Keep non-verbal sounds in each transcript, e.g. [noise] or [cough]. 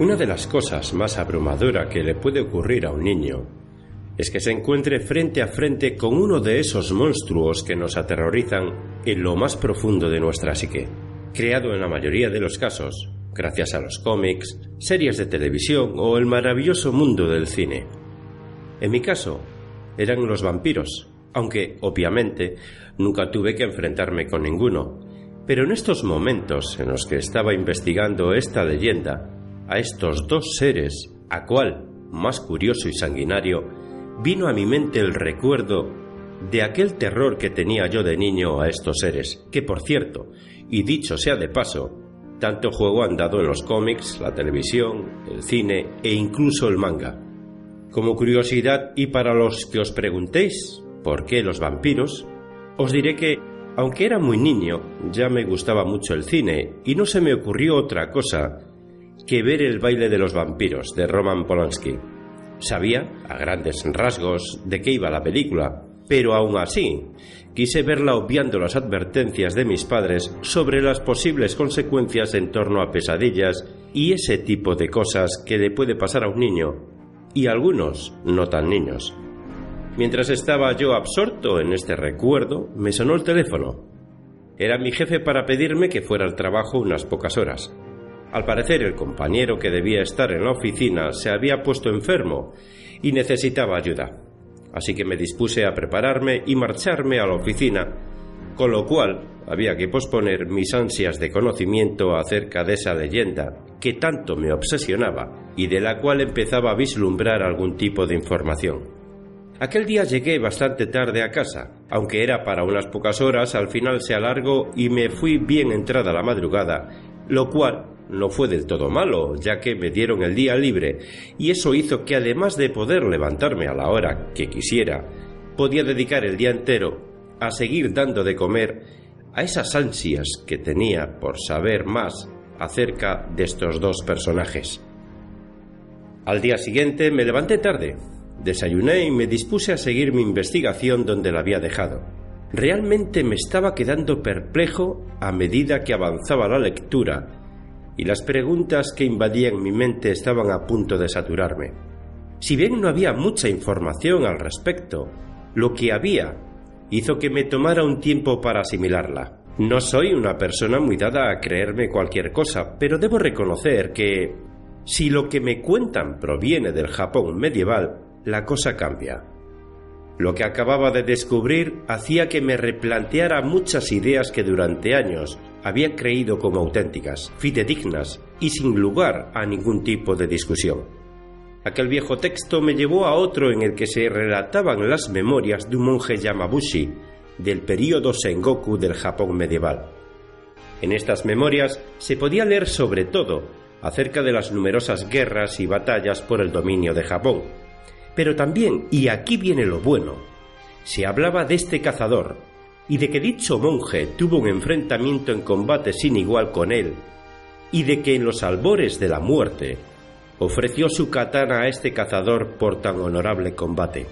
Una de las cosas más abrumadora que le puede ocurrir a un niño es que se encuentre frente a frente con uno de esos monstruos que nos aterrorizan en lo más profundo de nuestra psique, creado en la mayoría de los casos gracias a los cómics, series de televisión o el maravilloso mundo del cine. En mi caso, eran los vampiros, aunque, obviamente, nunca tuve que enfrentarme con ninguno. Pero en estos momentos en los que estaba investigando esta leyenda, a estos dos seres, a cual, más curioso y sanguinario, vino a mi mente el recuerdo de aquel terror que tenía yo de niño a estos seres, que por cierto, y dicho sea de paso, tanto juego han dado en los cómics, la televisión, el cine e incluso el manga. Como curiosidad y para los que os preguntéis por qué los vampiros, os diré que, aunque era muy niño, ya me gustaba mucho el cine y no se me ocurrió otra cosa que ver el baile de los vampiros de Roman Polanski. Sabía, a grandes rasgos, de qué iba la película, pero aún así, quise verla obviando las advertencias de mis padres sobre las posibles consecuencias en torno a pesadillas y ese tipo de cosas que le puede pasar a un niño, y algunos no tan niños. Mientras estaba yo absorto en este recuerdo, me sonó el teléfono. Era mi jefe para pedirme que fuera al trabajo unas pocas horas. Al parecer el compañero que debía estar en la oficina se había puesto enfermo y necesitaba ayuda. Así que me dispuse a prepararme y marcharme a la oficina, con lo cual había que posponer mis ansias de conocimiento acerca de esa leyenda que tanto me obsesionaba y de la cual empezaba a vislumbrar algún tipo de información. Aquel día llegué bastante tarde a casa, aunque era para unas pocas horas, al final se alargó y me fui bien entrada la madrugada, lo cual no fue del todo malo, ya que me dieron el día libre, y eso hizo que además de poder levantarme a la hora que quisiera, podía dedicar el día entero a seguir dando de comer a esas ansias que tenía por saber más acerca de estos dos personajes. Al día siguiente me levanté tarde, Desayuné y me dispuse a seguir mi investigación donde la había dejado. Realmente me estaba quedando perplejo a medida que avanzaba la lectura y las preguntas que invadían mi mente estaban a punto de saturarme. Si bien no había mucha información al respecto, lo que había hizo que me tomara un tiempo para asimilarla. No soy una persona muy dada a creerme cualquier cosa, pero debo reconocer que si lo que me cuentan proviene del Japón medieval, la cosa cambia. Lo que acababa de descubrir hacía que me replanteara muchas ideas que durante años había creído como auténticas, fidedignas y sin lugar a ningún tipo de discusión. Aquel viejo texto me llevó a otro en el que se relataban las memorias de un monje Yamabushi del período Sengoku del Japón medieval. En estas memorias se podía leer sobre todo acerca de las numerosas guerras y batallas por el dominio de Japón, pero también, y aquí viene lo bueno, se hablaba de este cazador y de que dicho monje tuvo un enfrentamiento en combate sin igual con él, y de que en los albores de la muerte ofreció su katana a este cazador por tan honorable combate.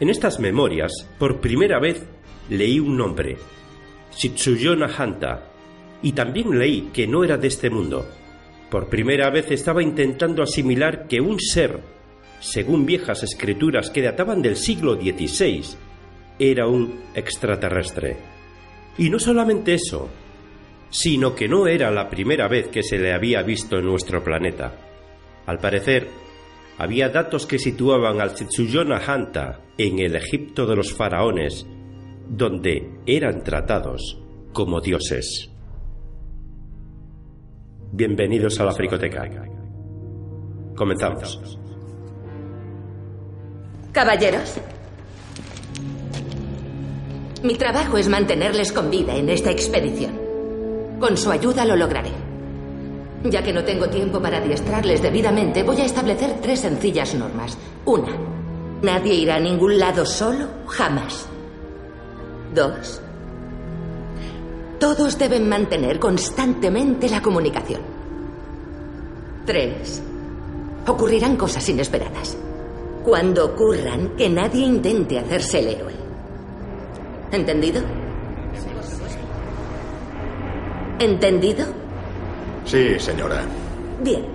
En estas memorias, por primera vez, leí un nombre, Shitsuyona Hanta, y también leí que no era de este mundo. Por primera vez estaba intentando asimilar que un ser según viejas escrituras que databan del siglo XVI, era un extraterrestre. Y no solamente eso, sino que no era la primera vez que se le había visto en nuestro planeta. Al parecer, había datos que situaban al Tsuyona Hanta en el Egipto de los faraones, donde eran tratados como dioses. Bienvenidos a la Fricoteca. Comenzamos. Caballeros, mi trabajo es mantenerles con vida en esta expedición. Con su ayuda lo lograré. Ya que no tengo tiempo para adiestrarles debidamente, voy a establecer tres sencillas normas. Una, nadie irá a ningún lado solo, jamás. Dos, todos deben mantener constantemente la comunicación. Tres, ocurrirán cosas inesperadas. Cuando ocurran, que nadie intente hacerse el héroe. ¿Entendido? ¿Entendido? Sí, señora. Bien.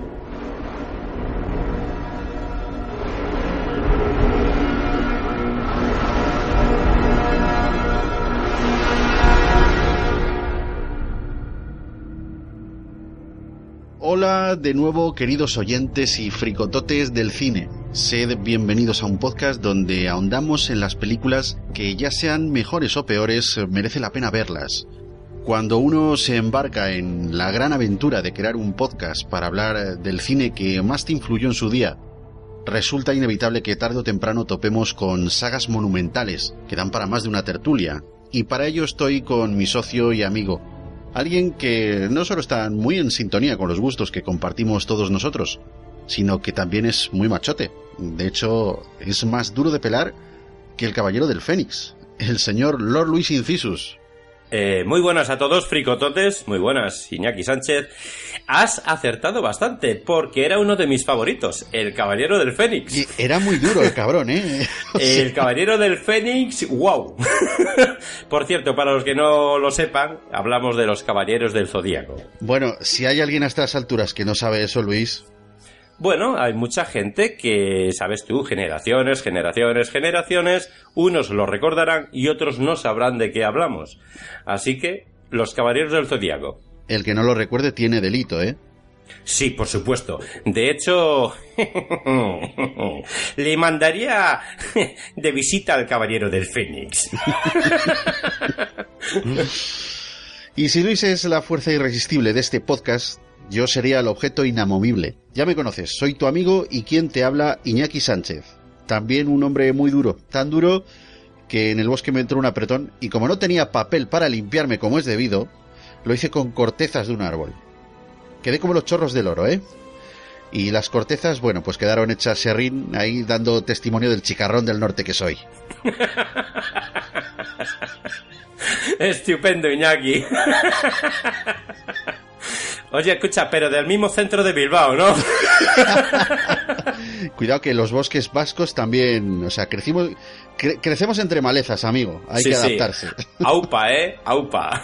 Hola de nuevo queridos oyentes y fricototes del cine. Sed bienvenidos a un podcast donde ahondamos en las películas que ya sean mejores o peores, merece la pena verlas. Cuando uno se embarca en la gran aventura de crear un podcast para hablar del cine que más te influyó en su día, resulta inevitable que tarde o temprano topemos con sagas monumentales que dan para más de una tertulia. Y para ello estoy con mi socio y amigo, Alguien que no solo está muy en sintonía con los gustos que compartimos todos nosotros, sino que también es muy machote. De hecho, es más duro de pelar que el caballero del Fénix, el señor Lord Luis Incisus. Eh, muy buenas a todos, fricototes. Muy buenas, Iñaki Sánchez. Has acertado bastante, porque era uno de mis favoritos, el Caballero del Fénix. Y era muy duro el cabrón, ¿eh? [laughs] el Caballero del Fénix, wow. [laughs] Por cierto, para los que no lo sepan, hablamos de los Caballeros del Zodíaco. Bueno, si hay alguien a estas alturas que no sabe eso, Luis, bueno, hay mucha gente que, sabes tú, generaciones, generaciones, generaciones, unos lo recordarán y otros no sabrán de qué hablamos. Así que, los Caballeros del Zodíaco. El que no lo recuerde tiene delito, ¿eh? Sí, por supuesto. De hecho, [laughs] le mandaría de visita al Caballero del Fénix. [laughs] y si Luis es la fuerza irresistible de este podcast, yo sería el objeto inamovible. Ya me conoces, soy tu amigo y quien te habla, Iñaki Sánchez. También un hombre muy duro, tan duro que en el bosque me entró un apretón y como no tenía papel para limpiarme como es debido, lo hice con cortezas de un árbol. Quedé como los chorros del oro, ¿eh? Y las cortezas, bueno, pues quedaron hechas serrín ahí dando testimonio del chicarrón del norte que soy. [laughs] Estupendo, Iñaki. [laughs] Oye, escucha, pero del mismo centro de Bilbao, ¿no? [laughs] Cuidado que los bosques vascos también, o sea, crecimos, crecemos entre malezas, amigo. Hay que adaptarse. Aupa, ¿eh? Aupa.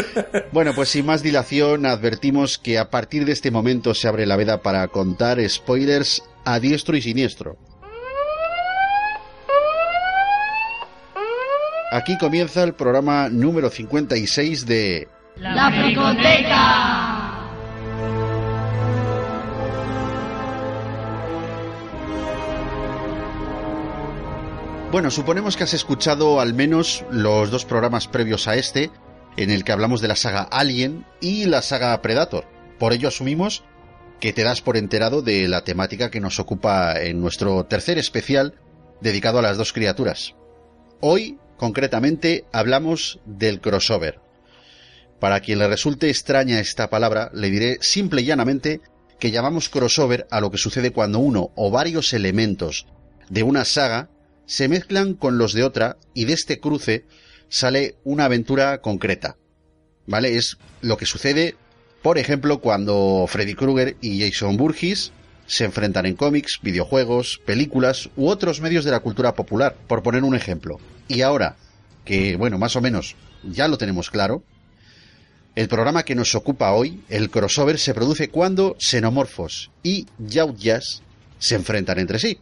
[laughs] bueno, pues sin más dilación, advertimos que a partir de este momento se abre la veda para contar spoilers a diestro y siniestro. Aquí comienza el programa número 56 de... La Fricoteca. Bueno, suponemos que has escuchado al menos los dos programas previos a este, en el que hablamos de la saga Alien y la saga Predator. Por ello asumimos que te das por enterado de la temática que nos ocupa en nuestro tercer especial dedicado a las dos criaturas. Hoy, concretamente, hablamos del crossover. Para quien le resulte extraña esta palabra, le diré simple y llanamente que llamamos crossover a lo que sucede cuando uno o varios elementos de una saga se mezclan con los de otra y de este cruce sale una aventura concreta. ¿Vale? Es lo que sucede, por ejemplo, cuando Freddy Krueger y Jason Burgess se enfrentan en cómics, videojuegos, películas u otros medios de la cultura popular, por poner un ejemplo. Y ahora, que bueno, más o menos ya lo tenemos claro, el programa que nos ocupa hoy, el crossover, se produce cuando Xenomorphos y Yautjas se enfrentan entre sí.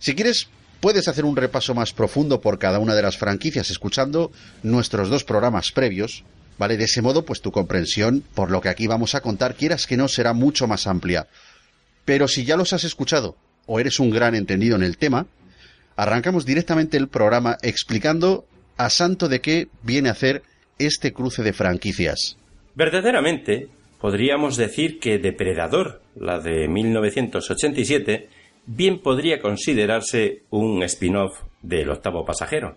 Si quieres, Puedes hacer un repaso más profundo por cada una de las franquicias escuchando nuestros dos programas previos, ¿vale? De ese modo, pues tu comprensión por lo que aquí vamos a contar, quieras que no, será mucho más amplia. Pero si ya los has escuchado o eres un gran entendido en el tema, arrancamos directamente el programa explicando a santo de qué viene a hacer este cruce de franquicias. Verdaderamente, podríamos decir que Depredador, la de 1987, bien podría considerarse un spin-off del octavo pasajero.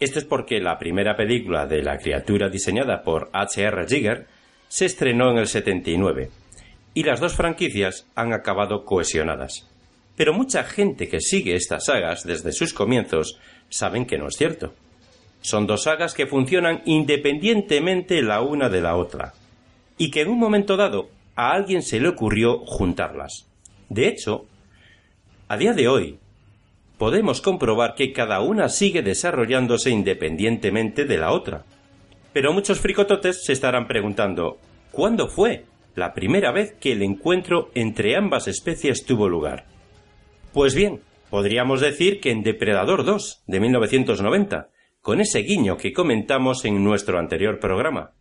Esto es porque la primera película de la criatura diseñada por H.R. Giger se estrenó en el 79 y las dos franquicias han acabado cohesionadas. Pero mucha gente que sigue estas sagas desde sus comienzos saben que no es cierto. Son dos sagas que funcionan independientemente la una de la otra, y que en un momento dado a alguien se le ocurrió juntarlas. De hecho, a día de hoy, podemos comprobar que cada una sigue desarrollándose independientemente de la otra. Pero muchos fricototes se estarán preguntando, ¿cuándo fue la primera vez que el encuentro entre ambas especies tuvo lugar? Pues bien, podríamos decir que en Depredador 2 de 1990, con ese guiño que comentamos en nuestro anterior programa.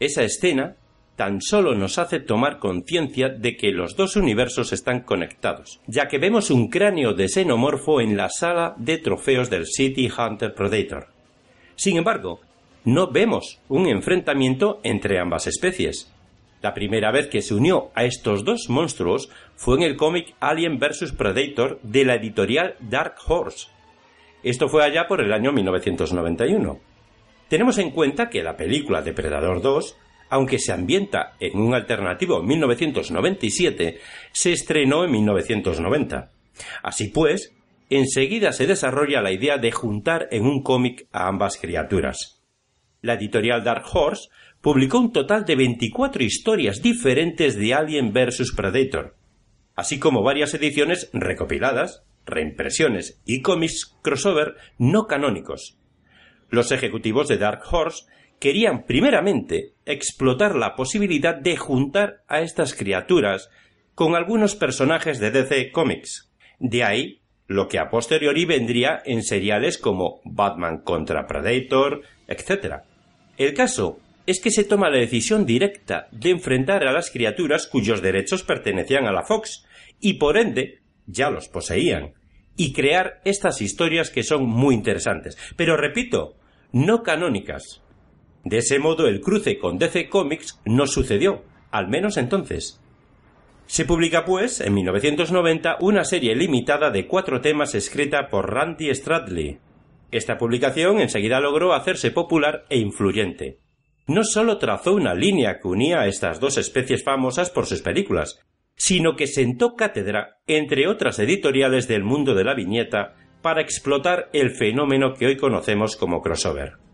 Esa escena tan solo nos hace tomar conciencia de que los dos universos están conectados, ya que vemos un cráneo de xenomorfo en la sala de trofeos del City Hunter Predator. Sin embargo, no vemos un enfrentamiento entre ambas especies. La primera vez que se unió a estos dos monstruos fue en el cómic Alien vs. Predator de la editorial Dark Horse. Esto fue allá por el año 1991. Tenemos en cuenta que la película Depredador 2, aunque se ambienta en un alternativo 1997, se estrenó en 1990. Así pues, enseguida se desarrolla la idea de juntar en un cómic a ambas criaturas. La editorial Dark Horse publicó un total de 24 historias diferentes de Alien vs. Predator, así como varias ediciones recopiladas, reimpresiones y cómics crossover no canónicos. Los ejecutivos de Dark Horse querían primeramente explotar la posibilidad de juntar a estas criaturas con algunos personajes de DC Comics. De ahí lo que a posteriori vendría en seriales como Batman contra Predator, etc. El caso es que se toma la decisión directa de enfrentar a las criaturas cuyos derechos pertenecían a la Fox y por ende ya los poseían, y crear estas historias que son muy interesantes, pero repito, no canónicas. De ese modo el cruce con DC Comics no sucedió, al menos entonces. Se publica, pues, en 1990 una serie limitada de cuatro temas escrita por Randy Stradley. Esta publicación enseguida logró hacerse popular e influyente. No solo trazó una línea que unía a estas dos especies famosas por sus películas, sino que sentó cátedra entre otras editoriales del mundo de la viñeta para explotar el fenómeno que hoy conocemos como crossover.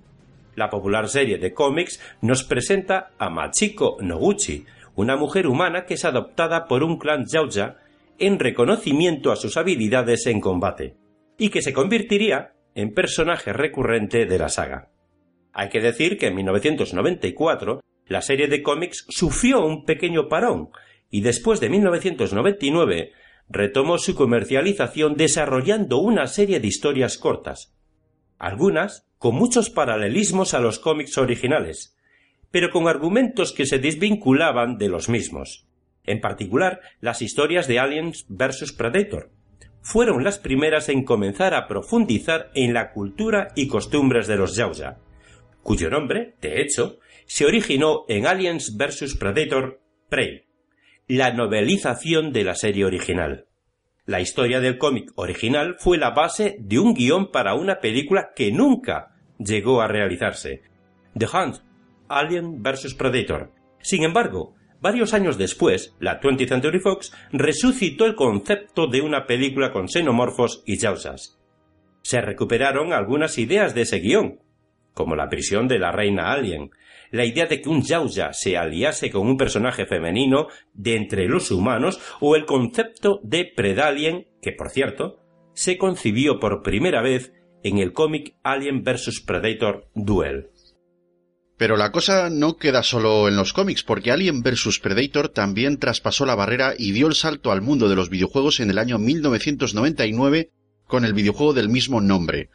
La popular serie de cómics nos presenta a Machiko Noguchi, una mujer humana que es adoptada por un clan Yaoya en reconocimiento a sus habilidades en combate, y que se convertiría en personaje recurrente de la saga. Hay que decir que en 1994 la serie de cómics sufrió un pequeño parón, y después de 1999 retomó su comercialización desarrollando una serie de historias cortas, algunas con muchos paralelismos a los cómics originales, pero con argumentos que se desvinculaban de los mismos. En particular, las historias de Aliens vs. Predator fueron las primeras en comenzar a profundizar en la cultura y costumbres de los Yaoya, cuyo nombre, de hecho, se originó en Aliens vs. Predator Prey, la novelización de la serie original. La historia del cómic original fue la base de un guion para una película que nunca llegó a realizarse. The Hunt, Alien vs. Predator. Sin embargo, varios años después, la 20th Century Fox resucitó el concepto de una película con xenomorfos y jausas. Se recuperaron algunas ideas de ese guion, como la prisión de la reina Alien, la idea de que un Yauya se aliase con un personaje femenino de entre los humanos o el concepto de Predalien, que por cierto, se concibió por primera vez en el cómic Alien vs Predator Duel. Pero la cosa no queda solo en los cómics, porque Alien vs Predator también traspasó la barrera y dio el salto al mundo de los videojuegos en el año 1999 con el videojuego del mismo nombre.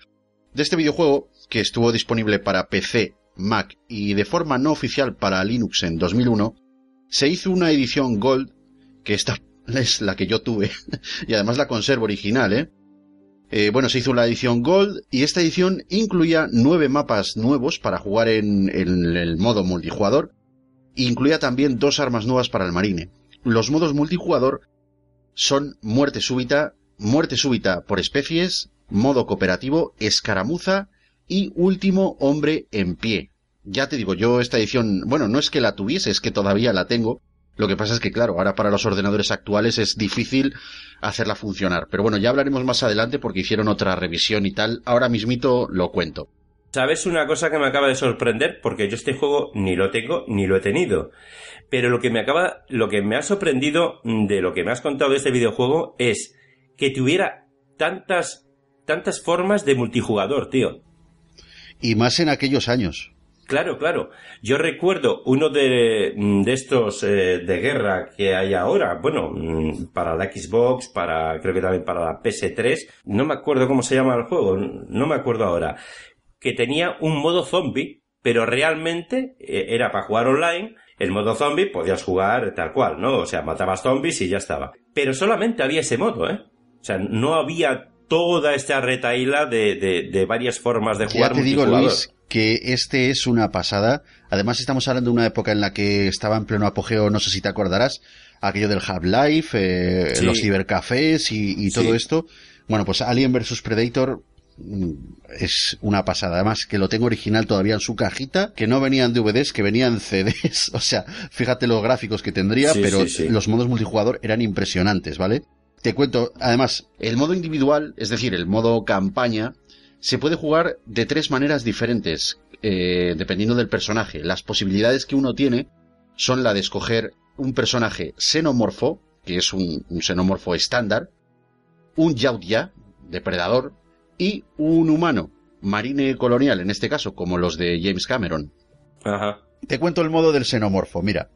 De este videojuego, que estuvo disponible para PC, Mac y de forma no oficial para Linux en 2001, se hizo una edición Gold, que esta [laughs] es la que yo tuve, [laughs] y además la conservo original, ¿eh? ¿eh? bueno, se hizo la edición Gold y esta edición incluía nueve mapas nuevos para jugar en, en el modo multijugador e incluía también dos armas nuevas para el marine. Los modos multijugador son muerte súbita, muerte súbita por especies, modo cooperativo, escaramuza y Último hombre en pie. Ya te digo, yo esta edición, bueno, no es que la tuviese, es que todavía la tengo. Lo que pasa es que, claro, ahora para los ordenadores actuales es difícil hacerla funcionar. Pero bueno, ya hablaremos más adelante porque hicieron otra revisión y tal. Ahora mismito lo cuento. ¿Sabes una cosa que me acaba de sorprender? Porque yo este juego ni lo tengo ni lo he tenido. Pero lo que me acaba, lo que me ha sorprendido de lo que me has contado de este videojuego es que tuviera tantas, tantas formas de multijugador, tío. Y más en aquellos años. Claro, claro. Yo recuerdo uno de, de estos eh, de guerra que hay ahora, bueno, mm, para la Xbox, para creo que también para la PS3, no me acuerdo cómo se llama el juego, no me acuerdo ahora, que tenía un modo zombie, pero realmente eh, era para jugar online El modo zombie podías jugar tal cual, ¿no? O sea, matabas zombies y ya estaba. Pero solamente había ese modo, ¿eh? O sea, no había toda esta retaíla de, de, varias formas de jugar. Ya te digo, Luis, que este es una pasada. Además, estamos hablando de una época en la que estaba en pleno apogeo, no sé si te acordarás, aquello del Half-Life, eh, los cibercafés y, todo esto. Bueno, pues Alien vs Predator mm, es una pasada. Además, que lo tengo original todavía en su cajita, que no venían DVDs, que venían CDs. [laughs] O sea, fíjate los gráficos que tendría, pero los modos multijugador eran impresionantes, ¿vale? Te cuento, además, el modo individual, es decir, el modo campaña, se puede jugar de tres maneras diferentes, eh, dependiendo del personaje. Las posibilidades que uno tiene son la de escoger un personaje xenomorfo, que es un, xenomorfo estándar, un yautja, depredador, y un humano, marine colonial, en este caso, como los de James Cameron. Ajá. Te cuento el modo del xenomorfo, mira.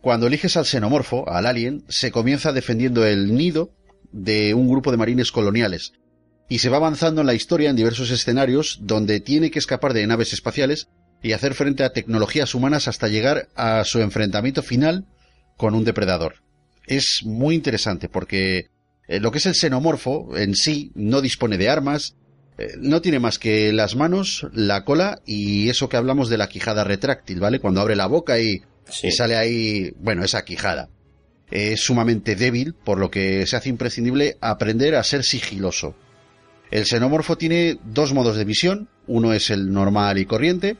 Cuando eliges al xenomorfo, al alien, se comienza defendiendo el nido de un grupo de marines coloniales, y se va avanzando en la historia en diversos escenarios donde tiene que escapar de naves espaciales y hacer frente a tecnologías humanas hasta llegar a su enfrentamiento final con un depredador. Es muy interesante porque eh, lo que es el xenomorfo en sí no dispone de armas, eh, no tiene más que las manos, la cola y eso que hablamos de la quijada retráctil, ¿vale? Cuando abre la boca y, y sale ahí, bueno, esa quijada. Es sumamente débil, por lo que se hace imprescindible aprender a ser sigiloso. El xenomorfo tiene dos modos de visión, uno es el normal y corriente,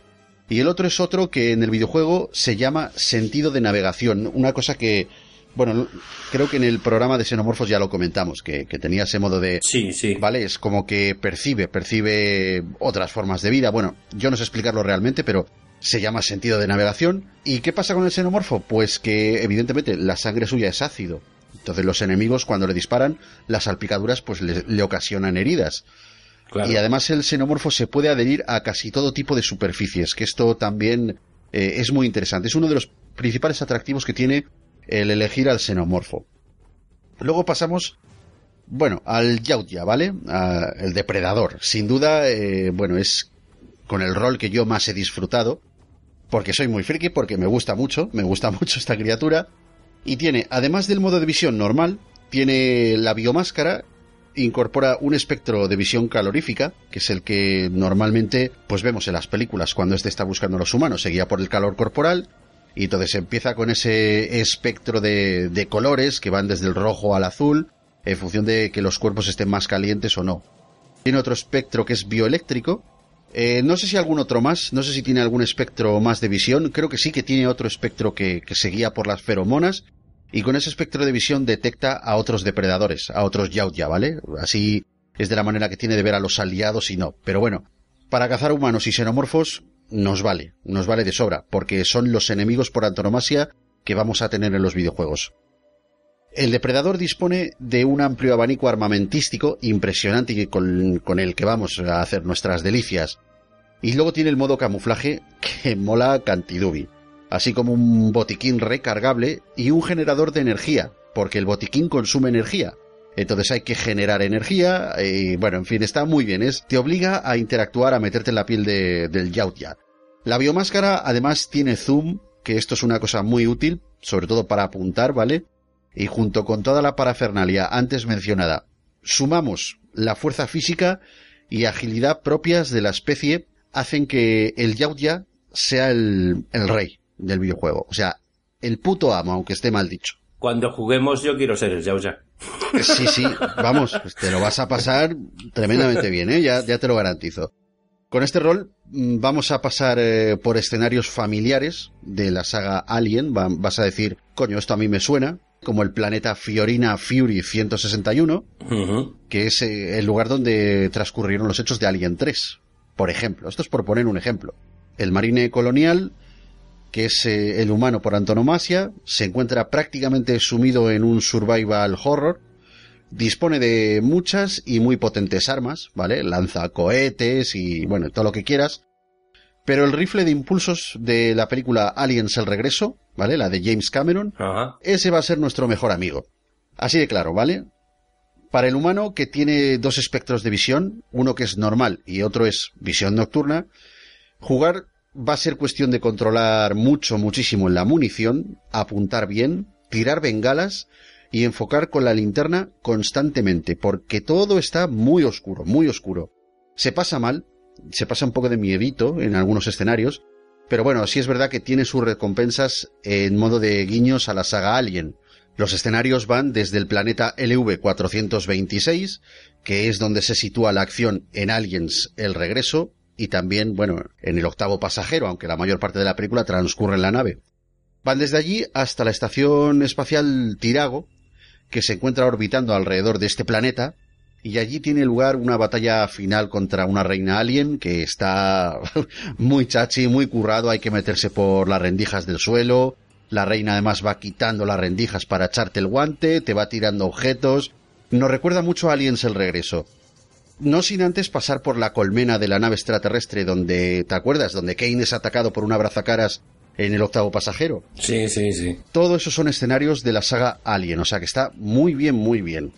y el otro es otro que en el videojuego se llama sentido de navegación, una cosa que, bueno, creo que en el programa de xenomorfos ya lo comentamos, que, tenía ese modo de... Sí, sí. ¿Vale? Es como que percibe, percibe otras formas de vida. Bueno, yo no sé explicarlo realmente, pero se llama sentido de navegación. ¿Y qué pasa con el xenomorfo? Pues que evidentemente la sangre suya es ácido. Entonces los enemigos cuando le disparan, las salpicaduras pues le, ocasionan heridas. Y además el xenomorfo se puede adherir a casi todo tipo de superficies, que esto también eh, es muy interesante. Es uno de los principales atractivos que tiene el elegir al xenomorfo. Luego pasamos, bueno, al Yautja, ¿vale? el depredador. Sin duda, eh, bueno, es con el rol que yo más he disfrutado, porque soy muy friki, porque me gusta mucho, me gusta [laughs] mucho esta criatura. Y tiene, además del modo de visión normal, tiene la biomáscara, incorpora un espectro de visión calorífica, que es el que normalmente pues vemos en las películas cuando este está buscando a los humanos, se guía por el calor corporal, y entonces empieza con ese espectro de, de colores que van desde el rojo al azul, en función de que los cuerpos estén más calientes o no. Tiene otro espectro que es bioeléctrico, eh, no sé si algún otro más, no sé si tiene algún espectro más de visión, creo que sí que tiene otro espectro que, se guía por las feromonas y con ese espectro de visión detecta a otros depredadores, a otros yautja, ¿vale? Así es de la manera que tiene de ver a los aliados y no. Pero bueno, para cazar humanos y xenomorfos nos vale, nos vale de sobra, porque son los enemigos por antonomasia que vamos a tener en los videojuegos. El depredador dispone de un amplio abanico armamentístico impresionante con el que vamos a hacer nuestras delicias. Y luego tiene el modo camuflaje que mola cantidubi así como un botiquín recargable y un generador de energía, porque el botiquín consume energía. Entonces hay que generar energía y bueno, en fin, está muy bien. Es, te obliga a interactuar, a meterte en la piel de, del Yautja. La biomáscara además tiene zoom, que esto es una cosa muy útil, sobre todo para apuntar, ¿vale? Y junto con toda la parafernalia antes mencionada, sumamos la fuerza física y agilidad propias de la especie, hacen que el Yautja sea el, el rey, del videojuego. O sea, el puto amo, aunque esté mal dicho. Cuando juguemos yo quiero ser el Yaoya. Sí, sí, vamos, te lo vas a pasar tremendamente bien, ¿eh? ya, ya te lo garantizo. Con este rol mm, vamos a pasar eh, por escenarios familiares de la saga Alien. vas a decir, coño, esto a mí me suena, como el planeta Fiorina Fury 161, que es eh, el lugar donde transcurrieron los hechos de Alien 3, por ejemplo. Esto es por poner un ejemplo. El marine colonial que es eh, el humano por antonomasia, se encuentra prácticamente sumido en un survival horror, dispone de muchas y muy potentes armas, ¿vale? Lanza cohetes y bueno, todo lo que quieras. Pero el rifle de impulsos de la película Aliens el regreso, ¿vale? La de James Cameron, ese va a ser nuestro mejor amigo. Así de claro, ¿vale? Para el humano que tiene dos espectros de visión, uno que es normal y otro es visión nocturna, jugar va a ser cuestión de controlar mucho, muchísimo en la munición, apuntar bien, tirar bengalas y enfocar con la linterna constantemente, porque todo está muy oscuro, muy oscuro. Se pasa mal, se pasa un poco de miedito en algunos escenarios, pero bueno, sí es verdad que tiene sus recompensas en modo de guiños a la saga Alien. Los escenarios van desde el planeta LV-426, que es donde se sitúa la acción en Aliens El Regreso, y también, bueno, en el octavo pasajero, aunque la mayor parte de la película transcurre en la nave. Van desde allí hasta la estación espacial Tirago, que se encuentra orbitando alrededor de este planeta, y allí tiene lugar una batalla final contra una reina alien que está [laughs] muy chachi, muy currado, hay que meterse por las rendijas del suelo, la reina además va quitando las rendijas para echarte el guante, te va tirando objetos, nos recuerda mucho a Aliens el regreso. No sin antes pasar por la colmena de la nave extraterrestre donde, ¿te acuerdas? Donde Kane es atacado por un abrazacaras en el octavo pasajero. Sí, sí, sí. Todo eso son escenarios de la saga Alien, o sea que está muy bien, muy bien.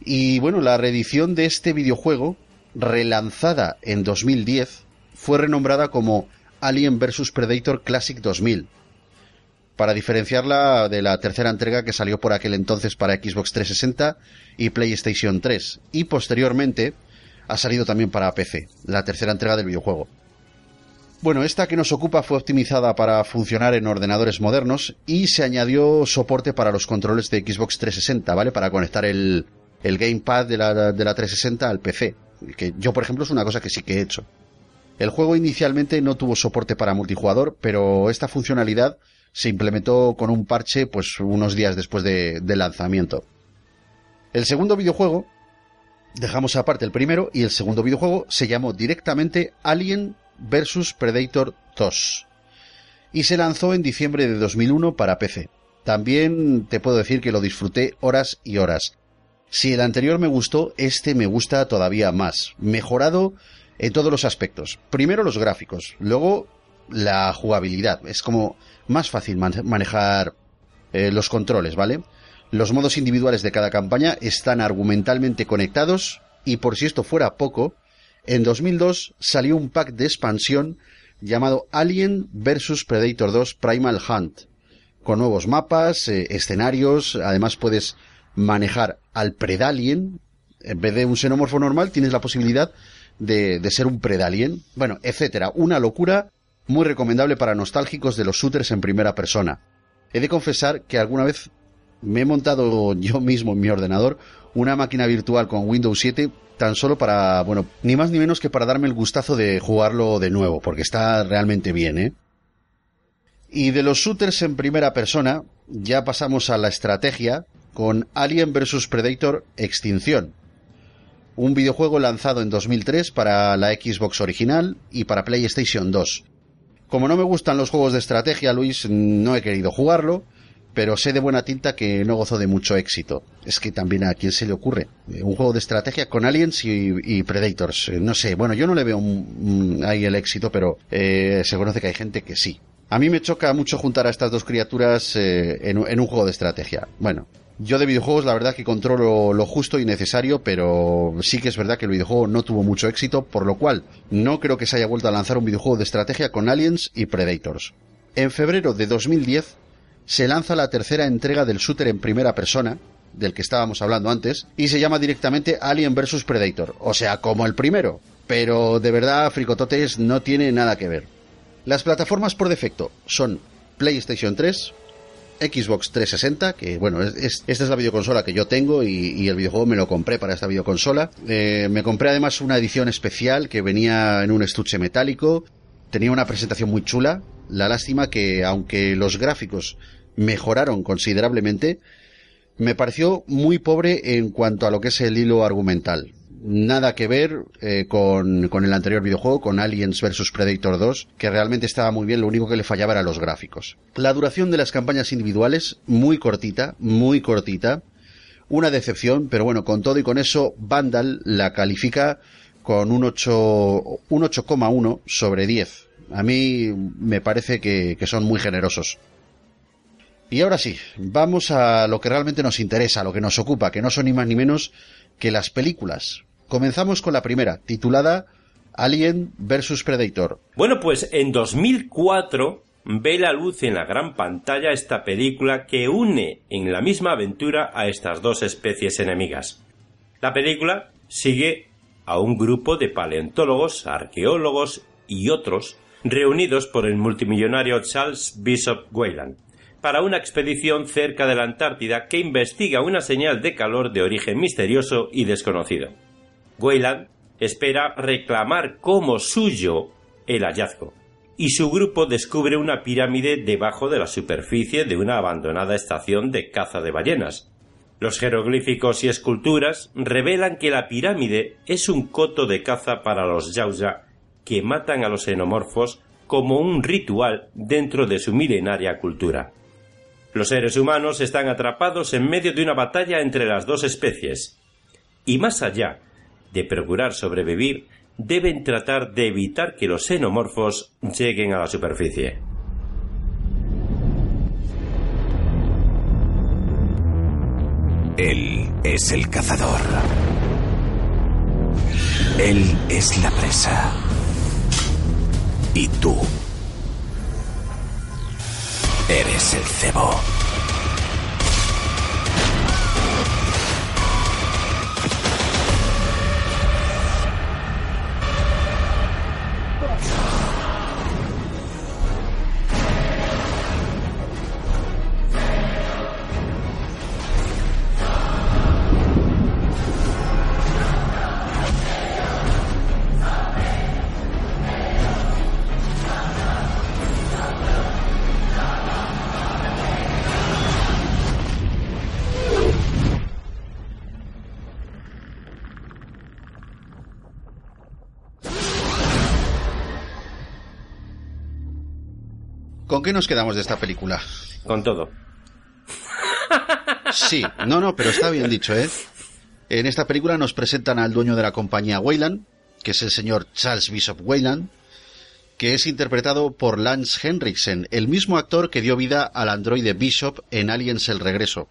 Y bueno, la reedición de este videojuego, relanzada en 2010, fue renombrada como Alien vs Predator Classic 2000, para diferenciarla de la tercera entrega que salió por aquel entonces para Xbox 360 y PlayStation 3, y posteriormente ha salido también para PC, la tercera entrega del videojuego. Bueno, esta que nos ocupa fue optimizada para funcionar en ordenadores modernos y se añadió soporte para los controles de Xbox 360, ¿vale? Para conectar el, el gamepad de la, de la 360 al PC. Que yo, por ejemplo, es una cosa que sí que he hecho. El juego inicialmente no tuvo soporte para multijugador, pero esta funcionalidad se implementó con un parche pues unos días después de, del lanzamiento. El segundo videojuego, dejamos aparte el primero, y el segundo videojuego se llamó directamente Alien vs Predator 2 y se lanzó en diciembre de 2001 para PC. También te puedo decir que lo disfruté horas y horas. Si el anterior me gustó, este me gusta todavía más. Mejorado en todos los aspectos. Primero los gráficos, luego la jugabilidad. Es como más fácil manejar eh, los controles, ¿vale? Los modos individuales de cada campaña están argumentalmente conectados y por si esto fuera poco, en 2002 salió un pack de expansión llamado Alien vs Predator 2 Primal Hunt, con nuevos mapas, eh, escenarios, además puedes manejar al Predalien, en vez de un xenomorfo normal tienes la posibilidad de, ser un Predalien, bueno, etcétera, una locura muy recomendable para nostálgicos de los shooters en primera persona. He de confesar que alguna vez me he montado [laughs] yo mismo en mi ordenador una máquina virtual con Windows 7 tan solo para, bueno, ni más ni menos que para darme el gustazo de jugarlo de nuevo, porque está realmente bien, ¿eh? Y de los shooters en primera persona, ya pasamos a la estrategia con Alien vs Predator Extinción, un videojuego lanzado en 2003 para la Xbox original y para PlayStation 2. Como no me gustan los juegos de estrategia, Luis, no he querido jugarlo, pero sé de buena tinta que no gozó de mucho éxito. Es que también a quién se le ocurre eh, un juego de estrategia con aliens y, predators. Eh, no sé, bueno, yo no le veo ahí el éxito, pero eh, se conoce que hay gente que sí. A mí me choca mucho juntar a estas dos criaturas en, un juego de estrategia. Bueno, yo de videojuegos la verdad que controlo lo justo y necesario, pero sí que es verdad que el videojuego no tuvo mucho éxito, por lo cual no creo que se haya vuelto a lanzar un videojuego de estrategia con aliens y predators. En febrero de 2010 se lanza la tercera entrega del shooter en primera persona, del que estábamos hablando antes, y se llama directamente Alien vs Predator, o sea, como el primero. Pero de verdad, Fricototes no tiene nada que ver. Las plataformas por defecto son PlayStation 3, Xbox 360, que bueno, esta es la videoconsola que yo tengo y, el videojuego me lo compré para esta videoconsola. Eh, me compré además una edición especial que venía en un estuche metálico, tenía una presentación muy chula. La lástima que, aunque los gráficos mejoraron considerablemente, me pareció muy pobre en cuanto a lo que es el hilo argumental. Nada que ver eh, con, con, el anterior videojuego, con Aliens vs Predator 2, que realmente estaba muy bien, lo único que le fallaba era los gráficos. La duración de las campañas individuales, muy cortita, muy cortita. Una decepción, pero bueno, con todo y con eso, Vandal la califica con un 8,1 un 8, sobre 10. A mí me parece que, que son muy generosos. Y ahora sí, vamos a lo que realmente nos interesa, lo que nos ocupa, que no son ni más ni menos que las películas. Comenzamos con la primera, titulada Alien vs Predator. Bueno, pues en 2004 ve la luz en la gran pantalla esta película que une en la misma aventura a estas dos especies enemigas. La película sigue a un grupo de paleontólogos, arqueólogos y otros reunidos por el multimillonario Charles Bishop Weyland para una expedición cerca de la Antártida que investiga una señal de calor de origen misterioso y desconocido. Weyland espera reclamar como suyo el hallazgo, y su grupo descubre una pirámide debajo de la superficie de una abandonada estación de caza de ballenas. Los jeroglíficos y esculturas revelan que la pirámide es un coto de caza para los Yauja que matan a los xenomorfos como un ritual dentro de su milenaria cultura. Los seres humanos están atrapados en medio de una batalla entre las dos especies, y más allá de procurar sobrevivir, deben tratar de evitar que los xenomorfos lleguen a la superficie. Él es el cazador. Él es la presa. Y tú eres el cebo. ¿Con qué nos quedamos de esta película? Con todo. Sí, no, no, pero está bien dicho, ¿eh? En esta película nos presentan al dueño de la compañía Weyland, que es el señor Charles Bishop Weyland, que es interpretado por Lance Henriksen, el mismo actor que dio vida al androide Bishop en Aliens el Regreso.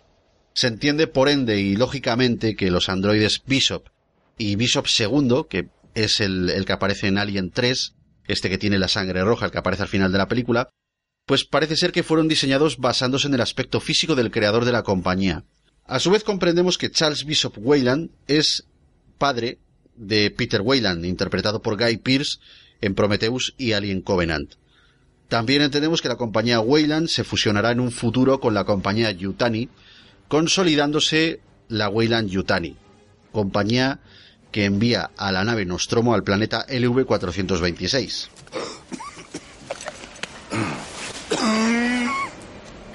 Se entiende por ende y lógicamente que los androides Bishop y Bishop II, que es el, el que aparece en Alien 3, este que tiene la sangre roja, el que aparece al final de la película, pues parece ser que fueron diseñados basándose en el aspecto físico del creador de la compañía. A su vez comprendemos que Charles Bishop Weyland es padre de Peter Weyland, interpretado por Guy Pearce en Prometheus y Alien Covenant. También entendemos que la compañía Weyland se fusionará en un futuro con la compañía Yutani, consolidándose la Weyland Yutani, compañía que envía a la nave Nostromo al planeta LV-426.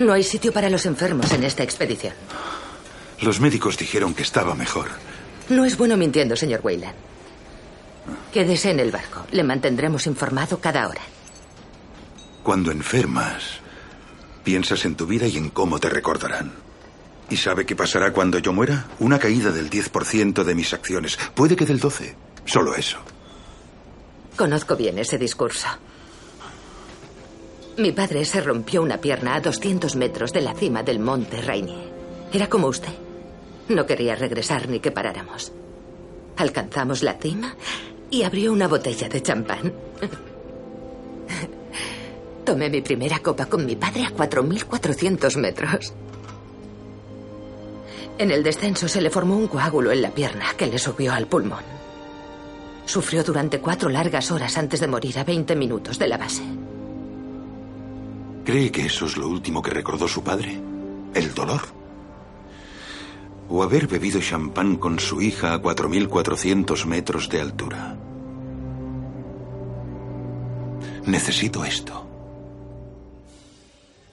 No hay sitio para los enfermos en esta expedición. Los médicos dijeron que estaba mejor. No es bueno mintiendo, señor Weyland. Quédese en el barco. Le mantendremos informado cada hora. Cuando enfermas, piensas en tu vida y en cómo te recordarán. ¿Y sabe qué pasará cuando yo muera? Una caída del 10% de mis acciones. Puede que del 12%. Solo eso. Conozco bien ese discurso. Mi padre se rompió una pierna a 200 metros de la cima del monte Rainier. Era como usted. No quería regresar ni que paráramos. Alcanzamos la cima y abrió una botella de champán. [laughs] Tomé mi primera copa con mi padre a 4.400 metros. En el descenso se le formó un coágulo en la pierna que le subió al pulmón. Sufrió durante cuatro largas horas antes de morir a 20 minutos de la base. ¿Cree que eso es lo último que recordó su padre? ¿El dolor? ¿O haber bebido champán con su hija a 4.400 metros de altura? Necesito esto.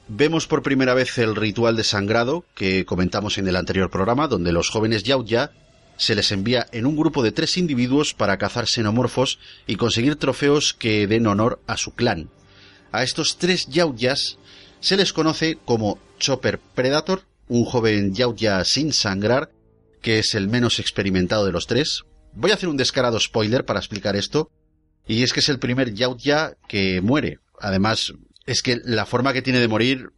Vemos por primera vez el ritual de sangrado que comentamos en el anterior programa, donde los jóvenes Yautja se les envía en un grupo de tres individuos para cazar xenomorfos y conseguir trofeos que den honor a su clan. A estos tres Yautjas se les conoce como Chopper Predator, un joven Yautja sin sangrar, que es el menos experimentado de los tres. Voy a hacer un descarado spoiler para explicar esto, y es que es el primer Yautja que muere. Además, es que la forma que tiene de morir,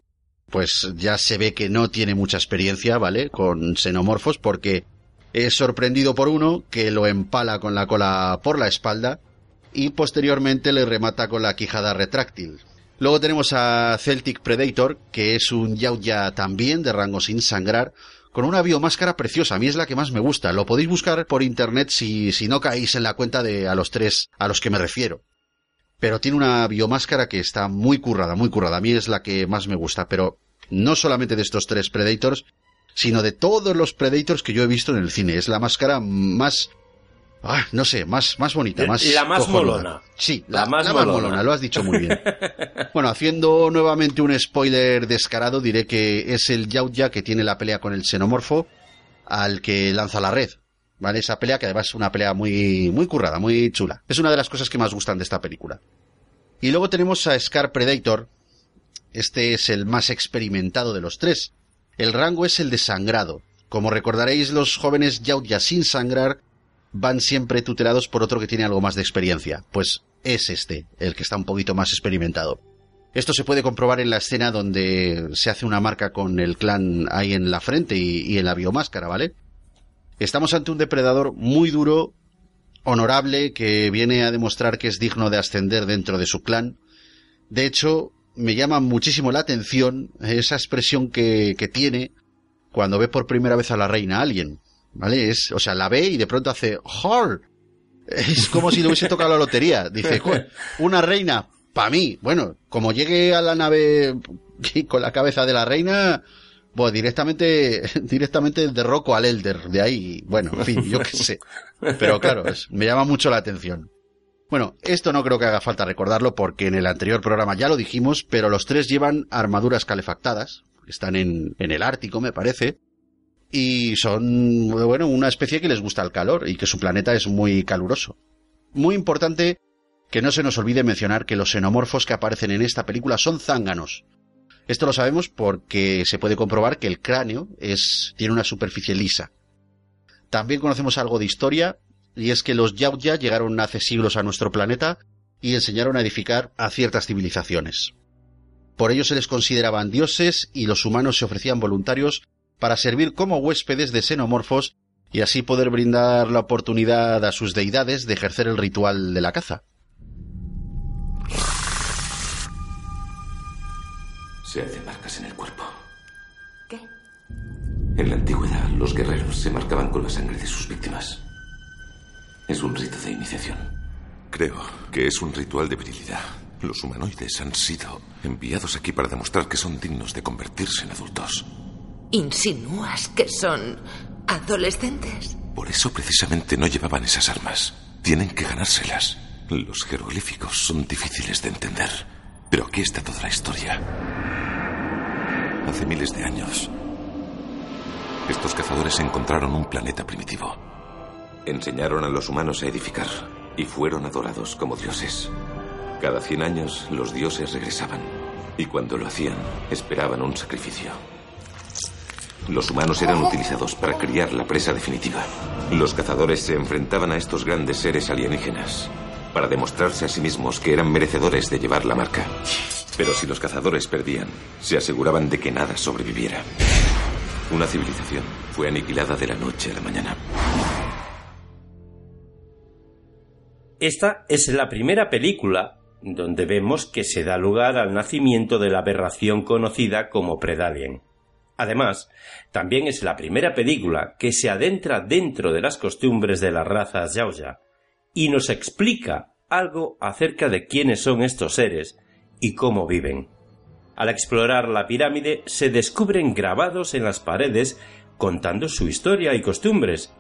pues ya se ve que no tiene mucha experiencia, ¿vale? Con xenomorfos, porque es sorprendido por uno que lo empala con la cola por la espalda y posteriormente le remata con la quijada retráctil. Luego tenemos a Celtic Predator, que es un Yautja también de rango sin sangrar, con una biomáscara preciosa. A mí es la que más me gusta. Lo podéis buscar por internet si, si no caéis en la cuenta de a los tres a los que me refiero. Pero tiene una biomáscara que está muy currada, muy currada. A mí es la que más me gusta. Pero no solamente de estos tres Predators, sino de todos los Predators que yo he visto en el cine. Es la máscara más Ah, no sé, más, más bonita, más. La más molona. Sí, la, más, molona. lo has dicho muy bien. [laughs] bueno, haciendo nuevamente un spoiler descarado, diré que es el Yautja que tiene la pelea con el xenomorfo al que lanza la red. ¿Vale? Esa pelea que además es una pelea muy, muy currada, muy chula. Es una de las cosas que más gustan de esta película. Y luego tenemos a Scar Predator. Este es el más experimentado de los tres. El rango es el de sangrado. Como recordaréis, los jóvenes Yautja sin sangrar van siempre tutelados por otro que tiene algo más de experiencia. Pues es este, el que está un poquito más experimentado. Esto se puede comprobar en la escena donde se hace una marca con el clan ahí en la frente y, en la biomáscara, ¿vale? Estamos ante un depredador muy duro, honorable, que viene a demostrar que es digno de ascender dentro de su clan. De hecho, me llama muchísimo la atención esa expresión que, tiene cuando ve por primera vez a la reina alien. ¿Vale? Es, o sea, la ve y de pronto hace ¡Hor! Es como si le hubiese tocado la lotería. Dice, una reina, para mí. Bueno, como llegue a la nave con la cabeza de la reina, pues directamente, directamente derroco al Elder de ahí. Bueno, en fin, yo qué sé. Pero claro, me llama mucho la atención. Bueno, esto no creo que haga falta recordarlo porque en el anterior programa ya lo dijimos, pero los tres llevan armaduras calefactadas. Están en, en el Ártico, me parece y son, bueno, una especie que les gusta el calor y que su planeta es muy caluroso. Muy importante que no se nos olvide mencionar que los xenomorfos que aparecen en esta película son zánganos. Esto lo sabemos porque se puede comprobar que el cráneo es, tiene una superficie lisa. También conocemos algo de historia, y es que los Yautja llegaron hace siglos a nuestro planeta y enseñaron a edificar a ciertas civilizaciones. Por ello se les consideraban dioses y los humanos se ofrecían voluntarios para servir como huéspedes de xenomorfos y así poder brindar la oportunidad a sus deidades de ejercer el ritual de la caza. Se hacen marcas en el cuerpo. ¿Qué? En la antigüedad, los guerreros se marcaban con la sangre de sus víctimas. Es un rito de iniciación. Creo que es un ritual de virilidad. Los humanoides han sido enviados aquí para demostrar que son dignos de convertirse en adultos. ¿Insinúas que son adolescentes? Por eso precisamente no llevaban esas armas. Tienen que ganárselas. Los jeroglíficos son difíciles de entender. Pero aquí está toda la historia. Hace miles de años, estos cazadores encontraron un planeta primitivo. Enseñaron a los humanos a edificar y fueron adorados como dioses. Cada cien años los dioses regresaban y cuando lo hacían esperaban un sacrificio. Los humanos eran utilizados para criar la presa definitiva. Los cazadores se enfrentaban a estos grandes seres alienígenas para demostrarse a sí mismos que eran merecedores de llevar la marca. Pero si los cazadores perdían, se aseguraban de que nada sobreviviera. Una civilización fue aniquilada de la noche a la mañana. Esta es la primera película donde vemos que se da lugar al nacimiento de la aberración conocida como Predalien. Además, también es la primera película que se adentra dentro de las costumbres de las razas Yaoya y nos explica algo acerca de quiénes son estos seres y cómo viven. Al explorar la pirámide se descubren grabados en las paredes contando su historia y costumbres,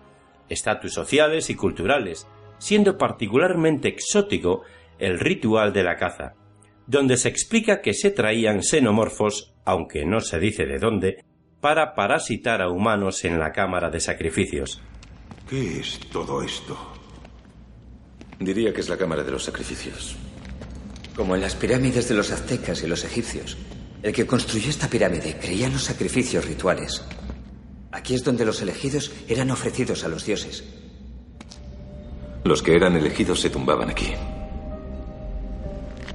estatus sociales y culturales, siendo particularmente exótico el ritual de la caza, donde se explica que se traían xenomorfos, aunque no se dice de dónde, para parasitar a humanos en la cámara de sacrificios. ¿Qué es todo esto? Diría que es la cámara de los sacrificios. Como en las pirámides de los aztecas y los egipcios. El que construyó esta pirámide creía en los sacrificios rituales. Aquí es donde los elegidos eran ofrecidos a los dioses. Los que eran elegidos se tumbaban aquí.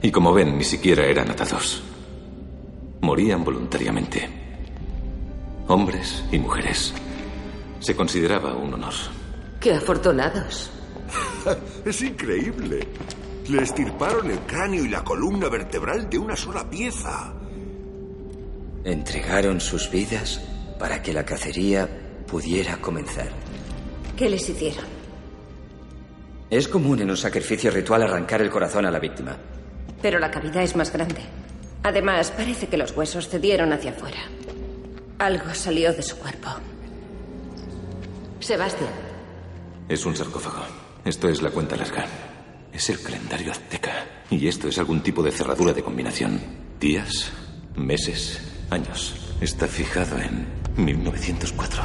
Y como ven, ni siquiera eran atados. Morían voluntariamente hombres y mujeres. Se consideraba un honor. ¡Qué afortunados! [laughs] es increíble. Le estirparon el cráneo y la columna vertebral de una sola pieza. Entregaron sus vidas para que la cacería pudiera comenzar. ¿Qué les hicieron? Es común en un sacrificio ritual arrancar el corazón a la víctima. Pero la cavidad es más grande. Además, parece que los huesos cedieron hacia afuera. Algo salió de su cuerpo. Sebastián. Es un sarcófago. Esto es la cuenta larga. Es el calendario azteca. Y esto es algún tipo de cerradura de combinación. Días, meses, años. Está fijado en 1904.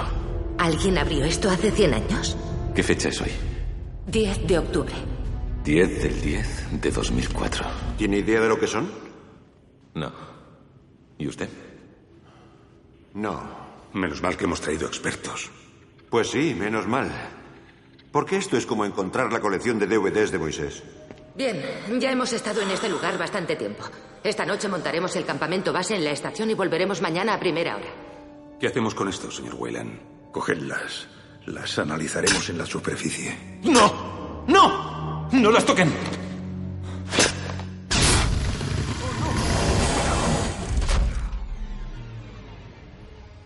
¿Alguien abrió esto hace 100 años? ¿Qué fecha es hoy? 10 de octubre. 10 del 10 de 2004. ¿Tiene idea de lo que son? No. ¿Y usted? No. Menos mal que hemos traído expertos. Pues sí, menos mal. Porque esto es como encontrar la colección de DVDs de Moisés. Bien, ya hemos estado en este lugar bastante tiempo. Esta noche montaremos el campamento base en la estación y volveremos mañana a primera hora. ¿Qué hacemos con esto, señor Weyland? Cogedlas. Las analizaremos en la superficie. ¡No! ¡No! ¡No las toquen!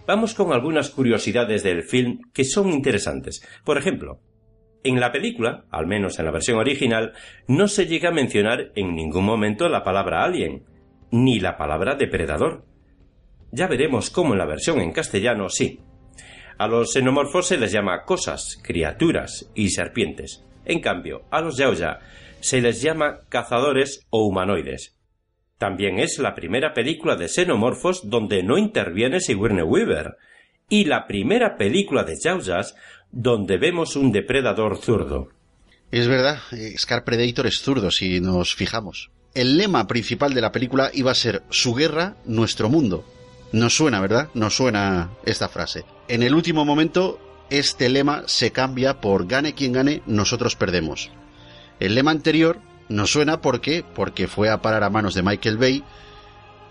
Vamos con algunas curiosidades del film que son interesantes. Por ejemplo, en la película, al menos en la versión original, no se llega a mencionar en ningún momento la palabra alien, ni la palabra depredador. Ya veremos cómo en la versión en castellano sí. A los xenomorfos se les llama cosas, criaturas y serpientes. En cambio, a los yaoya se les llama cazadores o humanoides. También es la primera película de xenomorfos donde no interviene Sigourney Weaver y la primera película de yaoyas donde vemos un depredador zurdo. Es verdad, Scar Predator es zurdo si nos fijamos. El lema principal de la película iba a ser Su guerra, nuestro mundo. Nos suena, ¿verdad? Nos suena esta frase. En el último momento, este lema se cambia por Gane quien gane, nosotros perdemos. El lema anterior nos suena porque, porque fue a parar a manos de Michael Bay,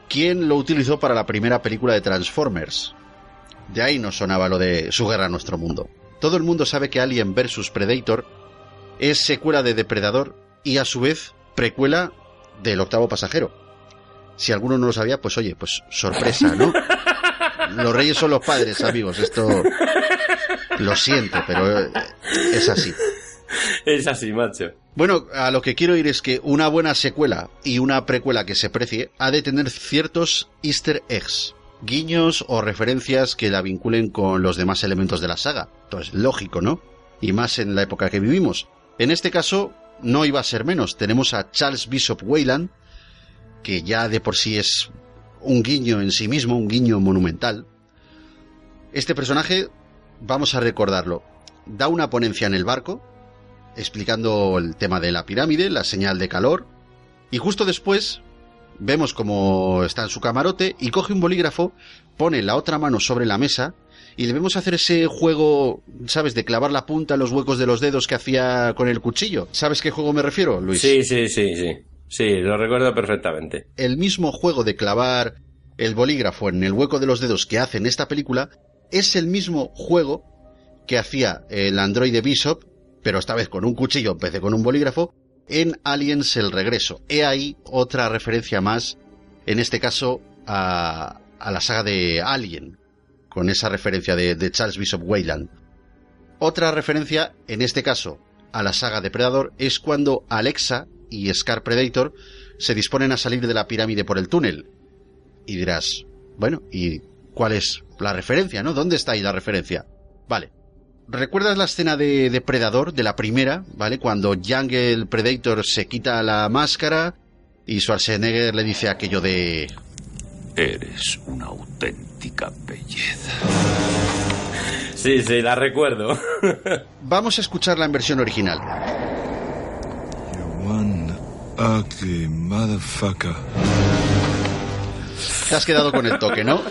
quien lo utilizó para la primera película de Transformers. De ahí nos sonaba lo de Su guerra, nuestro mundo. Todo el mundo sabe que Alien vs Predator es secuela de Depredador y a su vez precuela del octavo pasajero. Si alguno no lo sabía, pues oye, pues sorpresa, ¿no? [laughs] Los reyes son los padres, amigos. Esto lo siento, pero es así. [laughs] Es así, macho. Bueno, a lo que quiero ir es que una buena secuela y una precuela que se precie ha de tener ciertos easter eggs, guiños o referencias que la vinculen con los demás elementos de la saga. Entonces, lógico, ¿no? Y más en la época que vivimos. En este caso, no iba a ser menos. Tenemos a Charles Bishop Weyland, que ya de por sí es un guiño en sí mismo, un guiño monumental. Este personaje, vamos a recordarlo, da una ponencia en el barco, explicando el tema de la pirámide, la señal de calor, y justo después vemos como está en su camarote y coge un bolígrafo, pone la otra mano sobre la mesa y le vemos hacer ese juego, ¿sabes? De clavar la punta en los huecos de los dedos que hacía con el cuchillo. ¿Sabes qué juego me refiero, Luis? Sí, sí, sí, sí. Sí, lo recuerdo perfectamente. El mismo juego de clavar el bolígrafo en el hueco de los dedos que hace en esta película es el mismo juego que hacía el androide Bishop, pero esta vez con un cuchillo en vez de con un bolígrafo, en Aliens el regreso. He ahí otra referencia más, en este caso a, la saga de Alien, con esa referencia de, Charles Bishop Weyland. Otra referencia, en este caso, a la saga de Predador es cuando Alexa y Scar Predator se disponen a salir de la pirámide por el túnel. Y dirás, bueno, ¿y cuál es la referencia, no? ¿Dónde está ahí la referencia? Vale. ¿Recuerdas la escena de Depredador, de la primera, ¿vale? Cuando Jungle Predator se quita la máscara y Schwarzenegger le dice aquello de... Eres una auténtica belleza. Sí, sí, la recuerdo. [laughs] Vamos a escucharla en versión original. One ugly motherfucker. Te has quedado con el toque, ¿no?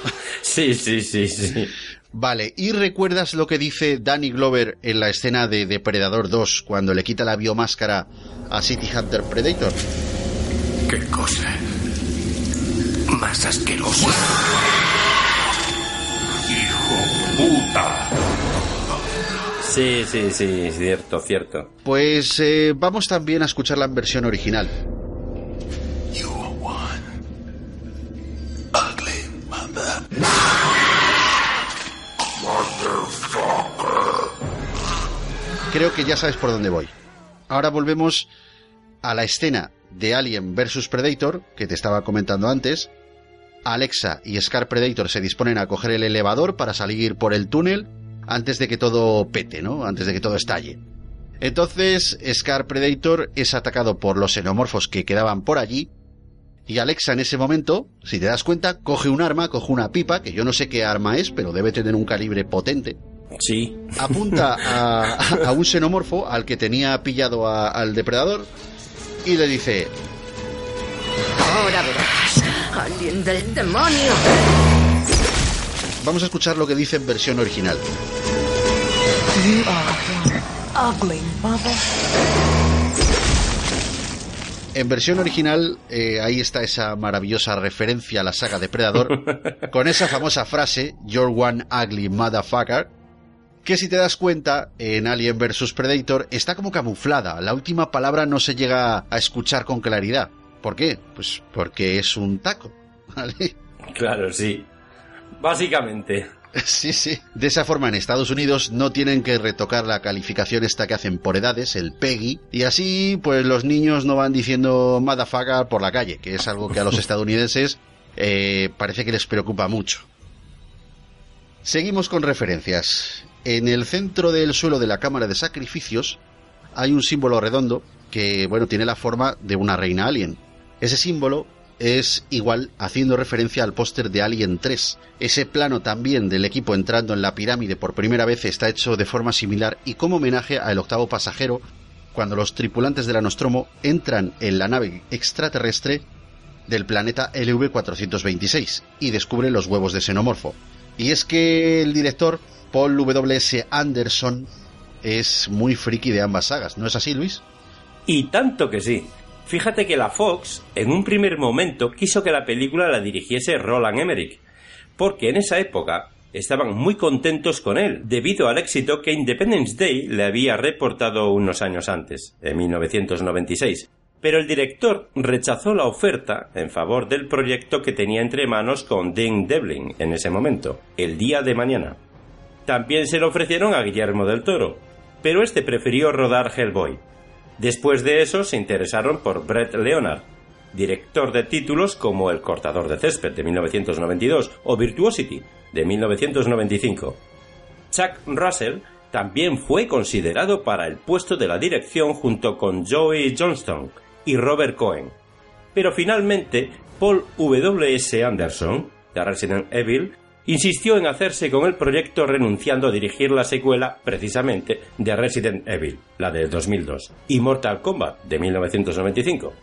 Sí, sí, sí, sí. Vale, ¿y recuerdas lo que dice Danny Glover en la escena de Depredador 2 cuando le quita la biomáscara a City Hunter Predator? ¿Qué cosa? Más asquerosa. ¡Hijo puta! Sí, sí, sí, cierto, cierto. Pues eh, vamos también a escucharla en versión original. Creo que ya sabes por dónde voy. Ahora volvemos a la escena de Alien vs Predator, que te estaba comentando antes. Alexa y Scar Predator se disponen a coger el elevador para salir por el túnel antes de que todo pete, ¿no? Antes de que todo estalle. Entonces, Scar Predator es atacado por los xenomorfos que quedaban por allí. Y Alexa en ese momento, si te das cuenta, coge un arma, coge una pipa, que yo no sé qué arma es, pero debe tener un calibre potente. Sí. Apunta [laughs] a, a un xenomorfo al que tenía pillado a- al depredador y le dice, Ahora verás. Alien del demonio. vamos a escuchar lo que dice en versión original. You are one ugly mother. En versión original, eh, ahí está esa maravillosa referencia a la saga Depredador, [laughs] con esa famosa frase, You're one ugly motherfucker, que si te das cuenta, en Alien vs Predator está como camuflada. La última palabra no se llega a escuchar con claridad. ¿Por qué? Pues porque es un taco. [laughs] ¿vale? Claro, sí. Básicamente. [laughs] Sí, sí. De esa forma en Estados Unidos no tienen que retocar la calificación esta que hacen por edades, el PEGI, y así pues los niños no van diciendo motherfucker por la calle, que es algo que a los [laughs] estadounidenses eh, parece que les preocupa mucho. Seguimos con referencias. En el centro del suelo de la cámara de sacrificios hay un símbolo redondo que, bueno, tiene la forma de una reina alien. Ese símbolo es igual haciendo referencia al póster de Alien 3. Ese plano también del equipo entrando en la pirámide por primera vez está hecho de forma similar y como homenaje al octavo pasajero cuando los tripulantes de la Nostromo entran en la nave extraterrestre del planeta LV-426 y descubren los huevos de xenomorfo. Y es que el director, Paul W.S. Anderson, es muy friki de ambas sagas, ¿no es así, Luis? Y tanto que sí. Fíjate que la Fox, en un primer momento, quiso que la película la dirigiese Roland Emmerich, porque en esa época estaban muy contentos con él, debido al éxito que Independence Day le había reportado unos años antes, en 1996. Pero el director rechazó la oferta en favor del proyecto que tenía entre manos con Dean Devlin en ese momento, El Día de Mañana. También se lo ofrecieron a Guillermo del Toro, pero este prefirió rodar Hellboy. Después de eso se interesaron por Brett Leonard, director de títulos como El cortador de césped de 1992 o Virtuosity de 1995. Chuck Russell también fue considerado para el puesto de la dirección junto con Joey Johnston y Robert Cohen. Pero finalmente Paul W.S. Anderson, de Resident Evil, insistió en hacerse con el proyecto renunciando a dirigir la secuela precisamente de Resident Evil, la de 2002, y Mortal Kombat de 1995.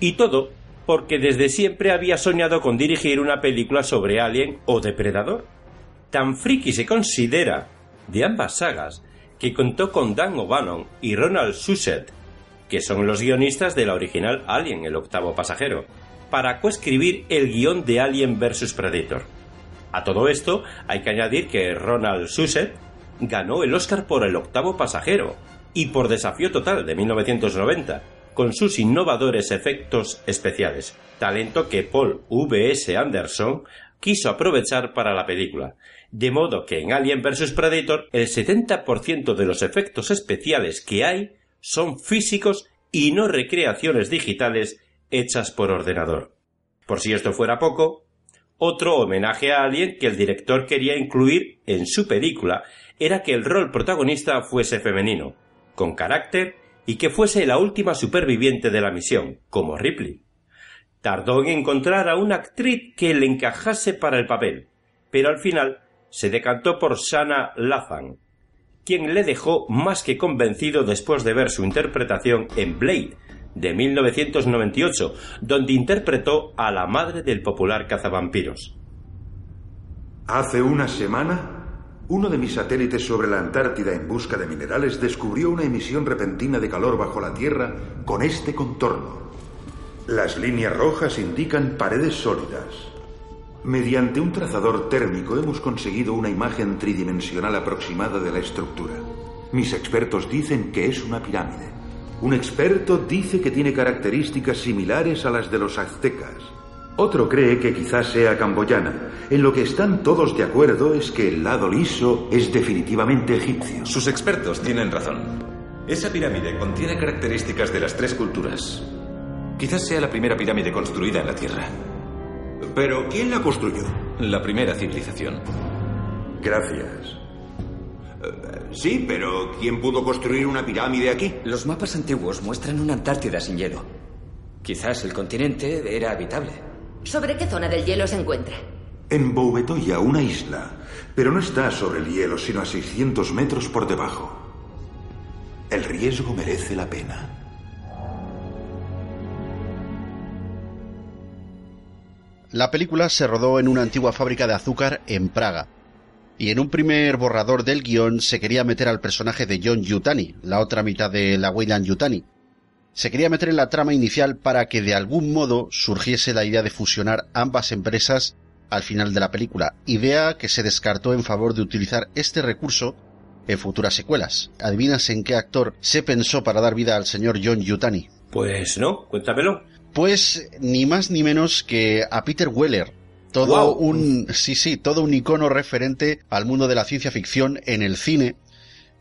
Y todo porque desde siempre había soñado con dirigir una película sobre Alien o Depredador. Tan friki se considera de ambas sagas que contó con Dan O'Bannon y Ronald Shusett, que son los guionistas de la original Alien, el octavo pasajero, para coescribir el guion de Alien vs Predator. A todo esto hay que añadir que Ronald Shusett ganó el Oscar por el octavo pasajero y por Desafío Total de 1990, con sus innovadores efectos especiales, talento que Paul V.S. Anderson quiso aprovechar para la película, de modo que en Alien vs Predator el 70% de los efectos especiales que hay son físicos y no recreaciones digitales hechas por ordenador. Por si esto fuera poco, otro homenaje a Alien que el director quería incluir en su película era que el rol protagonista fuese femenino, con carácter y que fuese la última superviviente de la misión, como Ripley. Tardó en encontrar a una actriz que le encajase para el papel, pero al final se decantó por Shana Lathan, quien le dejó más que convencido después de ver su interpretación en Blade, de 1998, donde interpretó a la madre del popular cazavampiros. Hace una semana, uno de mis satélites sobre la Antártida en busca de minerales descubrió una emisión repentina de calor bajo la Tierra con este contorno. Las líneas rojas indican paredes sólidas. Mediante un trazador térmico hemos conseguido una imagen tridimensional aproximada de la estructura. Mis expertos dicen que es una pirámide. Un experto dice que tiene características similares a las de los aztecas. Otro cree que quizás sea camboyana. En lo que están todos de acuerdo es que el lado liso es definitivamente egipcio. Sus expertos tienen razón. Esa pirámide contiene características de las tres culturas. Quizás sea la primera pirámide construida en la Tierra. Pero, ¿quién la construyó? La primera civilización. Gracias. Sí, pero ¿quién pudo construir una pirámide aquí? Los mapas antiguos muestran una Antártida sin hielo. Quizás el continente era habitable. ¿Sobre qué zona del hielo se encuentra? En Boubetoya, una isla. Pero no está sobre el hielo, sino a 600 metros por debajo. El riesgo merece la pena. La película se rodó en una antigua fábrica de azúcar en Praga. Y en un primer borrador del guion se quería meter al personaje de John Yutani, la otra mitad de la Weyland Yutani. Se quería meter en la trama inicial para que de algún modo surgiese la idea de fusionar ambas empresas al final de la película, idea que se descartó en favor de utilizar este recurso en futuras secuelas. ¿Adivinas en qué actor se pensó para dar vida al señor John Yutani? Pues no, cuéntamelo. Pues ni más ni menos que a Peter Weller, todo un sí sí, todo un icono referente al mundo de la ciencia ficción en el cine,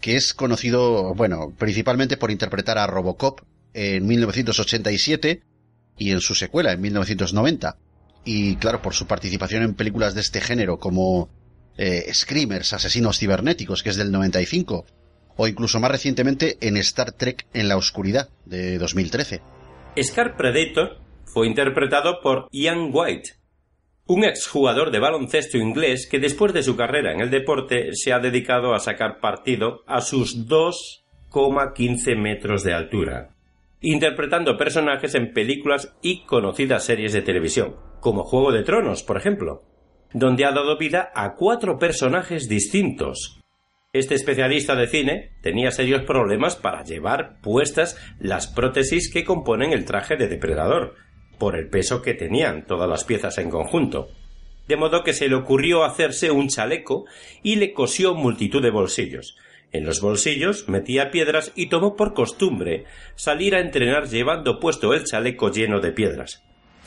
que es conocido, bueno, principalmente por interpretar a Robocop en 1987 y en su secuela en 1990. Y claro, por su participación en películas de este género como eh, Screamers, Asesinos Cibernéticos, que es del 95, o incluso más recientemente en Star Trek en la Oscuridad, de 2013. Scar Predator fue interpretado por Ian White, un exjugador de baloncesto inglés que después de su carrera en el deporte se ha dedicado a sacar partido a sus 2,15 metros de altura, interpretando personajes en películas y conocidas series de televisión, como Juego de Tronos, por ejemplo, donde ha dado vida a cuatro personajes distintos, este especialista de cine tenía serios problemas para llevar puestas las prótesis que componen el traje de depredador, por el peso que tenían todas las piezas en conjunto. De modo que se le ocurrió hacerse un chaleco y le cosió multitud de bolsillos. En los bolsillos metía piedras y tomó por costumbre salir a entrenar llevando puesto el chaleco lleno de piedras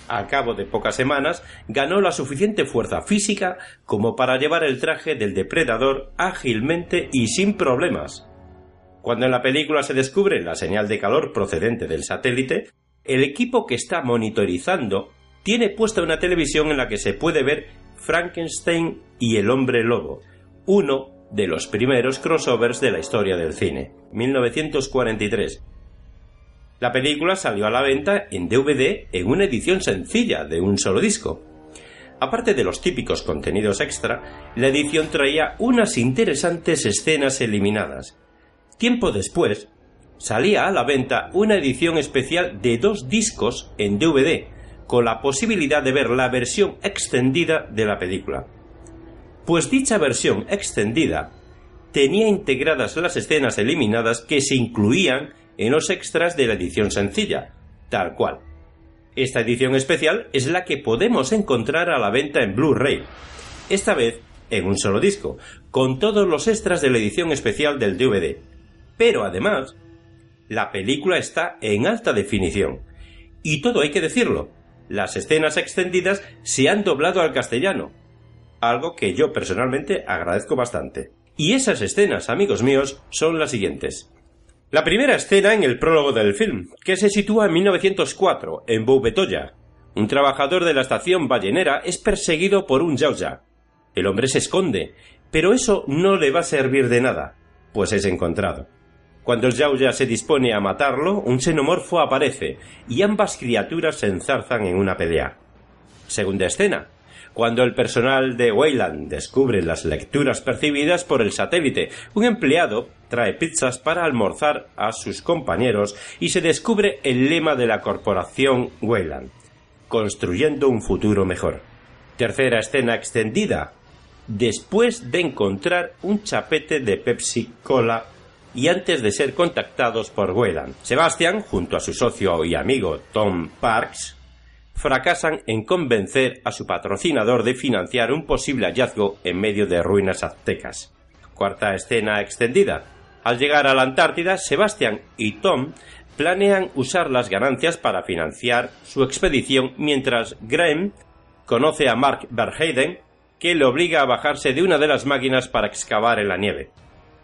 al cabo de pocas semanas, ganó la suficiente fuerza física como para llevar el traje del depredador ágilmente y sin problemas. Cuando en la película se descubre la señal de calor procedente del satélite, el equipo que está monitorizando tiene puesta una televisión en la que se puede ver Frankenstein y el hombre lobo, uno de los primeros crossovers de la historia del cine, 1943, la película salió a la venta en DVD en una edición sencilla de un solo disco. Aparte de los típicos contenidos extra, la edición traía unas interesantes escenas eliminadas. Tiempo después, salía a la venta una edición especial de dos discos en DVD, con la posibilidad de ver la versión extendida de la película. Pues dicha versión extendida tenía integradas las escenas eliminadas que se incluían en los extras de la edición sencilla, tal cual. Esta edición especial es la que podemos encontrar a la venta en Blu-ray, esta vez en un solo disco, con todos los extras de la edición especial del DVD. Pero además, la película está en alta definición. Y todo hay que decirlo, las escenas extendidas se han doblado al castellano, algo que yo personalmente agradezco bastante. Y esas escenas, amigos míos, son las siguientes. La primera escena en el prólogo del film, que se sitúa en 1904, en Boubetoya. Un trabajador de la estación ballenera es perseguido por un yauya. El hombre se esconde, pero eso no le va a servir de nada, pues es encontrado. Cuando el se dispone a matarlo, un xenomorfo aparece y ambas criaturas se enzarzan en una pelea. Segunda escena, cuando el personal de Wayland descubre las lecturas percibidas por el satélite. Un empleado trae pizzas para almorzar a sus compañeros y se descubre el lema de la corporación Wayland, construyendo un futuro mejor. Tercera escena extendida. Después de encontrar un chapete de Pepsi Cola y antes de ser contactados por Wayland, Sebastian, junto a su socio y amigo Tom Parks, fracasan en convencer a su patrocinador de financiar un posible hallazgo en medio de ruinas aztecas. Cuarta escena extendida. Al llegar a la Antártida, Sebastian y Tom planean usar las ganancias para financiar su expedición mientras Graham conoce a Mark Verheiden que le obliga a bajarse de una de las máquinas para excavar en la nieve.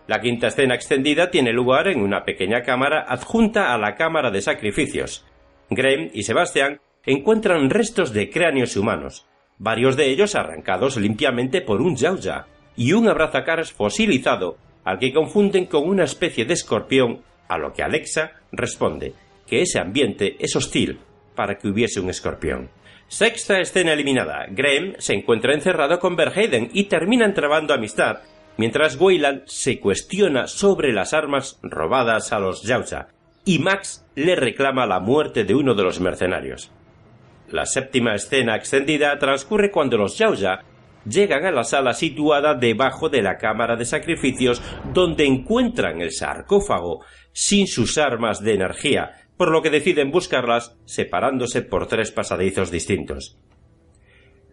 La quinta escena extendida tiene lugar en una pequeña cámara adjunta a la cámara de sacrificios. Graham y Sebastian encuentran restos de cráneos humanos, varios de ellos arrancados limpiamente por un yauya, y un abrazacaras fosilizado al que confunden con una especie de escorpión, a lo que Alexa responde que ese ambiente es hostil para que hubiese un escorpión. Sexta escena eliminada. Graham se encuentra encerrado con Verheiden y terminan trabando amistad, mientras Weyland se cuestiona sobre las armas robadas a los Yautja, y Max le reclama la muerte de uno de los mercenarios. La séptima escena extendida transcurre cuando los Yautja llegan a la sala situada debajo de la cámara de sacrificios donde encuentran el sarcófago sin sus armas de energía, por lo que deciden buscarlas separándose por tres pasadizos distintos.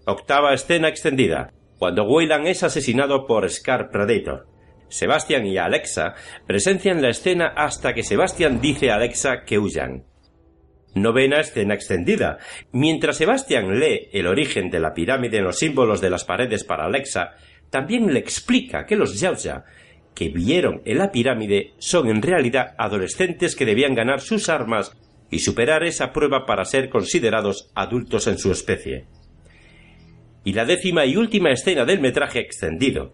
Octava escena extendida, cuando Weyland es asesinado por Scar Predator. Sebastian y Alexa presencian la escena hasta que Sebastian dice a Alexa que huyan. Novena escena extendida. Mientras Sebastian lee el origen de la pirámide en los símbolos de las paredes para Alexa, también le explica que los Yautja que vieron en la pirámide son en realidad adolescentes que debían ganar sus armas y superar esa prueba para ser considerados adultos en su especie. Y la décima y última escena del metraje extendido.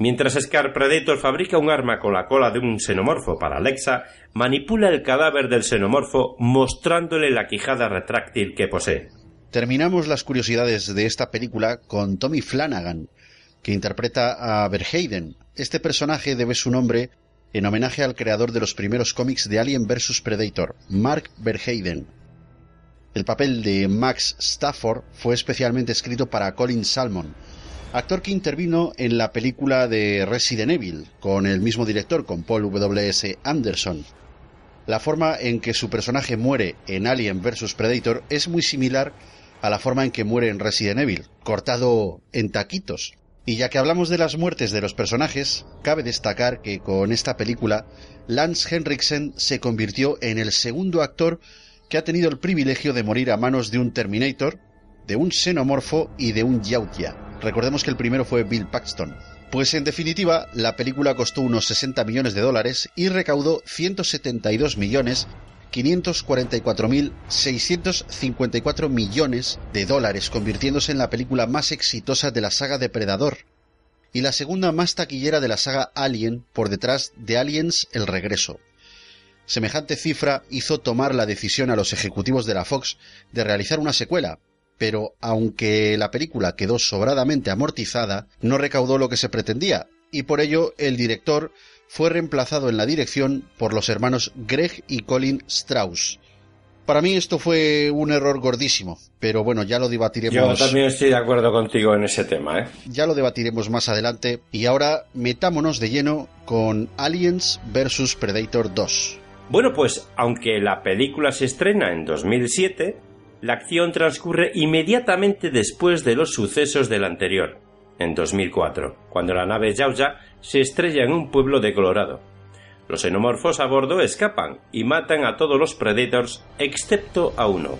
Mientras Scar Predator fabrica un arma con la cola de un xenomorfo para Alexa, manipula el cadáver del xenomorfo mostrándole la quijada retráctil que posee. Terminamos las curiosidades de esta película con Tommy Flanagan, que interpreta a Verheiden, este personaje debe su nombre en homenaje al creador de los primeros cómics de Alien vs. Predator, Mark Verheiden. El papel de Max Stafford fue especialmente escrito para Colin Salmon, actor que intervino en la película de Resident Evil, con el mismo director, con Paul W.S. Anderson. La forma en que su personaje muere en Alien vs. Predator es muy similar a la forma en que muere en Resident Evil, cortado en taquitos. Y ya que hablamos de las muertes de los personajes, cabe destacar que con esta película Lance Henriksen se convirtió en el segundo actor que ha tenido el privilegio de morir a manos de un Terminator, de un xenomorfo y de un Yautja. Recordemos que el primero fue Bill Paxton. Pues en definitiva, la película costó unos 60 millones de dólares y recaudó 172 millones 544.654 millones de dólares, convirtiéndose en la película más exitosa de la saga Depredador y la segunda más taquillera de la saga Alien por detrás de Aliens El Regreso. Semejante cifra hizo tomar la decisión a los ejecutivos de la Fox de realizar una secuela, pero aunque la película quedó sobradamente amortizada, no recaudó lo que se pretendía, y por ello el director fue reemplazado en la dirección por los hermanos Greg y Colin Strauss. Para mí esto fue un error gordísimo, pero bueno, ya lo debatiremos. Yo también estoy de acuerdo contigo en ese tema, ¿eh? Ya lo debatiremos más adelante y ahora metámonos de lleno con Aliens vs Predator 2. Bueno, pues aunque la película se estrena en 2007, la acción transcurre inmediatamente después de los sucesos del anterior, en 2004, cuando la nave Yaoya se estrella en un pueblo de Colorado. Los xenomorfos a bordo escapan y matan a todos los Predators excepto a uno.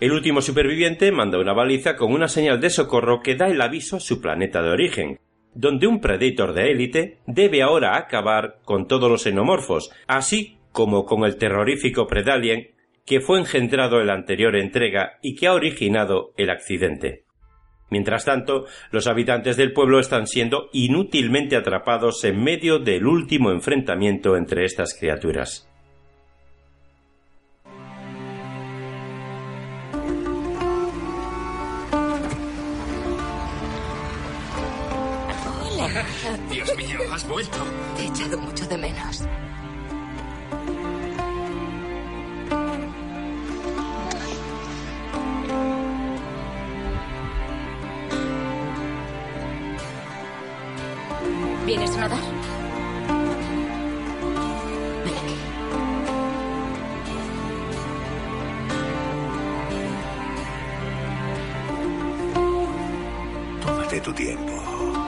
El último superviviente manda una baliza con una señal de socorro que da el aviso a su planeta de origen, donde un Predator de élite debe ahora acabar con todos los xenomorfos, así como con el terrorífico Predalien que fue engendrado en la anterior entrega y que ha originado el accidente. Mientras tanto, los habitantes del pueblo están siendo inútilmente atrapados en medio del último enfrentamiento entre estas criaturas. Hola. Dios mío, has vuelto. Tu tiempo.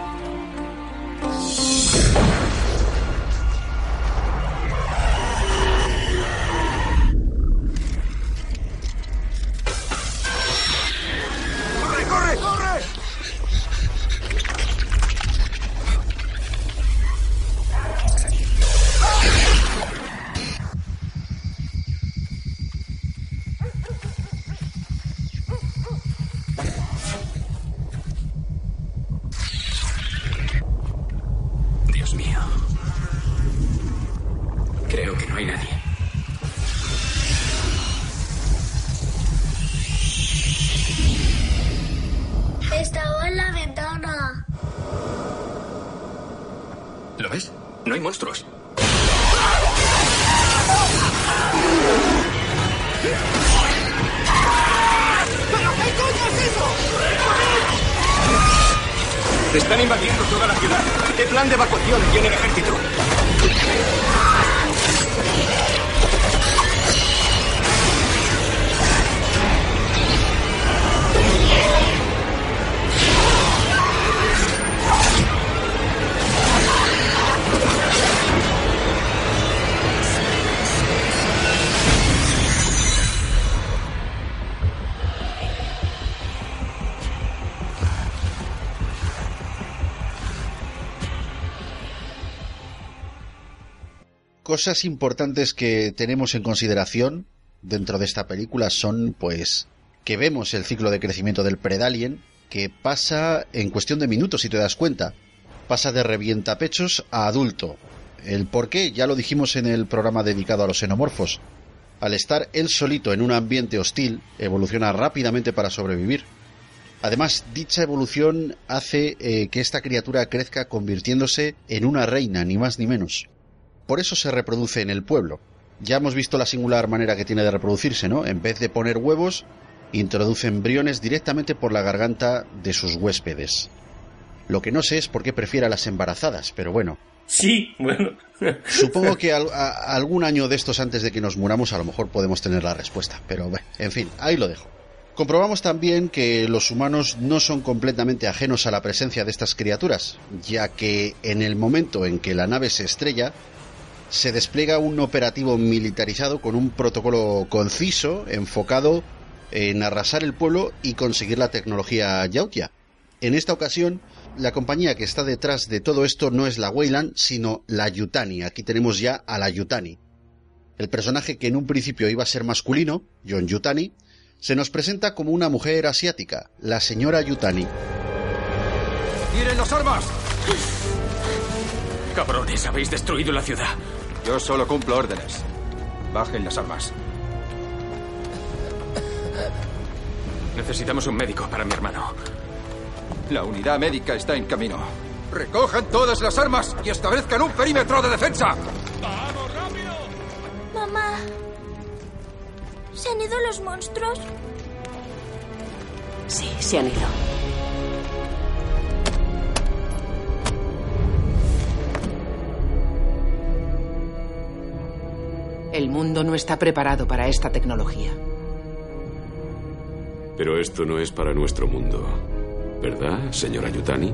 Cosas importantes que tenemos en consideración dentro de esta película son, pues, que vemos el ciclo de crecimiento del Predalien, que pasa en cuestión de minutos, si te das cuenta. Pasa de revientapechos a adulto. El por qué ya lo dijimos en el programa dedicado a los xenomorfos. Al estar él solito en un ambiente hostil, evoluciona rápidamente para sobrevivir. Además, dicha evolución hace eh, que esta criatura crezca convirtiéndose en una reina, ni más ni menos. Por eso se reproduce en el pueblo. Ya hemos visto la singular manera que tiene de reproducirse, ¿no? En vez de poner huevos, introduce embriones directamente por la garganta de sus huéspedes. Lo que no sé es por qué prefiere a las embarazadas, pero bueno. Sí, bueno. [laughs] Supongo que a- algún año de estos antes de que nos muramos a lo mejor podemos tener la respuesta, pero bueno, en fin, ahí lo dejo. Comprobamos también que los humanos no son completamente ajenos a la presencia de estas criaturas, ya que en el momento en que la nave se estrella, se despliega un operativo militarizado con un protocolo conciso, enfocado en arrasar el pueblo y conseguir la tecnología Yautja. En esta ocasión, la compañía que está detrás de todo esto no es la Weyland, sino la Yutani. Aquí tenemos ya a la Yutani. El personaje que en un principio iba a ser masculino, John Yutani, se nos presenta como una mujer asiática, la señora Yutani. ¡Tiren las armas! Cabrones, habéis destruido la ciudad. Yo solo cumplo órdenes. Bajen las armas. Necesitamos un médico para mi hermano. La unidad médica está en camino. Recojan todas las armas y establezcan un perímetro de defensa. Mamá. ¿Se han ido los monstruos? Sí, se han ido. El mundo no está preparado para esta tecnología. Pero esto no es para nuestro mundo. ¿Verdad, señora Yutani?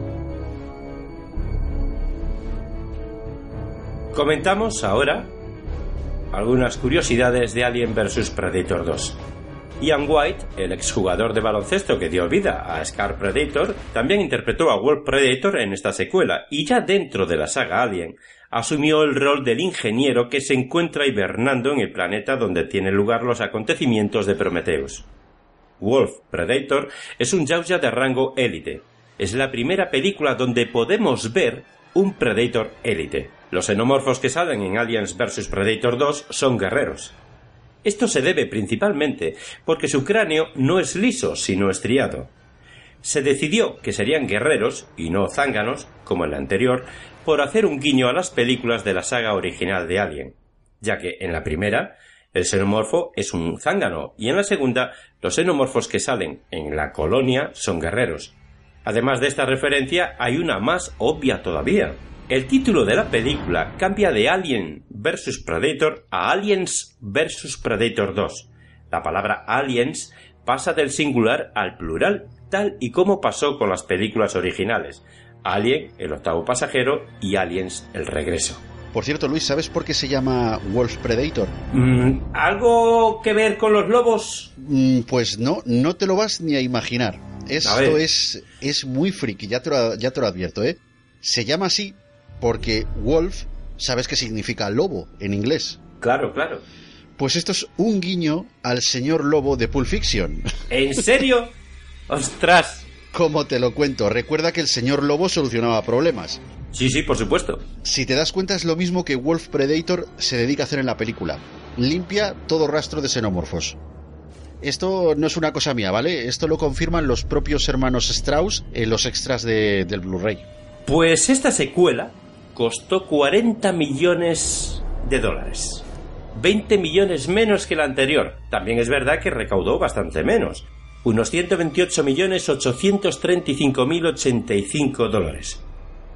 Comentamos ahora algunas curiosidades de Alien vs Predator 2. Ian White, el exjugador de baloncesto que dio vida a Scar Predator, también interpretó a Wolf Predator en esta secuela y ya dentro de la saga Alien asumió el rol del ingeniero que se encuentra hibernando en el planeta donde tienen lugar los acontecimientos de Prometheus. Wolf Predator es un Yautja de rango élite. Es la primera película donde podemos ver un Predator élite. Los xenomorfos que salen en Aliens vs Predator 2 son guerreros. Esto se debe principalmente porque su cráneo no es liso, sino estriado. Se decidió que serían guerreros y no zánganos, como en la anterior, por hacer un guiño a las películas de la saga original de Alien, ya que en la primera el xenomorfo es un zángano y en la segunda los xenomorfos que salen en la colonia son guerreros. Además de esta referencia hay una más obvia todavía. El título de la película cambia de Alien vs Predator a Aliens vs Predator 2. La palabra aliens pasa del singular al plural, tal y como pasó con las películas originales. Alien, el octavo pasajero, y Aliens, el regreso. Por cierto, Luis, ¿sabes por qué se llama Wolf Predator? Mm, ¿Algo que ver con los lobos? Mm, pues no, no te lo vas ni a imaginar. Esto es, es muy friki, ya te, lo, ya te lo advierto, ¿eh? Se llama así porque Wolf, ¿sabes qué significa lobo en inglés? Claro, claro. Pues esto es un guiño al señor lobo de Pulp Fiction. ¿En serio? ¡Ostras! Como te lo cuento, recuerda que el señor lobo solucionaba problemas. Sí, sí, por supuesto. Si te das cuenta es lo mismo que Wolf Predator se dedica a hacer en la película. Limpia todo rastro de xenomorfos. Esto no es una cosa mía, ¿vale? Esto lo confirman los propios hermanos Strauss en los extras de, del Blu-ray. Pues esta secuela costó 40 millones de dólares. 20 millones menos que la anterior. También es verdad que recaudó bastante menos. Unos 128 millones 835 mil 85 dólares.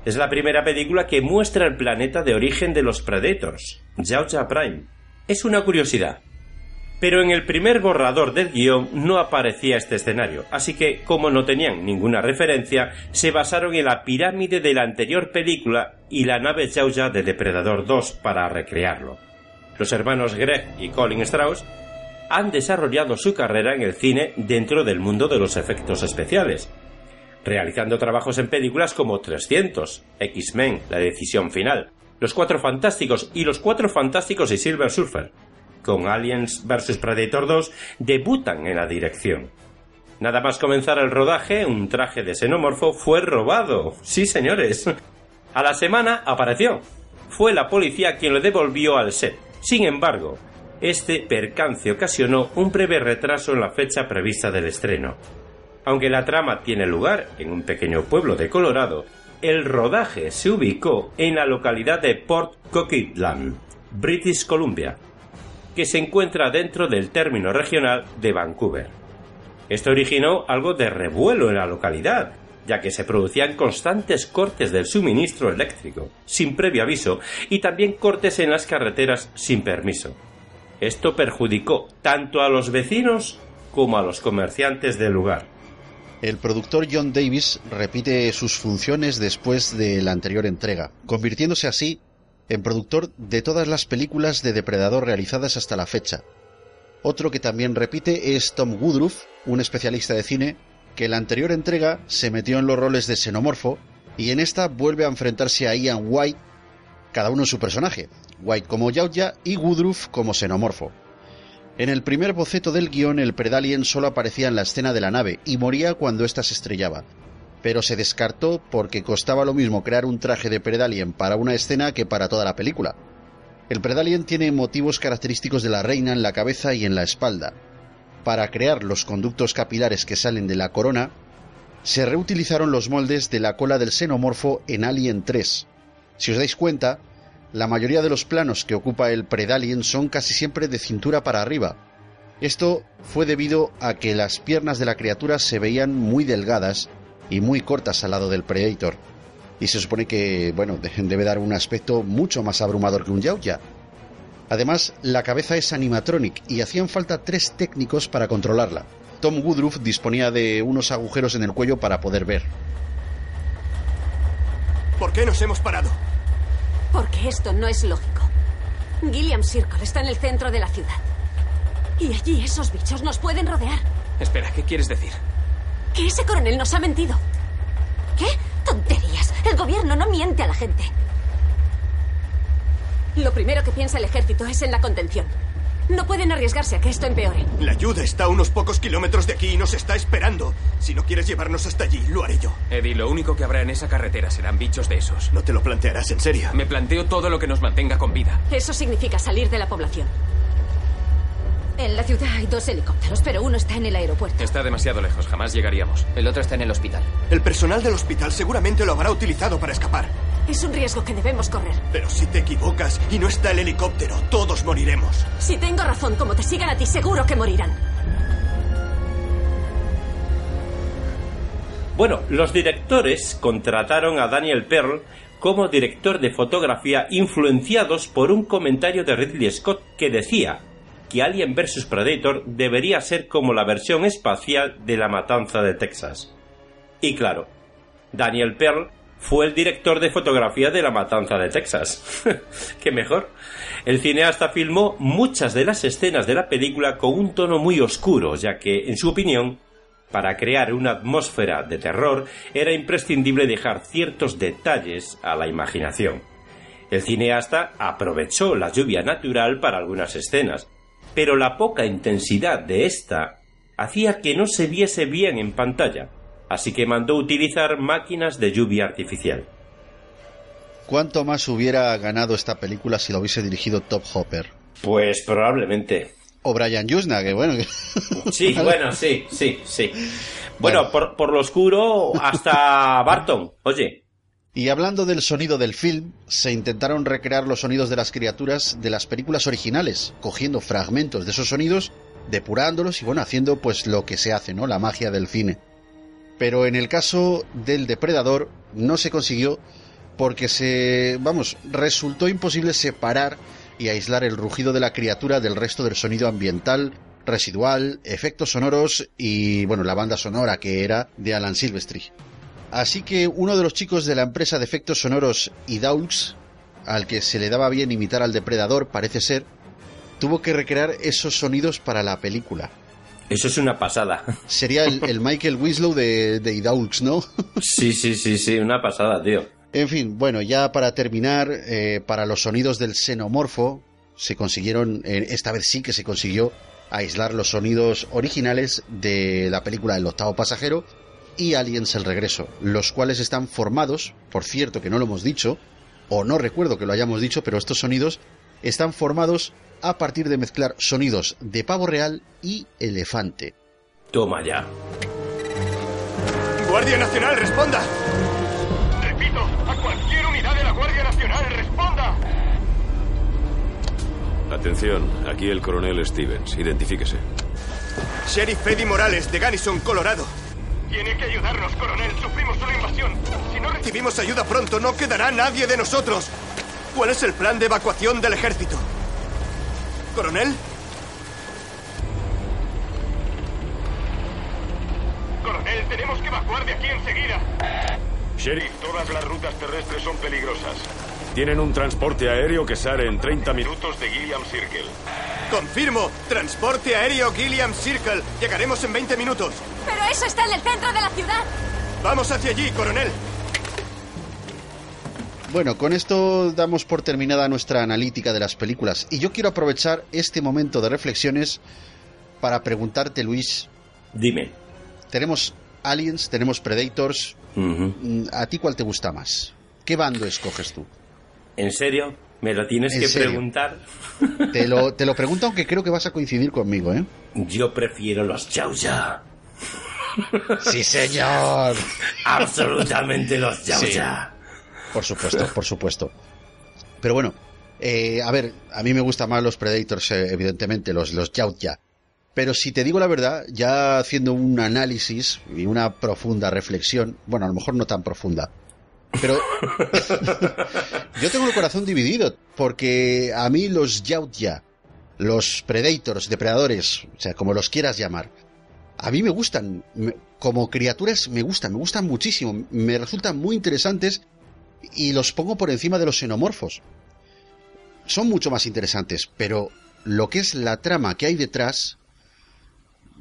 Es la primera película que muestra el planeta de origen de los Predators, Jaja Prime. Es una curiosidad. Pero en el primer borrador del guion no aparecía este escenario, así que, como no tenían ninguna referencia, se basaron en la pirámide de la anterior película y la nave Jaja de Depredador 2 para recrearlo. Los hermanos Greg y Colin Strauss han desarrollado su carrera en el cine dentro del mundo de los efectos especiales, realizando trabajos en películas como 300, X-Men, La Decisión Final, Los Cuatro Fantásticos y Los Cuatro Fantásticos y Silver Surfer. Con Aliens vs Predator 2 debutan en la dirección. Nada más comenzar el rodaje, un traje de xenomorfo fue robado. Sí, señores. A la semana apareció. Fue la policía quien lo devolvió al set. Sin embargo, este percance ocasionó un breve retraso en la fecha prevista del estreno. Aunque la trama tiene lugar en un pequeño pueblo de Colorado, el rodaje se ubicó en la localidad de Port Coquitlam, British Columbia, que se encuentra dentro del término regional de Vancouver. Esto originó algo de revuelo en la localidad, ya que se producían constantes cortes del suministro eléctrico, sin previo aviso, y también cortes en las carreteras sin permiso. Esto perjudicó tanto a los vecinos como a los comerciantes del lugar. El productor John Davis repite sus funciones después de la anterior entrega, convirtiéndose así en productor de todas las películas de Depredador realizadas hasta la fecha. Otro que también repite es Tom Woodruff, un especialista de cine, que en la anterior entrega se metió en los roles de xenomorfo y en esta vuelve a enfrentarse a Ian White, cada uno en su personaje, White como Yauya y Woodruff como xenomorfo. En el primer boceto del guion, el Predalien solo aparecía en la escena de la nave y moría cuando ésta se estrellaba. Pero se descartó porque costaba lo mismo crear un traje de Predalien para una escena que para toda la película. El Predalien tiene motivos característicos de la reina en la cabeza y en la espalda. Para crear los conductos capilares que salen de la corona, se reutilizaron los moldes de la cola del xenomorfo en Alien 3. Si os dais cuenta, la mayoría de los planos que ocupa el Predalien son casi siempre de cintura para arriba. Esto fue debido a que las piernas de la criatura se veían muy delgadas y muy cortas al lado del Predator. Y se supone que, bueno, debe dar un aspecto mucho más abrumador que un Yauya. Además, la cabeza es animatronic y hacían falta tres técnicos para controlarla. Tom Woodruff disponía de unos agujeros en el cuello para poder ver. ¿Por qué nos hemos parado? Porque esto no es lógico. Gilliam Circle está en el centro de la ciudad. Y allí esos bichos nos pueden rodear. Espera, ¿qué quieres decir? Que ese coronel nos ha mentido. ¿Qué? Tonterías. El gobierno no miente a la gente. Lo primero que piensa el ejército es en la contención. No pueden arriesgarse a que esto empeore. La ayuda está a unos pocos kilómetros de aquí y nos está esperando. Si no quieres llevarnos hasta allí, lo haré yo. Eddie, lo único que habrá en esa carretera serán bichos de esos. No te lo plantearás en serio. Me planteo todo lo que nos mantenga con vida. Eso significa salir de la población. En la ciudad hay dos helicópteros, pero uno está en el aeropuerto. Está demasiado lejos, jamás llegaríamos. El otro está en el hospital. El personal del hospital seguramente lo habrá utilizado para escapar. Es un riesgo que debemos correr. Pero si te equivocas y no está el helicóptero, todos moriremos. Si tengo razón, como te sigan a ti, seguro que morirán. Bueno, los directores contrataron a Daniel Pearl como director de fotografía influenciados por un comentario de Ridley Scott que decía que Alien vs Predator debería ser como la versión espacial de La Matanza de Texas. Y claro, Daniel Pearl fue el director de fotografía de La Matanza de Texas. [laughs] ¡Qué mejor! El cineasta filmó muchas de las escenas de la película con un tono muy oscuro, ya que, en su opinión, para crear una atmósfera de terror era imprescindible dejar ciertos detalles a la imaginación. El cineasta aprovechó la lluvia natural para algunas escenas, pero la poca intensidad de esta hacía que no se viese bien en pantalla, así que mandó utilizar máquinas de lluvia artificial. ¿Cuánto más hubiera ganado esta película si la hubiese dirigido Top Hopper? Pues probablemente. O Brian Yusna, que bueno. Sí, [laughs] bueno, sí, sí, sí. Bueno, Por, por lo oscuro hasta [laughs] Barton, oye. Y hablando del sonido del film, se intentaron recrear los sonidos de las criaturas de las películas originales, cogiendo fragmentos de esos sonidos, depurándolos y bueno, haciendo pues lo que se hace, ¿no? La magia del cine. Pero en el caso del depredador no se consiguió porque se, vamos, resultó imposible separar y aislar el rugido de la criatura del resto del sonido ambiental, residual, efectos sonoros y, bueno, la banda sonora que era de Alan Silvestri. Así que uno de los chicos de la empresa de efectos sonoros Idaux, al que se le daba bien imitar al depredador, parece ser, tuvo que recrear esos sonidos para la película. Eso es una pasada. Sería el, Michael Winslow de, de ¿no? sí, sí, sí, sí, una pasada, tío. En fin, bueno, ya para terminar, eh, para los sonidos del xenomorfo, se consiguieron, eh, esta vez sí que se consiguió aislar los sonidos originales de la película El octavo pasajero y Aliens el regreso, los cuales están formados, por cierto que no lo hemos dicho, o no recuerdo que lo hayamos dicho, pero estos sonidos están formados a partir de mezclar sonidos de pavo real y elefante. Toma ya. Guardia Nacional, responda. A cualquier unidad de la Guardia Nacional, responda. Atención, aquí el coronel Stevens. Identifíquese. Sheriff Eddie Morales, de Gunnison, Colorado. Tiene que ayudarnos, coronel. Sufrimos una invasión. Si no recibimos ayuda pronto, no quedará nadie de nosotros. ¿Cuál es el plan de evacuación del ejército? ¿Coronel? Coronel, tenemos que evacuar de aquí enseguida. Sheriff, todas las rutas terrestres son peligrosas. Tienen un transporte aéreo que sale en 30 minutos de Gilliam Circle. Confirmo, transporte aéreo Gilliam Circle. Llegaremos en 20 minutos. Pero eso está en el centro de la ciudad. Vamos hacia allí, coronel. Bueno, con esto damos por terminada nuestra analítica de las películas. Y yo quiero aprovechar este momento de reflexiones para preguntarte, Luis. Dime. Tenemos Aliens, tenemos Predators. Mm, ¿A ti cuál te gusta más? ¿Qué bando escoges tú? ¿En serio? ¿Me lo tienes que preguntar? Te lo, te lo pregunto aunque creo que vas a coincidir conmigo, ¿eh? Yo prefiero los Yauya. ¡Sí, señor! Absolutamente los Yauya. Por supuesto, por supuesto. Pero bueno, eh, a ver, a mí me gustan más los Predators, eh, evidentemente, los, los pero si te digo la verdad, ya haciendo un análisis y una profunda reflexión, bueno, a lo mejor no tan profunda, pero [laughs] yo tengo el corazón dividido, porque a mí los Yautya, los Predators, depredadores, o sea, como los quieras llamar, a mí me gustan, como criaturas me gustan, me gustan muchísimo, me resultan muy interesantes y los pongo por encima de los xenomorfos. Son mucho más interesantes, pero lo que es la trama que hay detrás,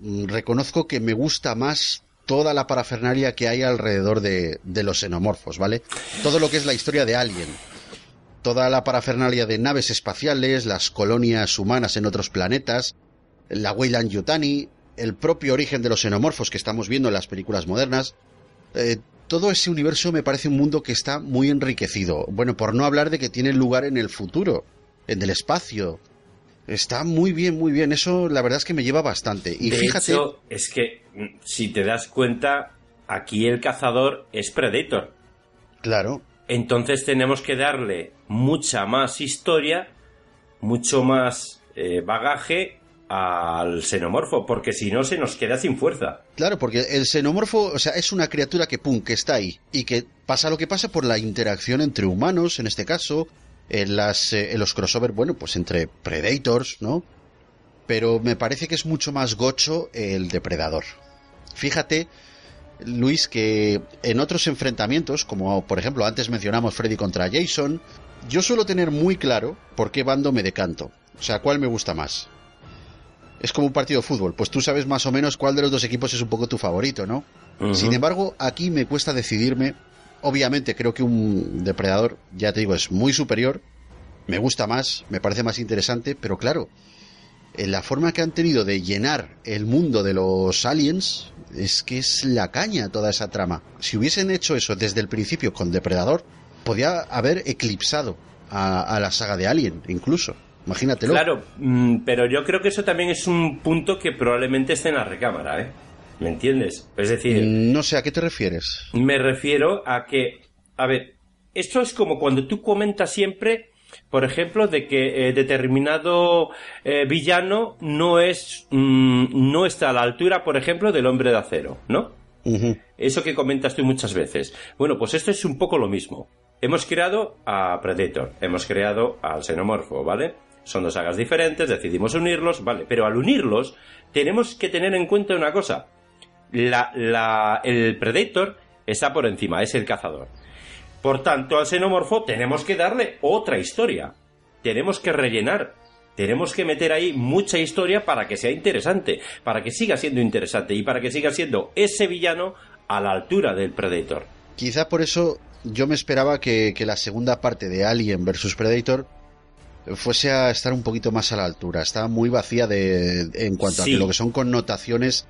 Mm, reconozco que me gusta más toda la parafernalia que hay alrededor de, los xenomorfos, ¿vale? Todo lo que es la historia de Alien. Toda la parafernalia de naves espaciales, las colonias humanas en otros planetas, la Weyland Yutani, el propio origen de los xenomorfos que estamos viendo en las películas modernas. Eh, todo ese universo me parece un mundo que está muy enriquecido. Bueno, por no hablar de que tiene lugar en el futuro, en el espacio, Está muy bien, muy bien. Eso la verdad es que me lleva bastante. Y fíjate. es que mm, si te das cuenta, aquí el cazador es Predator. Claro. Entonces tenemos que darle mucha más historia, mucho más eh, bagaje al xenomorfo, porque si no se nos queda sin fuerza. Claro, porque el xenomorfo, o sea, es una criatura que pum, que está ahí y que pasa lo que pasa por la interacción entre humanos, en este caso, en, las, eh, en los crossover, bueno, pues entre Predators, ¿no? Pero me parece que es mucho más gocho el depredador. Fíjate, Luis, que en otros enfrentamientos, como por ejemplo antes mencionamos Freddy contra Jason, yo suelo tener muy claro por qué bando me decanto. O sea, cuál me gusta más. Es como un partido de fútbol, pues tú sabes más o menos cuál de los dos equipos es un poco tu favorito, ¿no? Sin embargo, aquí me cuesta decidirme Obviamente creo que un depredador, ya te digo, es muy superior, me gusta más, me parece más interesante, pero claro, en la forma que han tenido de llenar el mundo de los aliens es que es la caña toda esa trama. Si hubiesen hecho eso desde el principio con Depredador, podía haber eclipsado a, la saga de Alien, incluso. Imagínatelo. Claro, mm, pero yo creo que eso también es un punto que probablemente esté en la recámara, ¿eh? ¿Me entiendes? Es decir... No sé, ¿a qué te refieres? Me refiero a que, a ver, esto es como cuando tú comentas siempre, por ejemplo, de que eh, determinado eh, villano no es, mm, no está a la altura, por ejemplo, del hombre de acero, ¿no? Eso que comentas tú muchas veces. Bueno, pues esto es un poco lo mismo. Hemos creado a Predator, hemos creado al Xenomorfo, ¿vale? Son dos sagas diferentes, decidimos unirlos, ¿vale? Pero al unirlos, tenemos que tener en cuenta una cosa. La, la- el Predator está por encima, es el cazador. Por tanto, al xenomorfo tenemos que darle otra historia. Tenemos que rellenar. Tenemos que meter ahí mucha historia para que sea interesante, para que siga siendo interesante y para que siga siendo ese villano a la altura del Predator. Quizá por eso yo me esperaba que, que la segunda parte de Alien vs Predator fuese a estar un poquito más a la altura. Está muy vacía de, en cuanto Sí. a que lo que son connotaciones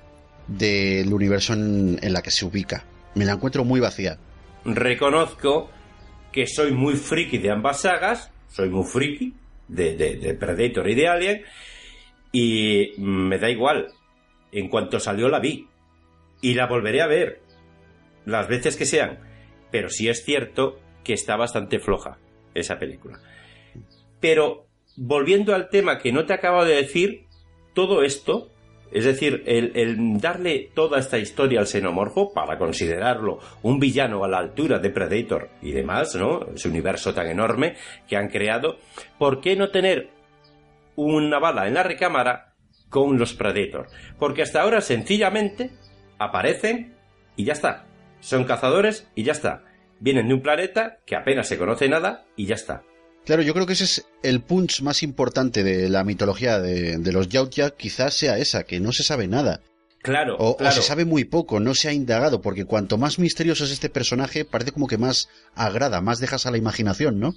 del universo en, la que se ubica. Me la encuentro muy vacía. Reconozco que soy muy friki de ambas sagas, soy muy friki de, de- de Predator y de Alien, y me da igual. En cuanto salió la vi. Y la volveré a ver. Las veces que sean. Pero sí es cierto que está bastante floja esa película. Pero volviendo al tema que no te acabo de decir, todo esto, es decir, el, darle toda esta historia al xenomorfo para considerarlo un villano a la altura de Predator y demás, ¿no? Ese universo tan enorme que han creado, ¿por qué no tener una bala en la recámara con los Predator? Porque hasta ahora sencillamente aparecen y ya está. Son cazadores y ya está. Vienen de un planeta que apenas se conoce nada y ya está. Claro, yo creo que ese es el punch más importante de la mitología de, de los Yautja, quizás sea esa, que no se sabe nada. Claro, O, o claro. se sabe muy poco, no se ha indagado, porque cuanto más misterioso es este personaje, parece como que más agrada, más dejas a la imaginación, ¿no?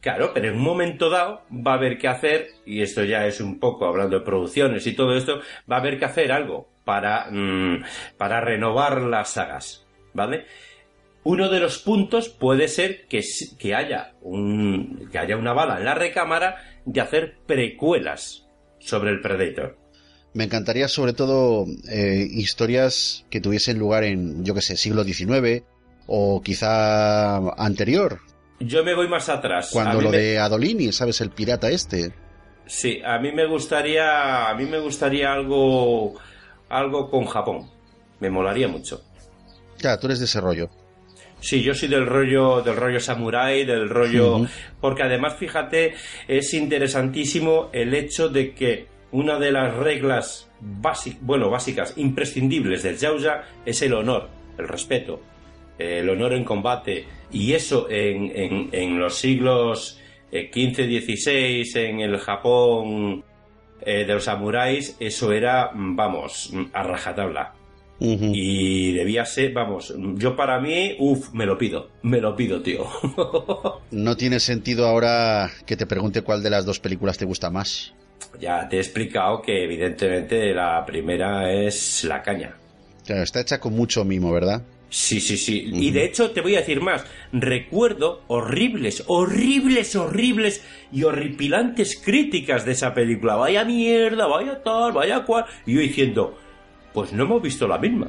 Claro, pero en un momento dado va a haber que hacer, y esto ya es un poco hablando de producciones y todo esto, va a haber que hacer algo para, mm, para renovar las sagas, ¿vale? Uno de los puntos puede ser que, que, haya un, que haya una bala en la recámara de hacer precuelas sobre el Predator. Me encantaría sobre todo eh, historias que tuviesen lugar en, yo que sé, siglo XIX o quizá anterior, Yo me voy más atrás. Cuando lo me- de Adolini, ¿sabes? El pirata este. Sí, a mí me gustaría, a mí me gustaría algo, algo con Japón. Me molaría mucho. Claro, tú eres de ese rollo. Sí, yo soy del rollo, del rollo samurái, del rollo, porque además, fíjate, es interesantísimo el hecho de que una de las reglas básicas, bueno, básicas, imprescindibles del Yaoya es el honor, el respeto, el honor en combate, y eso en, en- en los siglos eh, XV, XVI, en el Japón eh, de los samuráis, eso era, vamos, a rajatabla. Y debía ser, vamos, yo para mí, uff, me lo pido, me lo pido, tío. [laughs] No tiene sentido ahora que te pregunte cuál de las dos películas te gusta más. ya te he explicado que evidentemente la primera es la caña. Claro, está hecha con mucho mimo, ¿verdad? Sí, sí, sí. Y de hecho te voy a decir más. Recuerdo horribles, horribles, horribles y horripilantes críticas de esa película. Vaya mierda, vaya tal, vaya cual. Y yo diciendo, pues no hemos visto la misma.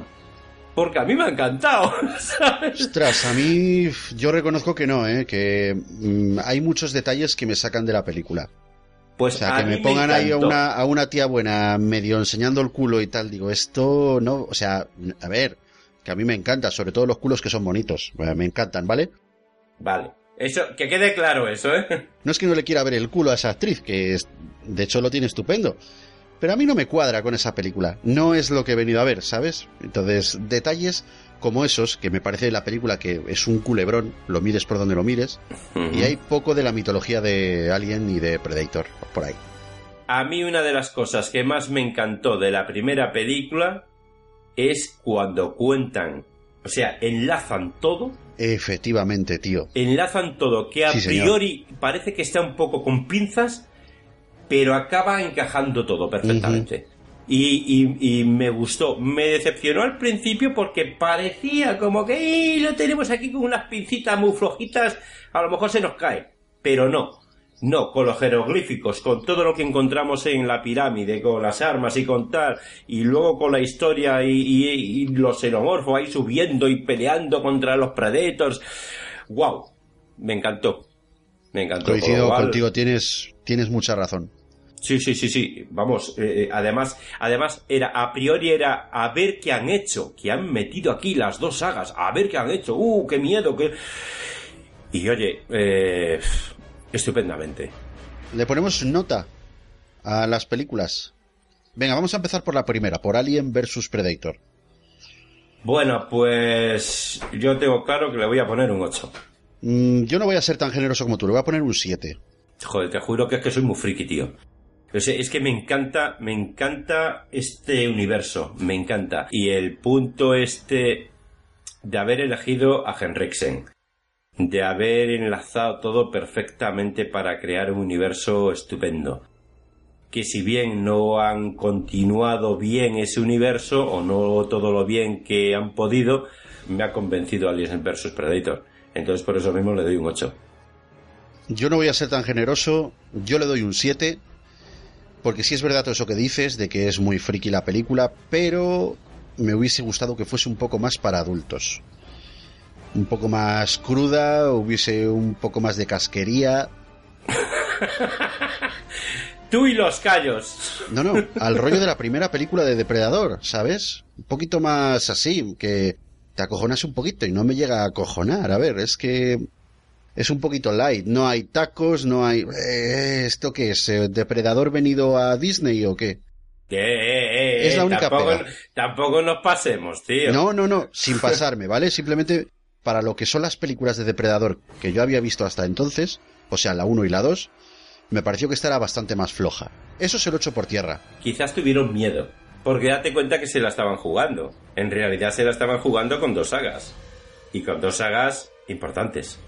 Porque a mí me ha encantado. [laughs] ¿sabes? Ostras, a mí yo reconozco que no, ¿eh? que mm, hay muchos detalles que me sacan de la película. Pues o sea, a que me pongan ahí a una, a una tía buena medio enseñando el culo y tal, digo, esto no, o sea, a ver, que a mí me encanta, sobre todo los culos que son bonitos, me encantan, ¿vale? Vale. Eso, que quede claro eso, ¿eh? No es que no le quiera ver el culo a esa actriz, que es- de hecho lo tiene estupendo. Pero a mí no me cuadra con esa película. No es lo que he venido a ver, ¿sabes? Entonces, detalles como esos, que me parece la película que es un culebrón, lo mires por donde lo mires, y hay poco de la mitología de Alien y de Predator por ahí. A mí una de las cosas que más me encantó de la primera película es cuando cuentan, o sea, enlazan todo, Efectivamente, tío. enlazan todo, que a Sí, señor. priori parece que está un poco con pinzas, pero acaba encajando todo perfectamente. Y, y- y me gustó, me decepcionó al principio porque parecía como que "Eh, lo tenemos aquí con unas pincitas muy flojitas, a lo mejor se nos cae, pero no. No, con los jeroglíficos, con todo lo que encontramos en la pirámide, con las armas y con tal, y luego con la historia y, los xenomorfos ahí subiendo y peleando contra los Predators. ¡Wow! Me encantó. Me encantó. Coincido contigo, tienes, tienes mucha razón. Sí, sí, sí, sí. Vamos, eh, eh, además, además era a priori era a ver qué han hecho, que han metido aquí las dos sagas, a ver qué han hecho. Uh, qué miedo, qué. Y oye, eh, estupendamente. Le ponemos nota a las películas. Venga, vamos a empezar por la primera, por Alien vs Predator. Bueno, pues yo tengo claro que le voy a poner un 8. Mm, yo no voy a ser tan generoso como tú, le voy a poner un 7. Joder, te juro que es que soy muy friki, tío. Es que me encanta, me encanta este universo, me encanta. Y el punto este de haber elegido a Henriksen, de haber enlazado todo perfectamente para crear un universo estupendo. Que si bien no han continuado bien ese universo, o no todo lo bien que han podido, me ha convencido Alien vs Predator. Entonces por eso mismo le doy un 8. Yo no voy a ser tan generoso, yo le doy un 7, porque sí es verdad todo eso que dices, de que es muy friki la película, pero me hubiese gustado que fuese un poco más para adultos. Un poco más cruda, hubiese un poco más de casquería. [laughs] Tú y los callos. No, no, al rollo de la primera película de Depredador, ¿sabes? Un poquito más así, que te acojonas un poquito y no me llega a acojonar. A ver, es que es un poquito light. No hay tacos, no hay... eh, ¿Esto qué es? eh, ¿Depredador venido a Disney o qué? Que, eh, eh, Es la eh, única tampoco, pega. tampoco nos pasemos, tío. No, no, no, sin [laughs] pasarme, ¿vale? Simplemente para lo que son las películas de Depredador que yo había visto hasta entonces, o sea, la 1 y la 2, me pareció que esta era bastante más floja. Eso se lo echo por tierra. Quizás tuvieron miedo. Porque date cuenta que se la estaban jugando. En realidad se la estaban jugando con dos sagas. Y con dos sagas importantes.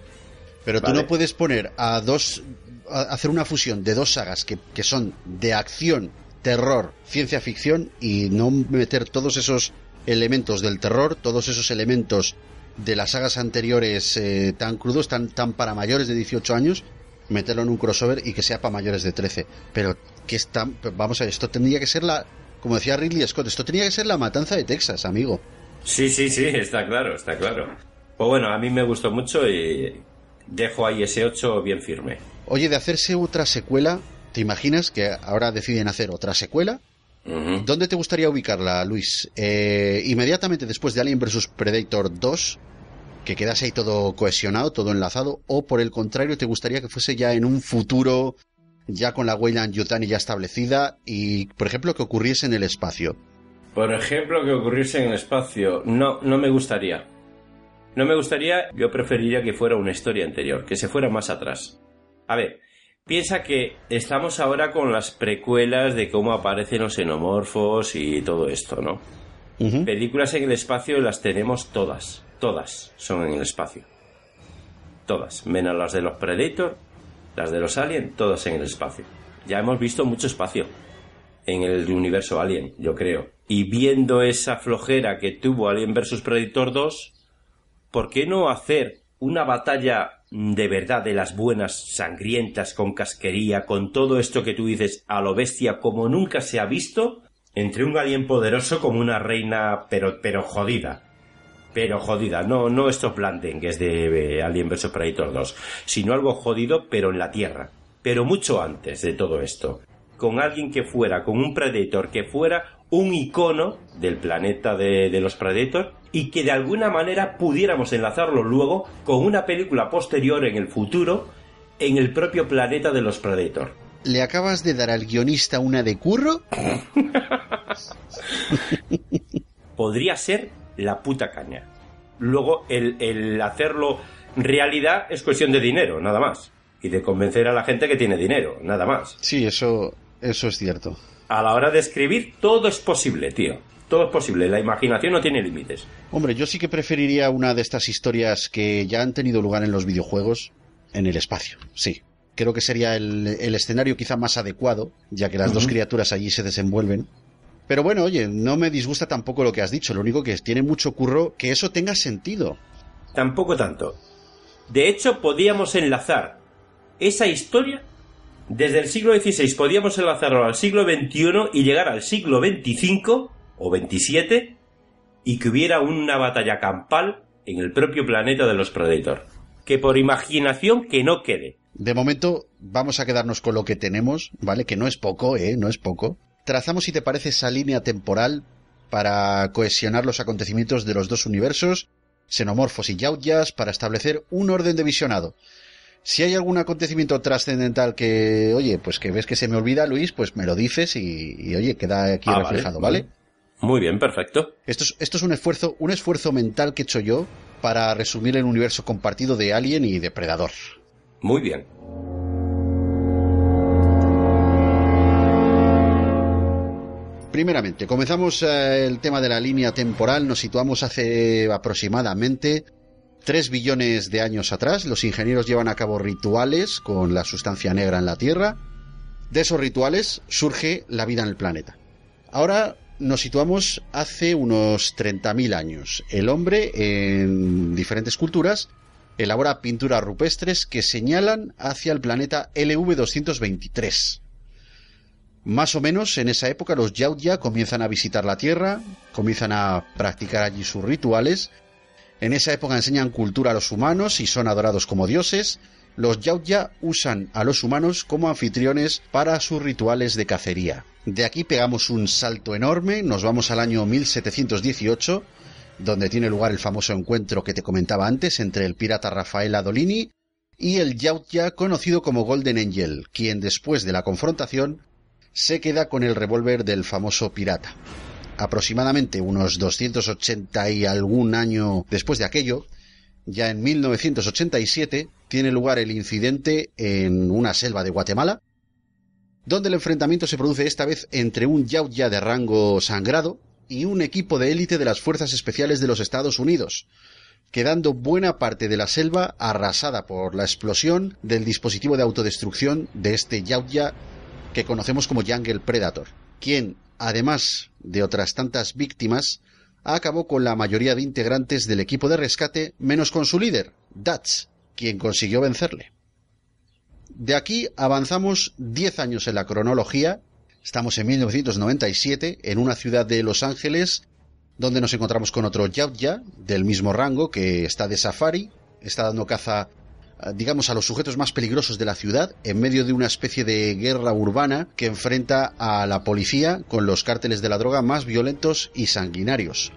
Pero tú no puedes poner a dos. a- hacer una fusión de dos sagas que, que son de acción, terror, ciencia ficción y no meter todos esos elementos del terror, todos esos elementos de las sagas anteriores eh, tan crudos, tan, tan para mayores de 18 años, meterlo en un crossover y que sea para mayores de 13. Pero que está. Vamos a ver, esto tendría que ser la. Como decía Ridley Scott, esto tenía que ser la matanza de Texas, amigo. Sí, sí, sí, está claro, está claro. Pues bueno, a mí me gustó mucho y dejo ahí ese 8 bien firme. Oye, de hacerse otra secuela, ¿te imaginas que ahora deciden hacer otra secuela? ¿Dónde te gustaría ubicarla, Luis? Eh, inmediatamente después de Alien vs Predator 2, que quedase ahí todo cohesionado, todo enlazado, o por el contrario, te gustaría que fuese ya en un futuro, ya con la Weyland Yutani ya establecida y, por ejemplo, que ocurriese en el espacio. Por ejemplo, que ocurriese en el espacio. No, no me gustaría. No me gustaría, yo preferiría que fuera una historia anterior, que se fuera más atrás. A ver, piensa que estamos ahora con las precuelas de cómo aparecen los xenomorfos y todo esto, ¿no? Películas en el espacio las tenemos todas. Todas son en el espacio. Todas. Menos las de los Predator, las de los Alien, todas en el espacio. Ya hemos visto mucho espacio en el universo Alien, yo creo. Y viendo esa flojera que tuvo Alien vs Predator 2, ¿por qué no hacer una batalla de verdad de las buenas, sangrientas, con casquería, con todo esto que tú dices a lo bestia como nunca se ha visto, entre un alien poderoso como una reina, pero, pero jodida? Pero jodida, no, no estos blandengues de Alien vs Predator 2, sino algo jodido, pero en la Tierra. Pero mucho antes de todo esto. Con alguien que fuera, con un Predator que fuera un icono del planeta de, de los Predator y que de alguna manera pudiéramos enlazarlo luego con una película posterior en el futuro en el propio planeta de los Predator. ¿Le acabas de dar al guionista una de curro? [laughs] Podría ser la puta caña. Luego el, el hacerlo realidad es cuestión de dinero, nada más. Y de convencer a la gente que tiene dinero, nada más. Sí, eso, eso es cierto. A la hora de escribir, todo es posible, tío. Todo es posible. La imaginación no tiene límites. Hombre, yo sí que preferiría una de estas historias que ya han tenido lugar en los videojuegos en el espacio, sí. Creo que sería el, el escenario quizá más adecuado, ya que las dos criaturas allí se desenvuelven. Pero bueno, oye, no me disgusta tampoco lo que has dicho, lo único que tiene mucho curro que eso tenga sentido. Tampoco tanto. De hecho, podíamos enlazar esa historia desde el siglo XVI podíamos enlazarlo al siglo XXI y llegar al siglo XXV o XXVII y que hubiera una batalla campal en el propio planeta de los Predator. Que por imaginación que no quede. De momento vamos a quedarnos con lo que tenemos, ¿vale? Que no es poco, ¿eh? No es poco. Trazamos, si te parece, esa línea temporal para cohesionar los acontecimientos de los dos universos, xenomorfos y yaudyas, para establecer un orden de visionado. Si hay algún acontecimiento trascendental que, oye, pues que ves que se me olvida, Luis, pues me lo dices y, oye, queda aquí Ah, reflejado, vale, ¿vale? Muy bien, perfecto. Esto es, esto es un esfuerzo, un esfuerzo mental que he hecho yo para resumir el universo compartido de Alien y Depredador. Muy bien. Primeramente, comenzamos eh, el tema de la línea temporal, nos situamos hace aproximadamente 3 billones de años atrás, los ingenieros llevan a cabo rituales con la sustancia negra en la Tierra. De esos rituales surge la vida en el planeta. Ahora nos situamos hace unos 30.000 años. El hombre, en diferentes culturas, elabora pinturas rupestres que señalan hacia el planeta LV-223. Más o menos en esa época los Yautja comienzan a visitar la Tierra, comienzan a practicar allí sus rituales. En esa época enseñan cultura a los humanos y son adorados como dioses. Los Yautja usan a los humanos como anfitriones para sus rituales de cacería. De aquí pegamos un salto enorme, nos vamos al año 1718, donde tiene lugar el famoso encuentro que te comentaba antes entre el pirata Rafael Adolini y el Yautja conocido como Golden Angel, quien después de la confrontación se queda con el revólver del famoso pirata. Aproximadamente unos 280 y algún año después de aquello, ya en 1987 tiene lugar el incidente en una selva de Guatemala, donde el enfrentamiento se produce esta vez entre un Yautja de rango sangrado y un equipo de élite de las Fuerzas Especiales de los Estados Unidos, quedando buena parte de la selva arrasada por la explosión del dispositivo de autodestrucción de este Yautja que conocemos como Jungle Predator, quien, además de otras tantas víctimas, acabó con la mayoría de integrantes del equipo de rescate, menos con su líder, Dutch, quien consiguió vencerle. De aquí avanzamos 10 años en la cronología, estamos en 1997, en una ciudad de Los Ángeles, donde nos encontramos con otro Yautja, del mismo rango, que está de safari, está dando caza digamos, a los sujetos más peligrosos de la ciudad en medio de una especie de guerra urbana que enfrenta a la policía con los cárteles de la droga más violentos y sanguinarios.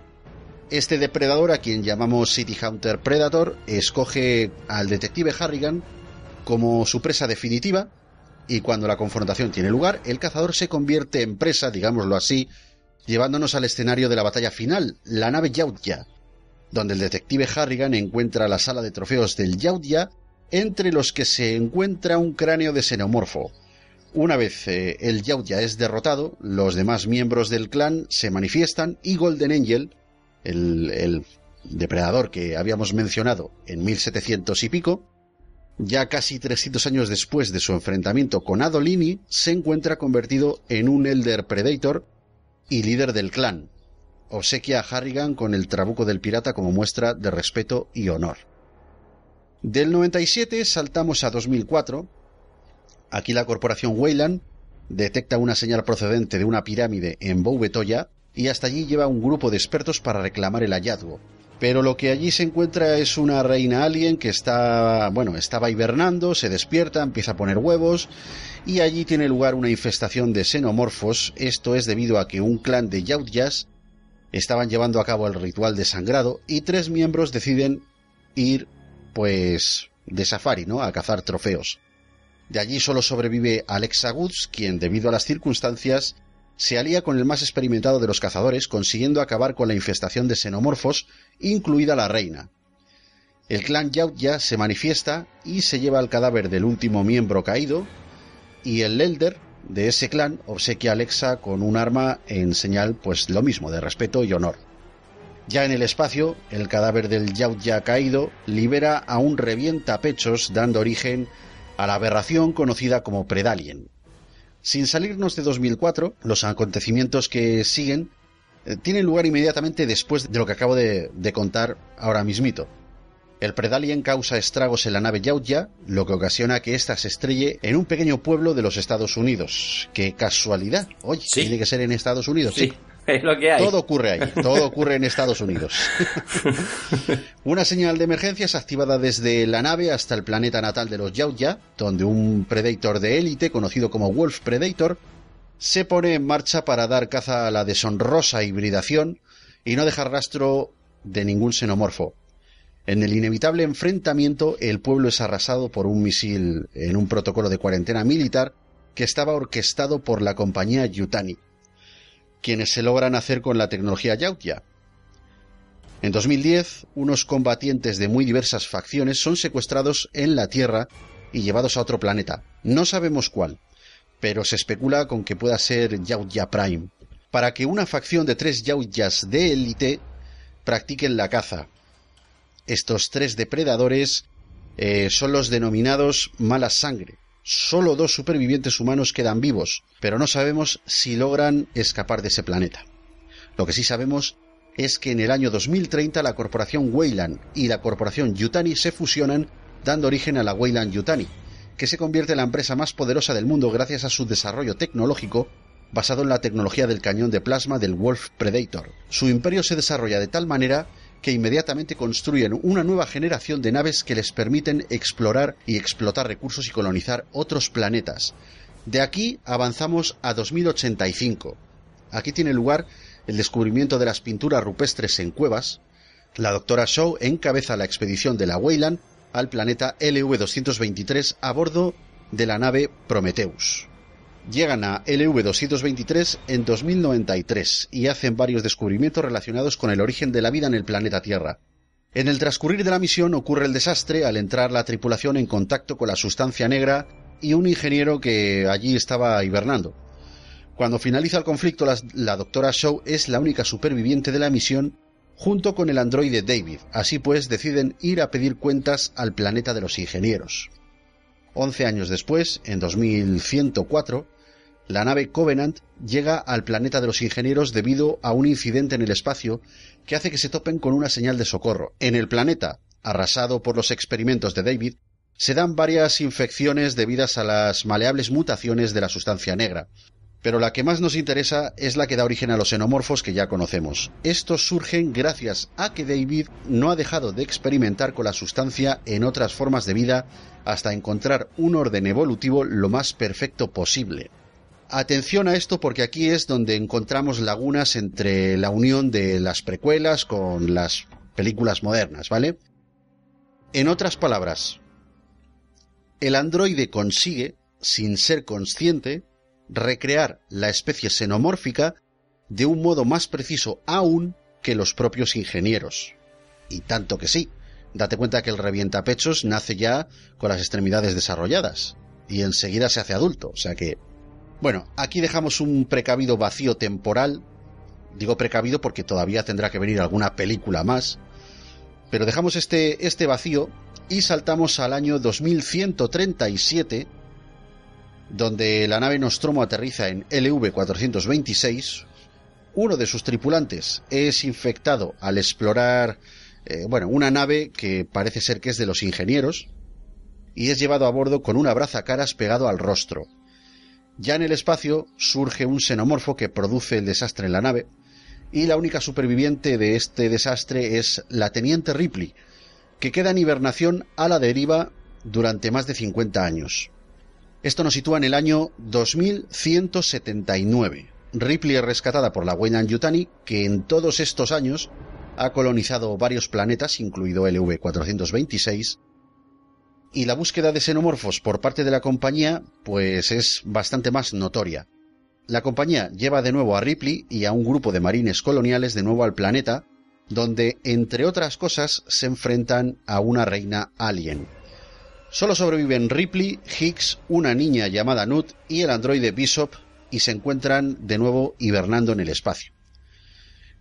Este depredador, a quien llamamos City Hunter Predator, escoge al detective Harrigan como su presa definitiva y cuando la confrontación tiene lugar, el cazador se convierte en presa, digámoslo así, llevándonos al escenario de la batalla final, la nave Yautja, donde el detective Harrigan encuentra la sala de trofeos del Yautja entre los que se encuentra un cráneo de xenomorfo. Una vez eh, el Yautja es derrotado, los demás miembros del clan se manifiestan y Golden Angel, el, el depredador que habíamos mencionado en 1700 y pico, ya casi 300 años después de su enfrentamiento con Adolini, se encuentra convertido en un Elder Predator y líder del clan. Obsequia a Harrigan con el trabuco del pirata como muestra de respeto y honor. Del 97 saltamos a 2004. Aquí la corporación Weyland detecta una señal procedente de una pirámide en Boubetoya y hasta allí lleva un grupo de expertos para reclamar el hallazgo. Pero lo que allí se encuentra es una reina alien que está, bueno, estaba hibernando, se despierta, empieza a poner huevos y allí tiene lugar una infestación de xenomorfos. Esto es debido a que un clan de Yautjas estaban llevando a cabo el ritual de sangrado y tres miembros deciden ir pues de safari, ¿no? A cazar trofeos. De allí solo sobrevive Alexa Woods, quien debido a las circunstancias se alía con el más experimentado de los cazadores, consiguiendo acabar con la infestación de xenomorfos, incluida la reina. El clan Yautja se manifiesta y se lleva el cadáver del último miembro caído, y el Elder de ese clan obsequia a Alexa con un arma en señal, pues lo mismo, de respeto y honor. Ya en el espacio, el cadáver del Yautja caído libera a un revientapechos dando origen a la aberración conocida como Predalien. Sin salirnos de 2004, los acontecimientos que siguen eh, tienen lugar inmediatamente después de lo que acabo de, de contar ahora mismito. El Predalien causa estragos en la nave Yautja, lo que ocasiona que ésta se estrelle en un pequeño pueblo de los Estados Unidos. ¡Qué casualidad! Oye, tiene que ser en Estados Unidos, sí. [laughs] Es lo que hay. Todo ocurre ahí, todo ocurre en Estados Unidos. [laughs] Una señal de emergencia es activada desde la nave hasta el planeta natal de los Yautja, donde un Predator de élite, conocido como Wolf Predator, se pone en marcha para dar caza a la deshonrosa hibridación y no dejar rastro de ningún xenomorfo. En el inevitable enfrentamiento, el pueblo es arrasado por un misil en un protocolo de cuarentena militar que estaba orquestado por la compañía Yutani, quienes se logran hacer con la tecnología Yautja. En 2010, unos combatientes de muy diversas facciones son secuestrados en la Tierra y llevados a otro planeta. No sabemos cuál, pero se especula con que pueda ser Yautja Prime, para que una facción de tres Yautjas de élite practiquen la caza, estos tres depredadores eh, son los denominados mala sangre. Solo dos supervivientes humanos quedan vivos, pero no sabemos si logran escapar de ese planeta. Lo que sí sabemos es que en el año 2030 la corporación Weyland y la corporación Yutani se fusionan, dando origen a la Weyland Yutani, que se convierte en la empresa más poderosa del mundo gracias a su desarrollo tecnológico basado en la tecnología del cañón de plasma del Wolf Predator. Su imperio se desarrolla de tal manera que inmediatamente construyen una nueva generación de naves que les permiten explorar y explotar recursos y colonizar otros planetas. De aquí avanzamos a 2085. Aquí tiene lugar el descubrimiento de las pinturas rupestres en cuevas. La doctora Shaw encabeza la expedición de la Weyland al planeta LV-223 a bordo de la nave Prometheus llegan a LV-223 en 2093 y hacen varios descubrimientos relacionados con el origen de la vida en el planeta Tierra. En el transcurrir de la misión ocurre el desastre al entrar la tripulación en contacto con la sustancia negra y un ingeniero que allí estaba hibernando. Cuando finaliza el conflicto, la, la doctora Shaw es la única superviviente de la misión junto con el androide David. Así pues, deciden ir a pedir cuentas al planeta de los ingenieros. Once años después, en 2104, la nave Covenant llega al planeta de los ingenieros debido a un incidente en el espacio que hace que se topen con una señal de socorro. En el planeta, arrasado por los experimentos de David, se dan varias infecciones debidas a las maleables mutaciones de la sustancia negra. Pero la que más nos interesa es la que da origen a los xenomorfos que ya conocemos. Estos surgen gracias a que David no ha dejado de experimentar con la sustancia en otras formas de vida hasta encontrar un orden evolutivo lo más perfecto posible. Atención a esto porque aquí es donde encontramos lagunas entre la unión de las precuelas con las películas modernas, ¿vale? En otras palabras, el androide consigue, sin ser consciente, recrear la especie xenomórfica de un modo más preciso aún que los propios ingenieros. Y tanto que sí, date cuenta que el revientapechos nace ya con las extremidades desarrolladas y enseguida se hace adulto, o sea que bueno, aquí dejamos un precavido vacío temporal. Digo precavido porque todavía tendrá que venir alguna película más. Pero dejamos este, este vacío y saltamos al año 2137, donde la nave Nostromo aterriza en LV-426. Uno de sus tripulantes es infectado al explorar, eh, bueno, una nave que parece ser que es de los ingenieros, y es llevado a bordo con un abrazacaras pegado al rostro. Ya en el espacio surge un xenomorfo que produce el desastre en la nave, y la única superviviente de este desastre es la teniente Ripley, que queda en hibernación a la deriva durante más de 50 años. Esto nos sitúa en el año 2179. Ripley es rescatada por la Weyland Yutani, que en todos estos años ha colonizado varios planetas, incluido el V426, y la búsqueda de xenomorfos por parte de la compañía pues es bastante más notoria. La compañía lleva de nuevo a Ripley y a un grupo de marines coloniales de nuevo al planeta, donde, entre otras cosas, se enfrentan a una reina alien. Solo sobreviven Ripley, Higgs, una niña llamada Nut y el androide Bishop, y se encuentran de nuevo hibernando en el espacio.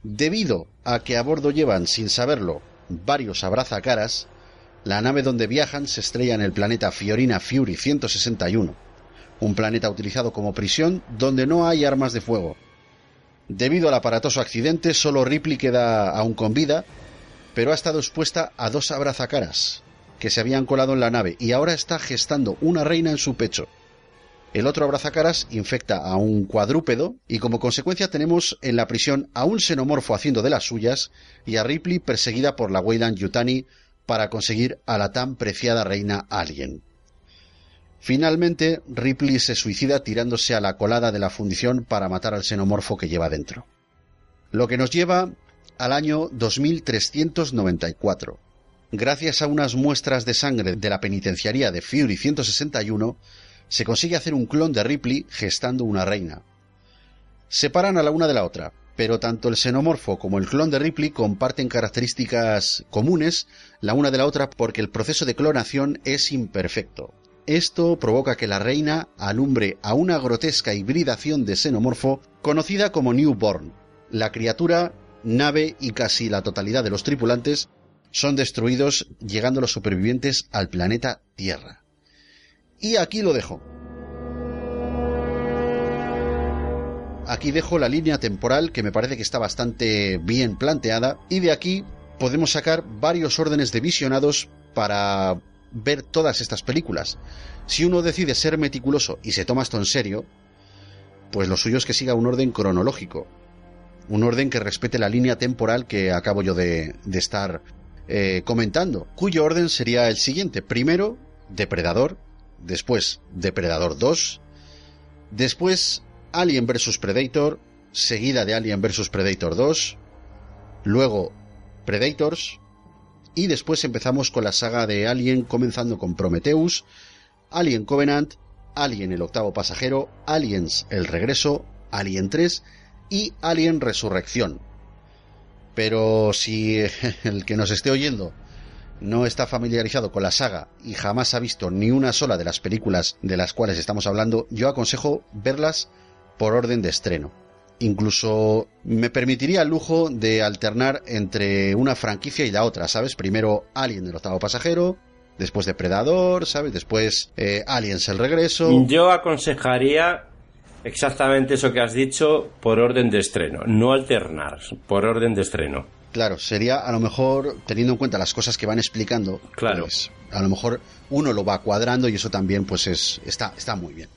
Debido a que a bordo llevan, sin saberlo, varios abrazacaras, la nave donde viajan se estrella en el planeta Fiorina Fury 161, un planeta utilizado como prisión donde no hay armas de fuego. Debido al aparatoso accidente, solo Ripley queda aún con vida pero ha estado expuesta a dos abrazacaras que se habían colado en la nave y ahora está gestando una reina en su pecho. El otro abrazacaras infecta a un cuadrúpedo y como consecuencia tenemos en la prisión a un xenomorfo haciendo de las suyas y a Ripley perseguida por la Weyland Yutani para conseguir a la tan preciada reina Alien. Finalmente, Ripley se suicida tirándose a la colada de la fundición para matar al xenomorfo que lleva dentro. Lo que nos lleva al año 2394. Gracias a unas muestras de sangre de la penitenciaría de Fury 161, se consigue hacer un clon de Ripley gestando una reina. Separan a la una de la otra, pero tanto el xenomorfo como el clon de Ripley comparten características comunes la una de la otra porque el proceso de clonación es imperfecto. Esto provoca que la reina alumbre a una grotesca hibridación de xenomorfo conocida como Newborn. La criatura, nave y casi la totalidad de los tripulantes son destruidos llegando los supervivientes al planeta Tierra. Y aquí lo dejo. Aquí dejo la línea temporal que me parece que está bastante bien planteada y de aquí podemos sacar varios órdenes de visionados para ver todas estas películas. Si uno decide ser meticuloso y se toma esto en serio, pues lo suyo es que siga un orden cronológico, un orden que respete la línea temporal que acabo yo de, estar eh, comentando, cuyo orden sería el siguiente. Primero, Depredador, después Depredador 2, después Alien vs Predator, seguida de Alien vs Predator 2, luego Predators, y después empezamos con la saga de Alien, comenzando con Prometheus, Alien Covenant, Alien el octavo pasajero, Aliens el regreso, Alien 3 y Alien Resurrección. Pero si [laughs] el que nos esté oyendo no está familiarizado con la saga y jamás ha visto ni una sola de las películas de las cuales estamos hablando, yo aconsejo verlas por orden de estreno. Incluso me permitiría el lujo de alternar entre una franquicia y la otra, ¿sabes? Primero Alien el octavo pasajero, después Depredador, ¿sabes? Después eh, Aliens el regreso. Yo aconsejaría exactamente eso que has dicho por orden de estreno, no alternar, por orden de estreno. Claro, sería a lo mejor, teniendo en cuenta las cosas que van explicando, claro. Pues, a lo mejor uno lo va cuadrando y eso también pues es, está, está muy bien.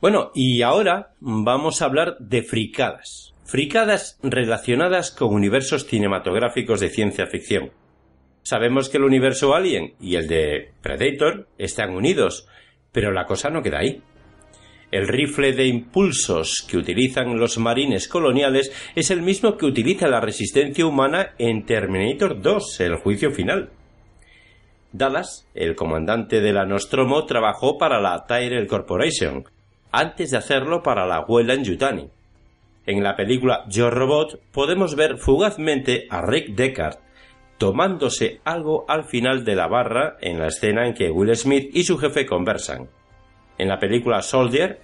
Bueno, y ahora vamos a hablar de fricadas. Fricadas relacionadas con universos cinematográficos de ciencia ficción. Sabemos que el universo Alien y el de Predator están unidos, pero la cosa no queda ahí. El rifle de impulsos que utilizan los marines coloniales es el mismo que utiliza la resistencia humana en Terminator 2, el juicio final. Dallas, el comandante de la Nostromo, trabajó para la Tyrell Corporation, antes de hacerlo para la Weyland Yutani. En la película Yo Robot podemos ver fugazmente a Rick Deckard tomándose algo al final de la barra en la escena en que Will Smith y su jefe conversan. En la película Soldier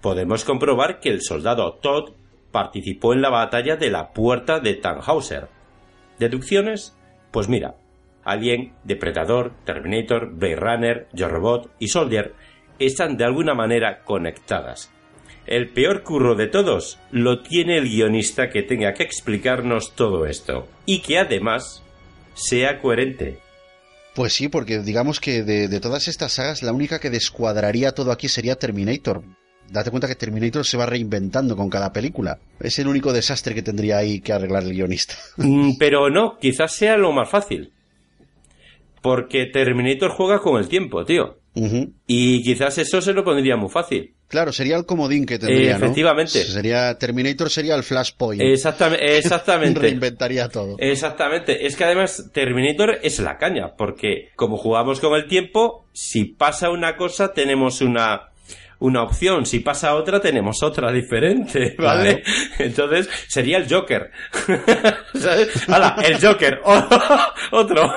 podemos comprobar que el soldado Todd participó en la batalla de la puerta de Tannhauser. ¿Deducciones? Pues mira, Alien, Depredador, Terminator, Blade Runner, Yo Robot y Soldier están de alguna manera conectadas. El peor curro de todos lo tiene el guionista que tenga que explicarnos todo esto y que además sea coherente. Pues sí, porque digamos que de, de, todas estas sagas la única que descuadraría todo aquí sería Terminator. Date cuenta que Terminator se va reinventando con cada película. Es el único desastre que tendría ahí que arreglar el guionista. Mm, [laughs] pero no, quizás sea lo más fácil. Porque Terminator juega con el tiempo, tío. Uh -huh. Y quizás eso se lo pondría muy fácil. Claro, sería el comodín que tendría, Efectivamente. ¿no? Sería Terminator sería el Flashpoint. Exactamente. [laughs] exactamente. Reinventaría todo. Exactamente. Es que además Terminator es la caña, porque como jugamos con el tiempo, si pasa una cosa tenemos una una opción, si pasa otra tenemos otra diferente, [laughs] ¿vale? Claro. Entonces sería el Joker. [laughs] ¿Sabes? ¡Hala! El Joker. [laughs] Otro.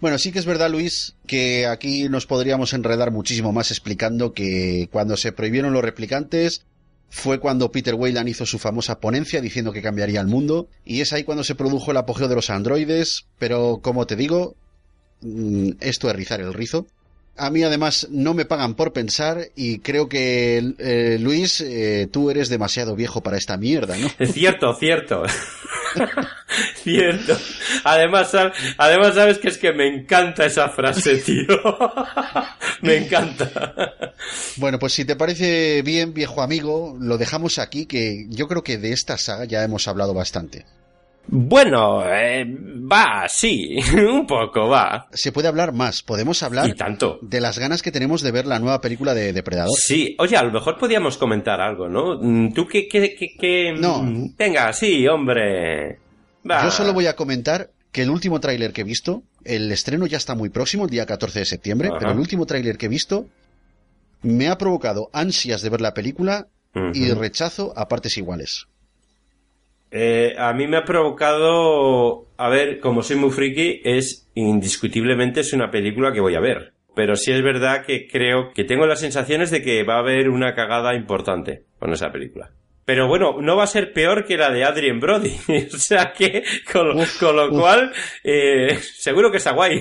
Bueno, sí que es verdad, Luis, que aquí nos podríamos enredar muchísimo más explicando que cuando se prohibieron los replicantes fue cuando Peter Weyland hizo su famosa ponencia diciendo que cambiaría el mundo y es ahí cuando se produjo el apogeo de los androides, pero como te digo, mm, esto es rizar el rizo. A mí además no me pagan por pensar y creo que eh, Luis, eh, tú eres demasiado viejo para esta mierda, ¿no? Es cierto, cierto. [laughs] Cierto. Además, además sabes que es que me encanta esa frase, tío. [laughs] me encanta. Bueno, pues si te parece bien, viejo amigo, lo dejamos aquí, que yo creo que de esta saga ya hemos hablado bastante. Bueno, eh, va, sí, [laughs] un poco, va. Se puede hablar más, podemos hablar ¿Y tanto? de las ganas que tenemos de ver la nueva película de Depredador. Sí, oye, a lo mejor podíamos comentar algo, ¿no? Mm, ¿Tú qué, qué, qué, qué... No. Venga, sí, hombre. Va. Yo solo voy a comentar que el último tráiler que he visto, el estreno ya está muy próximo, el día 14 de septiembre, Ajá. pero el último tráiler que he visto me ha provocado ansias de ver la película y rechazo a partes iguales. Eh, a mí me ha provocado, a ver, como soy muy friki, es indiscutiblemente es una película que voy a ver. Pero sí es verdad que creo que tengo las sensaciones de que va a haber una cagada importante con esa película. Pero bueno, no va a ser peor que la de Adrien Brody. [laughs] o sea que, con, lo- con lo cual, eh, seguro que está guay.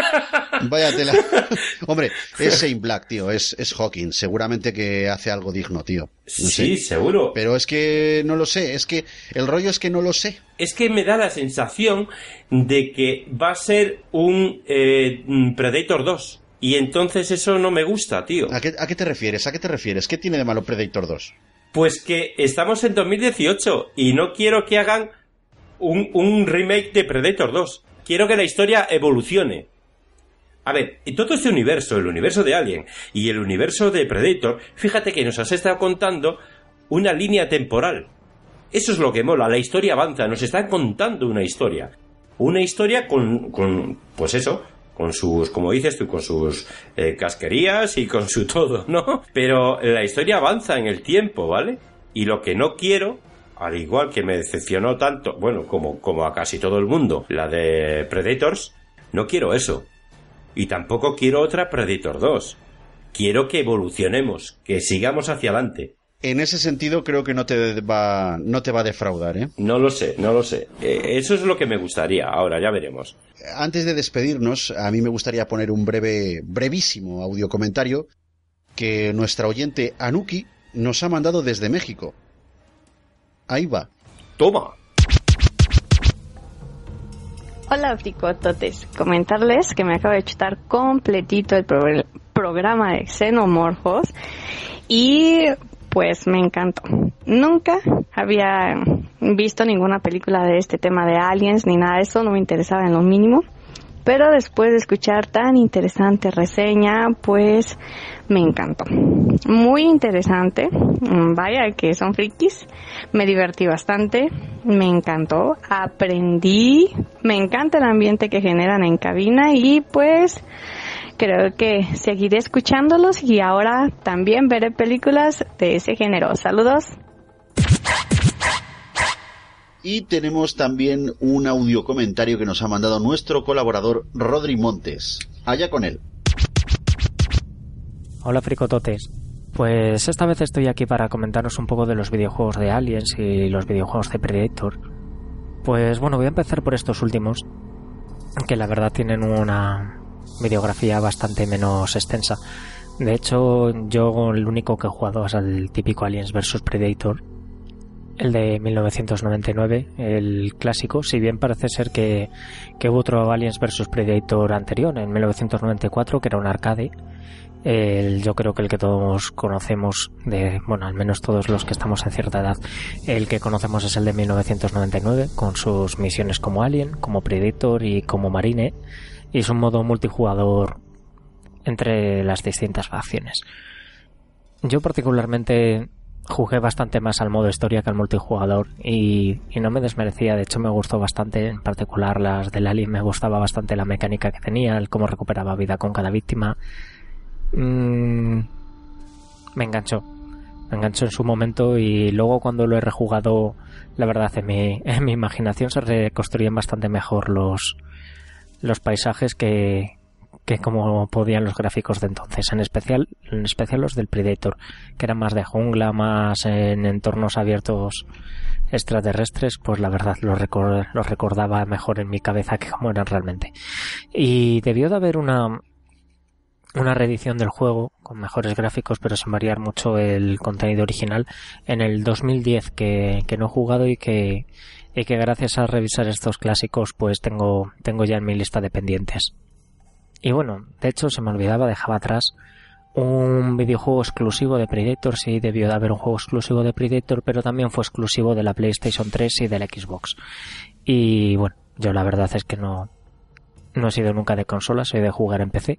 [laughs] Vaya tela. [laughs] Hombre, es Shane Black, tío, es, es Hawking. Seguramente que hace algo digno, tío. No Sí, sé. seguro. Pero es que no lo sé, es que el rollo es que no lo sé. es que me da la sensación de que va a ser un eh, mm, Predator 2. Y entonces eso no me gusta, tío. ¿A qué, ¿A qué te refieres? ¿A qué te refieres? ¿Qué tiene de malo Predator 2? Pues que estamos en 2018 y no quiero que hagan un, remake de Predator 2. Quiero que la historia evolucione. A ver, todo este universo, el universo de Alien y el universo de Predator, fíjate que nos has estado contando una línea temporal. Eso es lo que mola, la historia avanza, nos están contando una historia. Una historia con, con pues eso, con sus, como dices tú, con sus eh, casquerías y con su [laughs] todo, ¿no? Pero la historia avanza en el tiempo, ¿vale? Y lo que no quiero, al igual que me decepcionó tanto, bueno, como, como a casi todo el mundo, la de Predators, no quiero eso. Y tampoco quiero otra Predator 2. Quiero que evolucionemos, que sigamos hacia adelante. En ese sentido creo que no te va, no te va a defraudar, ¿eh? No lo sé, no lo sé. Eh, eso es lo que me gustaría. Ahora ya veremos. Antes de despedirnos, a mí me gustaría poner un breve, brevísimo audio comentario que nuestra oyente Anuki nos ha mandado desde México. Ahí va. Toma. Hola, fricototes. Comentarles que me acabo de chutar completito el pro- programa de Xenomorfos y pues me encantó. Nunca había visto ninguna película de este tema de aliens ni nada de eso, no me interesaba en lo mínimo. Pero después de escuchar tan interesante reseña, pues me encantó. Muy interesante. Vaya que son frikis. Me divertí bastante. Me encantó. Aprendí. Me encanta el ambiente que generan en cabina y pues creo que seguiré escuchándolos y ahora también veré películas de ese género. Saludos. Y tenemos también un audio comentario que nos ha mandado nuestro colaborador Rodri Montes. Allá con él. Hola fricototes. Pues esta vez estoy aquí para comentaros un poco de los videojuegos de Aliens y los videojuegos de Predator. Pues bueno, voy a empezar por estos últimos, que la verdad tienen una videografía bastante menos extensa. De hecho, yo el único que he jugado es el típico Aliens vs Predator, el de 1999, el clásico, si bien parece ser que, que hubo otro Aliens vs Predator anterior, en 1994, que era un arcade. El, yo creo que el que todos conocemos, de, bueno, al menos todos los que estamos en cierta edad, el que conocemos es el de 1999, con sus misiones como Alien, como Predator y como Marine, y es un modo multijugador entre las distintas facciones. Yo particularmente jugué bastante más al modo historia que al multijugador y, y no me desmerecía, de hecho me gustó bastante, en particular las del Alien me gustaba bastante la mecánica que tenía, el cómo recuperaba vida con cada víctima. Mm, me enganchó, me enganchó en su momento y luego cuando lo he rejugado, la verdad en mi, [laughs] en mi imaginación se reconstruían bastante mejor los, los paisajes que, que como podían los gráficos de entonces, en especial, en especial los del Predator, que eran más de jungla, más en entornos abiertos extraterrestres, pues la verdad los, recor- los recordaba mejor en mi cabeza que como eran realmente. Y debió de haber una una reedición del juego con mejores gráficos pero sin variar mucho el contenido original en el 2010 que, que no he jugado y que y que gracias a revisar estos clásicos pues tengo, tengo ya en mi lista de pendientes. Y bueno, de hecho se me olvidaba, dejaba atrás un videojuego exclusivo de Predator, sí debió de haber un juego exclusivo de Predator, pero también fue exclusivo de la PlayStation 3 y de la Xbox. Y bueno, yo la verdad es que no, no he sido nunca de consola, soy de jugar en PC.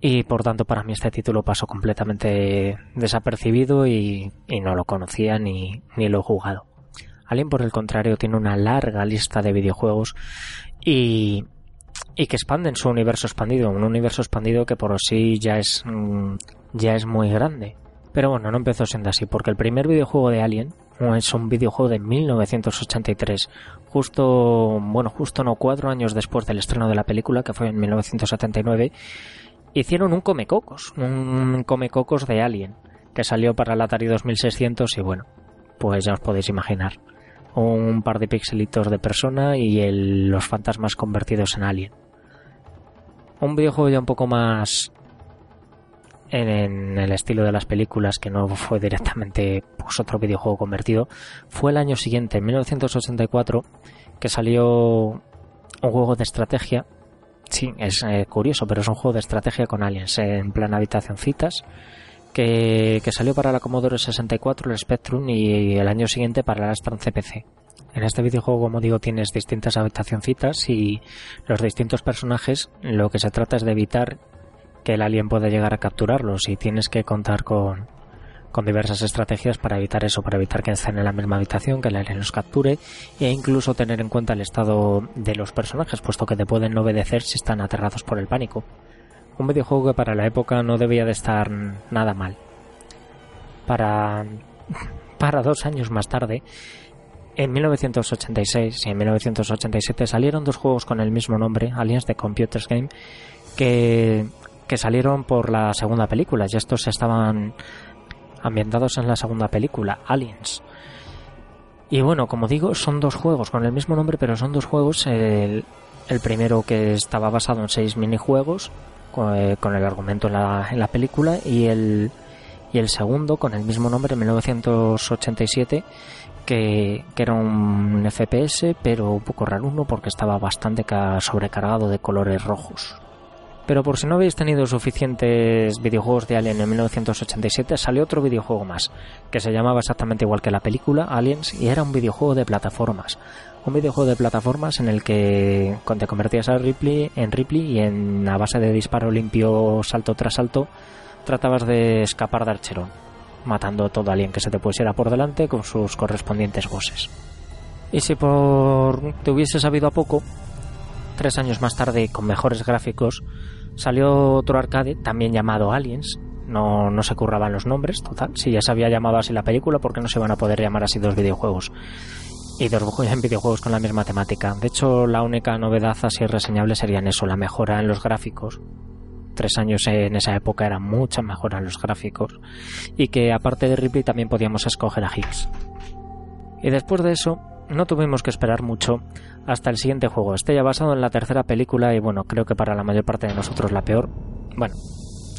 Y por tanto para mí este título pasó completamente desapercibido y, y no lo conocía ni, ni lo he jugado. Alien por el contrario tiene una larga lista de videojuegos y, y que expanden su universo expandido, un universo expandido que por sí ya es mm, ya es muy grande. Pero bueno, no empezó siendo así, porque el primer videojuego de Alien es un videojuego de 1983, justo, bueno, justo no cuatro años después del estreno de la película, que fue en 1979, hicieron un Comecocos, un Comecocos de Alien, que salió para el Atari 2600 y bueno, pues ya os podéis imaginar, un par de pixelitos de persona y el, los fantasmas convertidos en Alien. Un videojuego ya un poco más en, el estilo de las películas, que no fue directamente pues, otro videojuego convertido, fue el año siguiente, en 1984, que salió un juego de estrategia. Sí, es eh, curioso, pero es un juego de estrategia con aliens en plan habitacioncitas. Que, salió para la Commodore 64, el Spectrum, y el año siguiente para la Aston CPC. En este videojuego, como digo, tienes distintas habitacioncitas y los distintos personajes. Lo que se trata es de evitar que el alien pueda llegar a capturarlos y tienes que contar con, con diversas estrategias para evitar eso, para evitar que estén en la misma habitación, que el alien los capture e incluso tener en cuenta el estado de los personajes, puesto que te pueden obedecer si están aterrados por el pánico. Un videojuego que para la época no debía de estar nada mal. Para, para dos años más tarde, en 1986 y en 1987 salieron dos juegos con el mismo nombre, Aliens de Computers Game, que, que salieron por la segunda película y estos estaban ambientados en la segunda película, Aliens. Y bueno, como digo, son dos juegos con el mismo nombre, pero son dos juegos. El, el primero que estaba basado en seis minijuegos, con, eh, con el argumento en la, en la película, y el, y el segundo con el mismo nombre, en 1987, que, que, era un FPS, pero un poco raro porque estaba bastante sobrecargado de colores rojos. Pero por si no habéis tenido suficientes videojuegos de Alien en 1987, salió otro videojuego más, que se llamaba exactamente igual que la película, Aliens, y era un videojuego de plataformas. Un videojuego de plataformas en el que te convertías a Ripley, en Ripley y en a base de disparo limpio, salto tras salto, tratabas de escapar de Archerón, matando a todo alien que se te pusiera por delante con sus correspondientes bosses. Y si por te hubiese sabido a poco, tres años más tarde, con mejores gráficos, salió otro arcade, también llamado Aliens. No, no se curraban los nombres, total. Si ya se había llamado así la película, ¿por qué no se van a poder llamar así dos videojuegos? Y dos videojuegos con la misma temática. De hecho, la única novedad así reseñable sería en eso, la mejora en los gráficos. Tres años en esa época era mucha mejora en los gráficos. Y que aparte de Ripley también podíamos escoger a Higgs. Y después de eso, no tuvimos que esperar mucho hasta el siguiente juego. Este ya basado en la tercera película y bueno, creo que para la mayor parte de nosotros la peor. Bueno,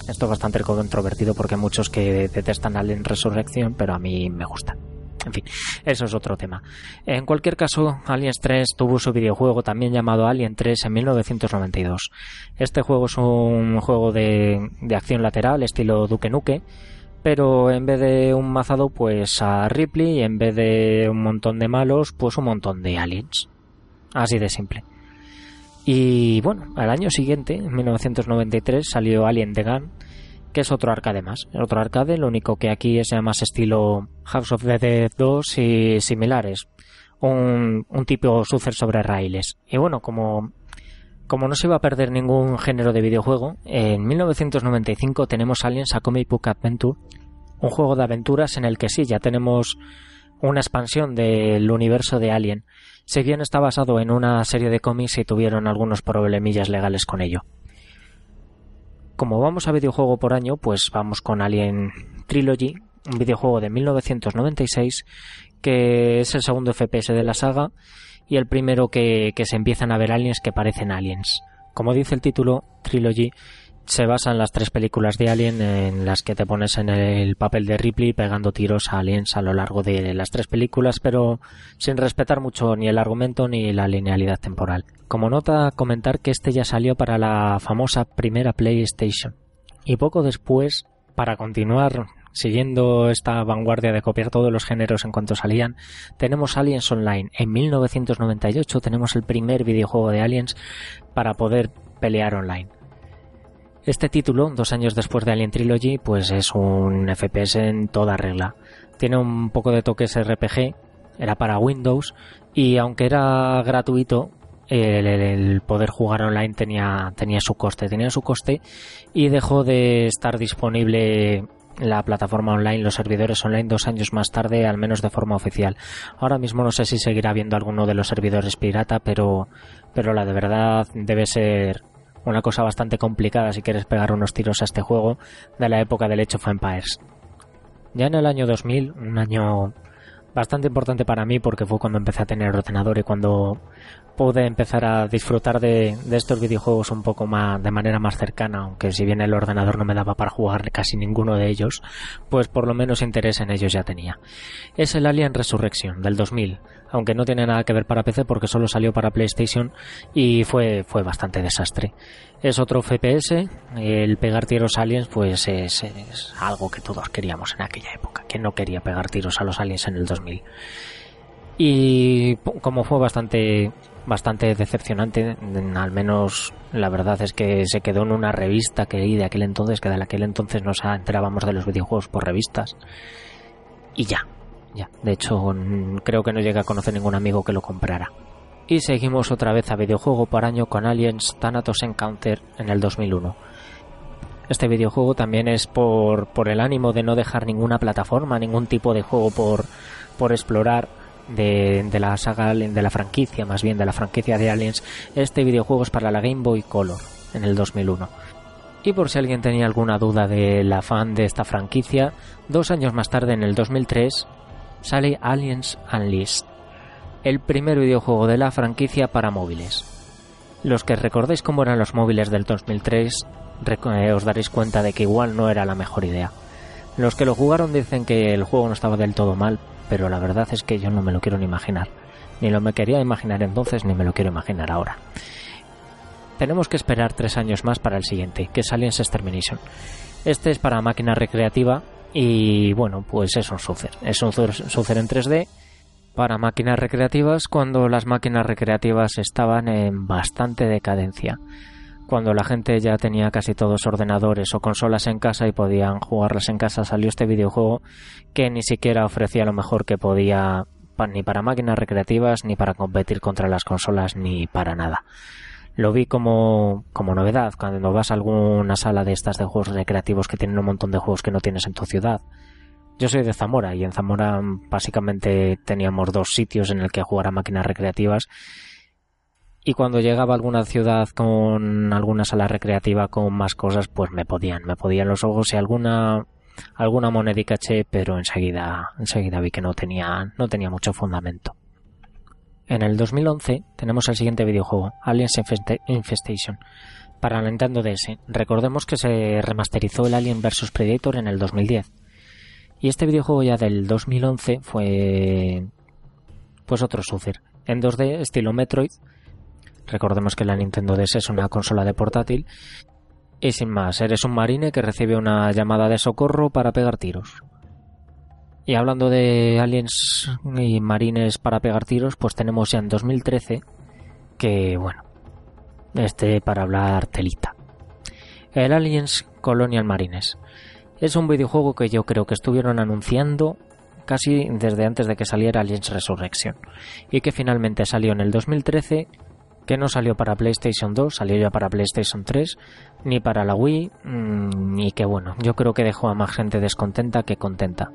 esto es bastante controvertido porque hay muchos que detestan Alien Resurrección, pero a mí me gusta. En fin, eso es otro tema. En cualquier caso, Aliens 3 tuvo su videojuego también llamado Alien 3 en 1992. Este juego es un juego de, de acción lateral, estilo Duke Nuke, pero en vez de un mazado, pues a Ripley, y en vez de un montón de malos, pues un montón de aliens. Así de simple. Y bueno, al año siguiente, en 1993, salió Alien The Gun, que es otro arcade más. Otro arcade, lo único que aquí es más estilo House of the Dead 2 y similares. Un, tipo sucer sobre raíles. Y bueno, como, como no se iba a perder ningún género de videojuego, en 1995 tenemos Aliens a Comic Book Adventure, un juego de aventuras en el que sí, ya tenemos una expansión del universo de Alien si bien está basado en una serie de cómics y tuvieron algunos problemillas legales con ello. Como vamos a videojuego por año, pues vamos con Alien Trilogy, un videojuego de 1996 que es el segundo FPS de la saga y el primero que, que se empiezan a ver aliens que parecen aliens. Como dice el título, Trilogy, se basa en las tres películas de Alien en las que te pones en el papel de Ripley pegando tiros a aliens a lo largo de las tres películas, pero sin respetar mucho ni el argumento ni la linealidad temporal. Como nota, comentar que este ya salió para la famosa primera PlayStation. Y poco después, para continuar siguiendo esta vanguardia de copiar todos los géneros en cuanto salían, tenemos Aliens Online. En 1998 tenemos el primer videojuego de Aliens para poder pelear online. Este título, dos años después de Alien Trilogy, pues es un FPS en toda regla. Tiene un poco de toques RPG, era para Windows y aunque era gratuito, el, poder jugar online tenía, tenía su coste, tenía su coste y dejó de estar disponible la plataforma online, los servidores online dos años más tarde, al menos de forma oficial. Ahora mismo no sé si seguirá habiendo alguno de los servidores pirata, pero, pero la de verdad debe ser una cosa bastante complicada si quieres pegar unos tiros a este juego de la época del Age of Empires. Ya en el año 2000, un año bastante importante para mí porque fue cuando empecé a tener ordenador y cuando pude empezar a disfrutar de, de, estos videojuegos un poco más de manera más cercana, aunque si bien el ordenador no me daba para jugar casi ninguno de ellos, pues por lo menos interés en ellos ya tenía. Es el Alien Resurrection del 2000, aunque no tiene nada que ver para PC porque solo salió para PlayStation y fue, fue bastante desastre. Es otro FPS, el pegar tiros a aliens pues es, es algo que todos queríamos en aquella época, que no quería pegar tiros a los aliens en el 2000. Y como fue bastante bastante decepcionante, al menos la verdad es que se quedó en una revista que leí de aquel entonces, que de aquel entonces nos enterábamos de los videojuegos por revistas. Y ya, ya. De hecho, creo que no llega a conocer ningún amigo que lo comprara. Y seguimos otra vez a videojuego por año con Aliens Thanatos Encounter en el 2001. Este videojuego también es por, por el ánimo de no dejar ninguna plataforma, ningún tipo de juego por, por explorar de, de, la saga de la franquicia, más bien de la franquicia de Aliens. Este videojuego es para la Game Boy Color en el 2001. Y por si alguien tenía alguna duda del afán de esta franquicia, dos años más tarde, en el 2003, sale Aliens Unleashed, el primer videojuego de la franquicia para móviles. Los que recordéis cómo eran los móviles del 2003, eh, os daréis cuenta de que igual no era la mejor idea. Los que lo jugaron dicen que el juego no estaba del todo mal, pero la verdad es que yo no me lo quiero ni imaginar. Ni lo me quería imaginar entonces, ni me lo quiero imaginar ahora. Tenemos que esperar tres años más para el siguiente, que es Aliens Extermination. Este es para máquina recreativa y bueno, pues es un Sucer. Es un Sucer en 3D para máquinas recreativas cuando las máquinas recreativas estaban en bastante decadencia. Cuando la gente ya tenía casi todos ordenadores o consolas en casa y podían jugarlas en casa, salió este videojuego que ni siquiera ofrecía lo mejor que podía ni para máquinas recreativas, ni para competir contra las consolas, ni para nada. Lo vi como, como novedad cuando vas a alguna sala de estas de juegos recreativos que tienen un montón de juegos que no tienes en tu ciudad. Yo soy de Zamora y en Zamora básicamente teníamos dos sitios en el que jugar a máquinas recreativas y cuando llegaba a alguna ciudad con alguna sala recreativa con más cosas, pues me podían, me podían los ojos y alguna alguna monedica eché, pero enseguida enseguida vi que no tenía no tenía mucho fundamento. En el 2011 tenemos el siguiente videojuego, Aliens Infestation, para Nintendo DS. Recordemos que se remasterizó el Alien vs Predator en el 2010. Y este videojuego ya del 2011 fue pues otro Sucer, en 2D estilo Metroid, Recordemos que la Nintendo DS es una consola de portátil. Y sin más, eres un marine que recibe una llamada de socorro para pegar tiros. Y hablando de aliens y marines para pegar tiros, pues tenemos ya en 2013 que, bueno, este para hablar telita. El Aliens Colonial Marines. Es un videojuego que yo creo que estuvieron anunciando casi desde antes de que saliera Aliens Resurrection y que finalmente salió en el 2013 que no salió para PlayStation 2, salió ya para PlayStation 3, ni para la Wii, mm, y que bueno, yo creo que dejó a más gente descontenta que contenta.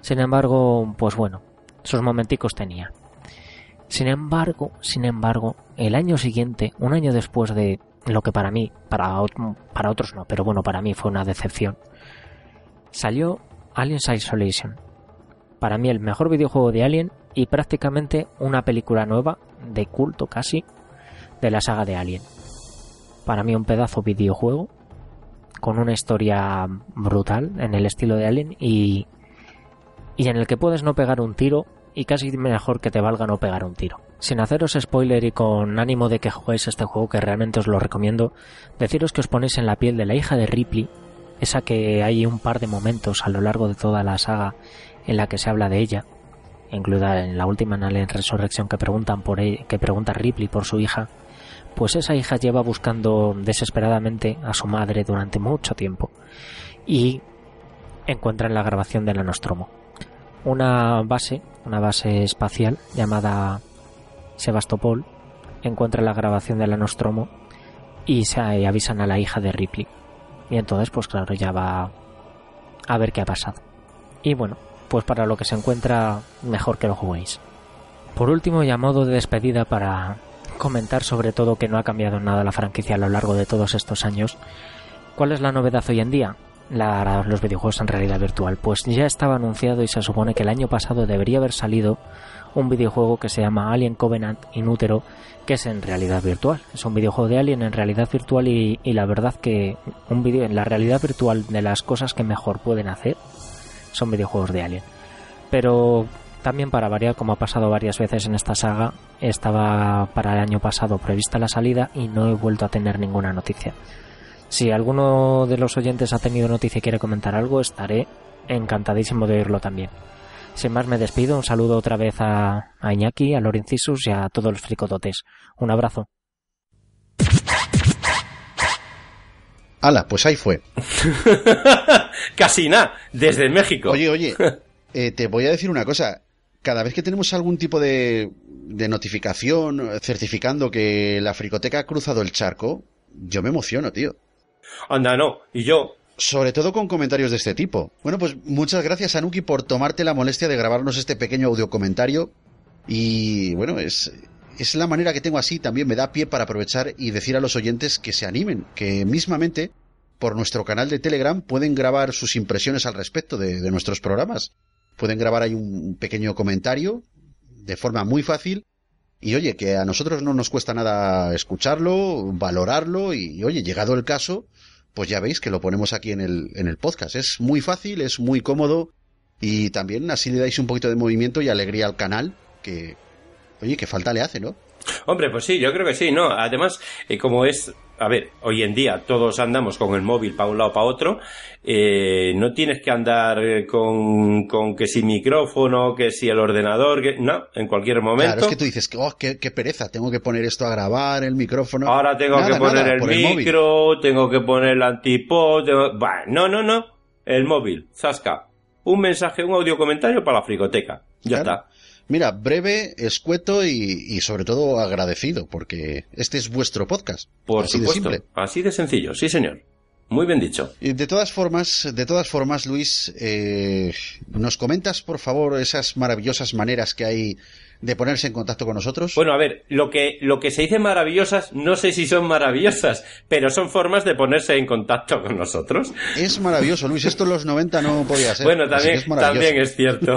Sin embargo, pues bueno, sus momenticos tenía. Sin embargo, sin embargo, el año siguiente, un año después de lo que para mí, para, para otros no, pero bueno, para mí fue una decepción, salió Aliens Isolation. Para mí el mejor videojuego de Alien y prácticamente una película nueva, de culto casi, de la saga de Alien. Para mí un pedazo videojuego con una historia brutal en el estilo de Alien y, y en el que puedes no pegar un tiro y casi mejor que te valga no pegar un tiro. Sin haceros spoiler y con ánimo de que juguéis este juego que realmente os lo recomiendo, deciros que os ponéis en la piel de la hija de Ripley, esa que hay un par de momentos a lo largo de toda la saga en la que se habla de ella, incluida en la última en Alien Resurrección que preguntan por e, que pregunta Ripley por su hija, pues esa hija lleva buscando desesperadamente a su madre durante mucho tiempo y encuentra en la grabación de la Nostromo una base, una base espacial llamada Sebastopol, encuentra la grabación de la Nostromo y se avisan a la hija de Ripley. Y entonces, pues claro, ya va a ver qué ha pasado. Y bueno, pues para lo que se encuentra, mejor que lo juguéis. Por último, y a modo de despedida para comentar sobre todo que no ha cambiado nada la franquicia a lo largo de todos estos años, ¿cuál es la novedad hoy en día? Los videojuegos en realidad virtual. Pues ya estaba anunciado y se supone que el año pasado debería haber salido un videojuego que se llama Alien Covenant Inútero, que es en realidad virtual. Es un videojuego de Alien en realidad virtual y, la verdad que un video en la realidad virtual de las cosas que mejor pueden hacer son videojuegos de Alien. Pero también para variar, como ha pasado varias veces en esta saga, estaba para el año pasado prevista la salida y no he vuelto a tener ninguna noticia. Si alguno de los oyentes ha tenido noticia y quiere comentar algo, estaré encantadísimo de oírlo también. Sin más me despido, un saludo otra vez a, Iñaki, a Lorencisus y a todos los fricototes. Un abrazo. Ala, pues ahí fue. [laughs] Casi nada, desde México. Oye, oye, [laughs] eh, te voy a decir una cosa. Cada vez que tenemos algún tipo de, de notificación certificando que la fricoteca ha cruzado el charco, yo me emociono, tío. Anda, no. Y yo. Sobre todo con comentarios de este tipo. Bueno, pues muchas gracias, Anuki, por tomarte la molestia de grabarnos este pequeño audio comentario. Y bueno, es, es la manera que tengo así, también me da pie para aprovechar y decir a los oyentes que se animen, que mismamente por nuestro canal de Telegram pueden grabar sus impresiones al respecto de, de nuestros programas. Pueden grabar ahí un pequeño comentario de forma muy fácil y oye, que a nosotros no nos cuesta nada escucharlo, valorarlo y, oye, llegado el caso, pues ya veis que lo ponemos aquí en el, en el podcast. Es muy fácil, es muy cómodo y también así le dais un poquito de movimiento y alegría al canal, que, oye, que falta le hace, ¿no? Hombre, pues sí, yo creo que sí, ¿no? Además, eh, como es a ver, hoy en día todos andamos con el móvil para un lado para otro, eh, no tienes que andar con, con, que si micrófono, que si el ordenador, que no, en cualquier momento. Claro, es que tú dices, oh, qué, pereza, tengo que poner esto a grabar, el micrófono. Ahora tengo que poner el micro, tengo que poner el antipod, no, no, no, el móvil, zasca, un mensaje, un audio comentario para la fricoteca, ya está. Mira, breve, escueto y, sobre todo agradecido, porque este es vuestro podcast. Por así supuesto, de simple. así de sencillo, sí señor. Muy bien dicho. Y de todas formas, de todas formas, Luis, eh, ¿nos comentas, por favor, esas maravillosas maneras que hay de ponerse en contacto con nosotros? Bueno, a ver, lo que, lo que se dice maravillosas, no sé si son maravillosas, pero son formas de ponerse en contacto con nosotros. Es maravilloso, Luis, esto en los 90 no podía ser. Bueno, también, es, también es cierto.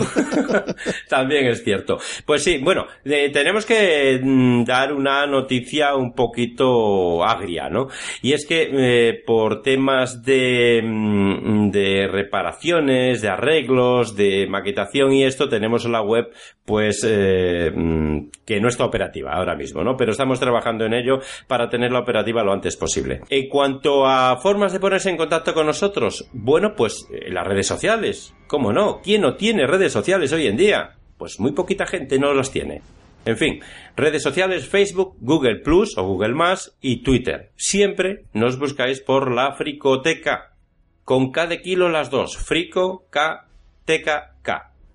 [laughs] también es cierto. Pues sí, bueno, tenemos que mm, dar una noticia un poquito agria, ¿no? Y es que eh, por temas de, mm, de reparaciones, de arreglos, de maquetación y esto, tenemos la web, pues, eh, Mm, que no está operativa ahora mismo, ¿no? Pero estamos trabajando en ello para tenerla operativa lo antes posible. En cuanto a formas de ponerse en contacto con nosotros, bueno, pues eh, las redes sociales. ¿Cómo no? ¿Quién no tiene redes sociales hoy en día? Pues muy poquita gente no las tiene. En fin, redes sociales Facebook, Google Plus o Google Más y Twitter. Siempre nos buscáis por la fricoteca. Con cada kilo las dos. Frico, K, teca, K.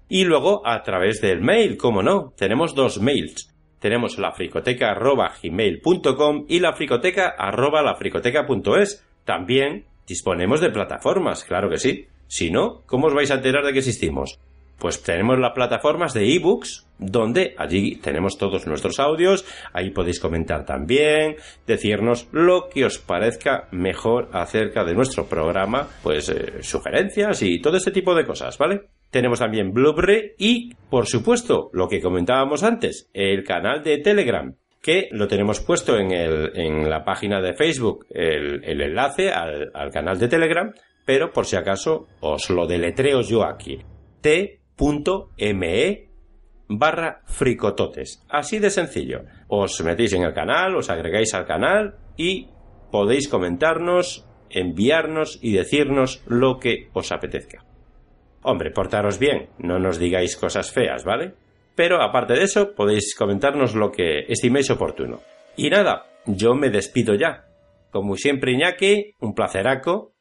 Y luego a través del mail, como no, tenemos dos mails. Tenemos la fricoteca.gmail.com y la fricoteca.lafricoteca.es. También disponemos de plataformas, claro que sí. Si no, ¿cómo os vais a enterar de que existimos? Pues tenemos las plataformas de ebooks, donde allí tenemos todos nuestros audios, ahí podéis comentar también, decirnos lo que os parezca mejor acerca de nuestro programa, pues eh, sugerencias y todo este tipo de cosas, ¿vale? Tenemos también Blu-ray y, por supuesto, lo que comentábamos antes, el canal de Telegram, que lo tenemos puesto en, el, en la página de Facebook, el, el enlace al, al canal de Telegram, pero por si acaso os lo deletreo yo aquí. t.me barra fricototes. Así de sencillo. Os metéis en el canal, os agregáis al canal y podéis comentarnos, enviarnos y decirnos lo que os apetezca. Hombre, portaros bien, no nos digáis cosas feas, ¿vale? Pero aparte de eso, podéis comentarnos lo que estiméis oportuno. Y nada, yo me despido ya. Como siempre, Iñaki, un placeraco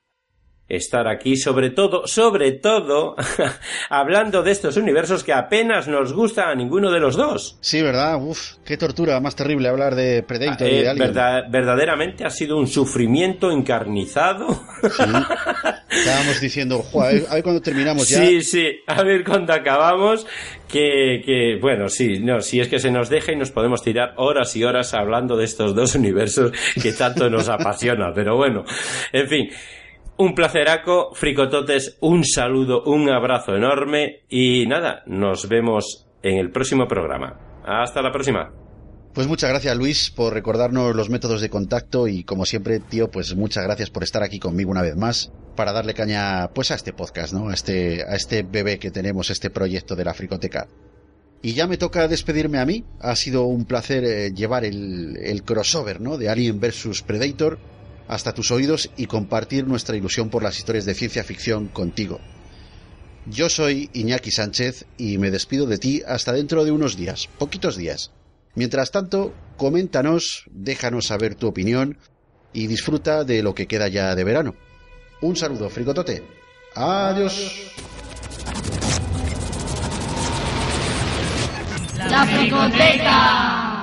estar aquí, sobre todo, sobre todo, [laughs] hablando de estos universos que apenas nos gusta a ninguno de los dos. Sí, ¿verdad? Uf, qué tortura más terrible hablar de Predator y de Eh, Alien. verdad- verdaderamente ha sido un sufrimiento encarnizado. Estábamos diciendo, "Jua, a ver, a ver cuándo terminamos ya. Sí, sí, a ver cuándo acabamos. Que, que, bueno, sí, no, si es que se nos deja y nos podemos tirar horas y horas hablando de estos dos universos que tanto nos apasiona. Pero bueno, en fin. Un placeraco, fricototes, un saludo, un abrazo enorme y nada, nos vemos en el próximo programa. Hasta la próxima. Pues muchas gracias Luis por recordarnos los métodos de contacto y como siempre, tío, pues muchas gracias por estar aquí conmigo una vez más para darle caña pues a este podcast, ¿no? A este, a este bebé que tenemos, este proyecto de la Fricoteca. Y ya me toca despedirme a mí. Ha sido un placer eh, llevar el, el crossover, ¿no? De Alien vs Predator hasta tus oídos y compartir nuestra ilusión por las historias de ciencia ficción contigo. Yo soy Iñaki Sánchez y me despido de ti hasta dentro de unos días, poquitos días. Mientras tanto, coméntanos, déjanos saber tu opinión y disfruta de lo que queda ya de verano. Un saludo, fricotote. Adiós. La.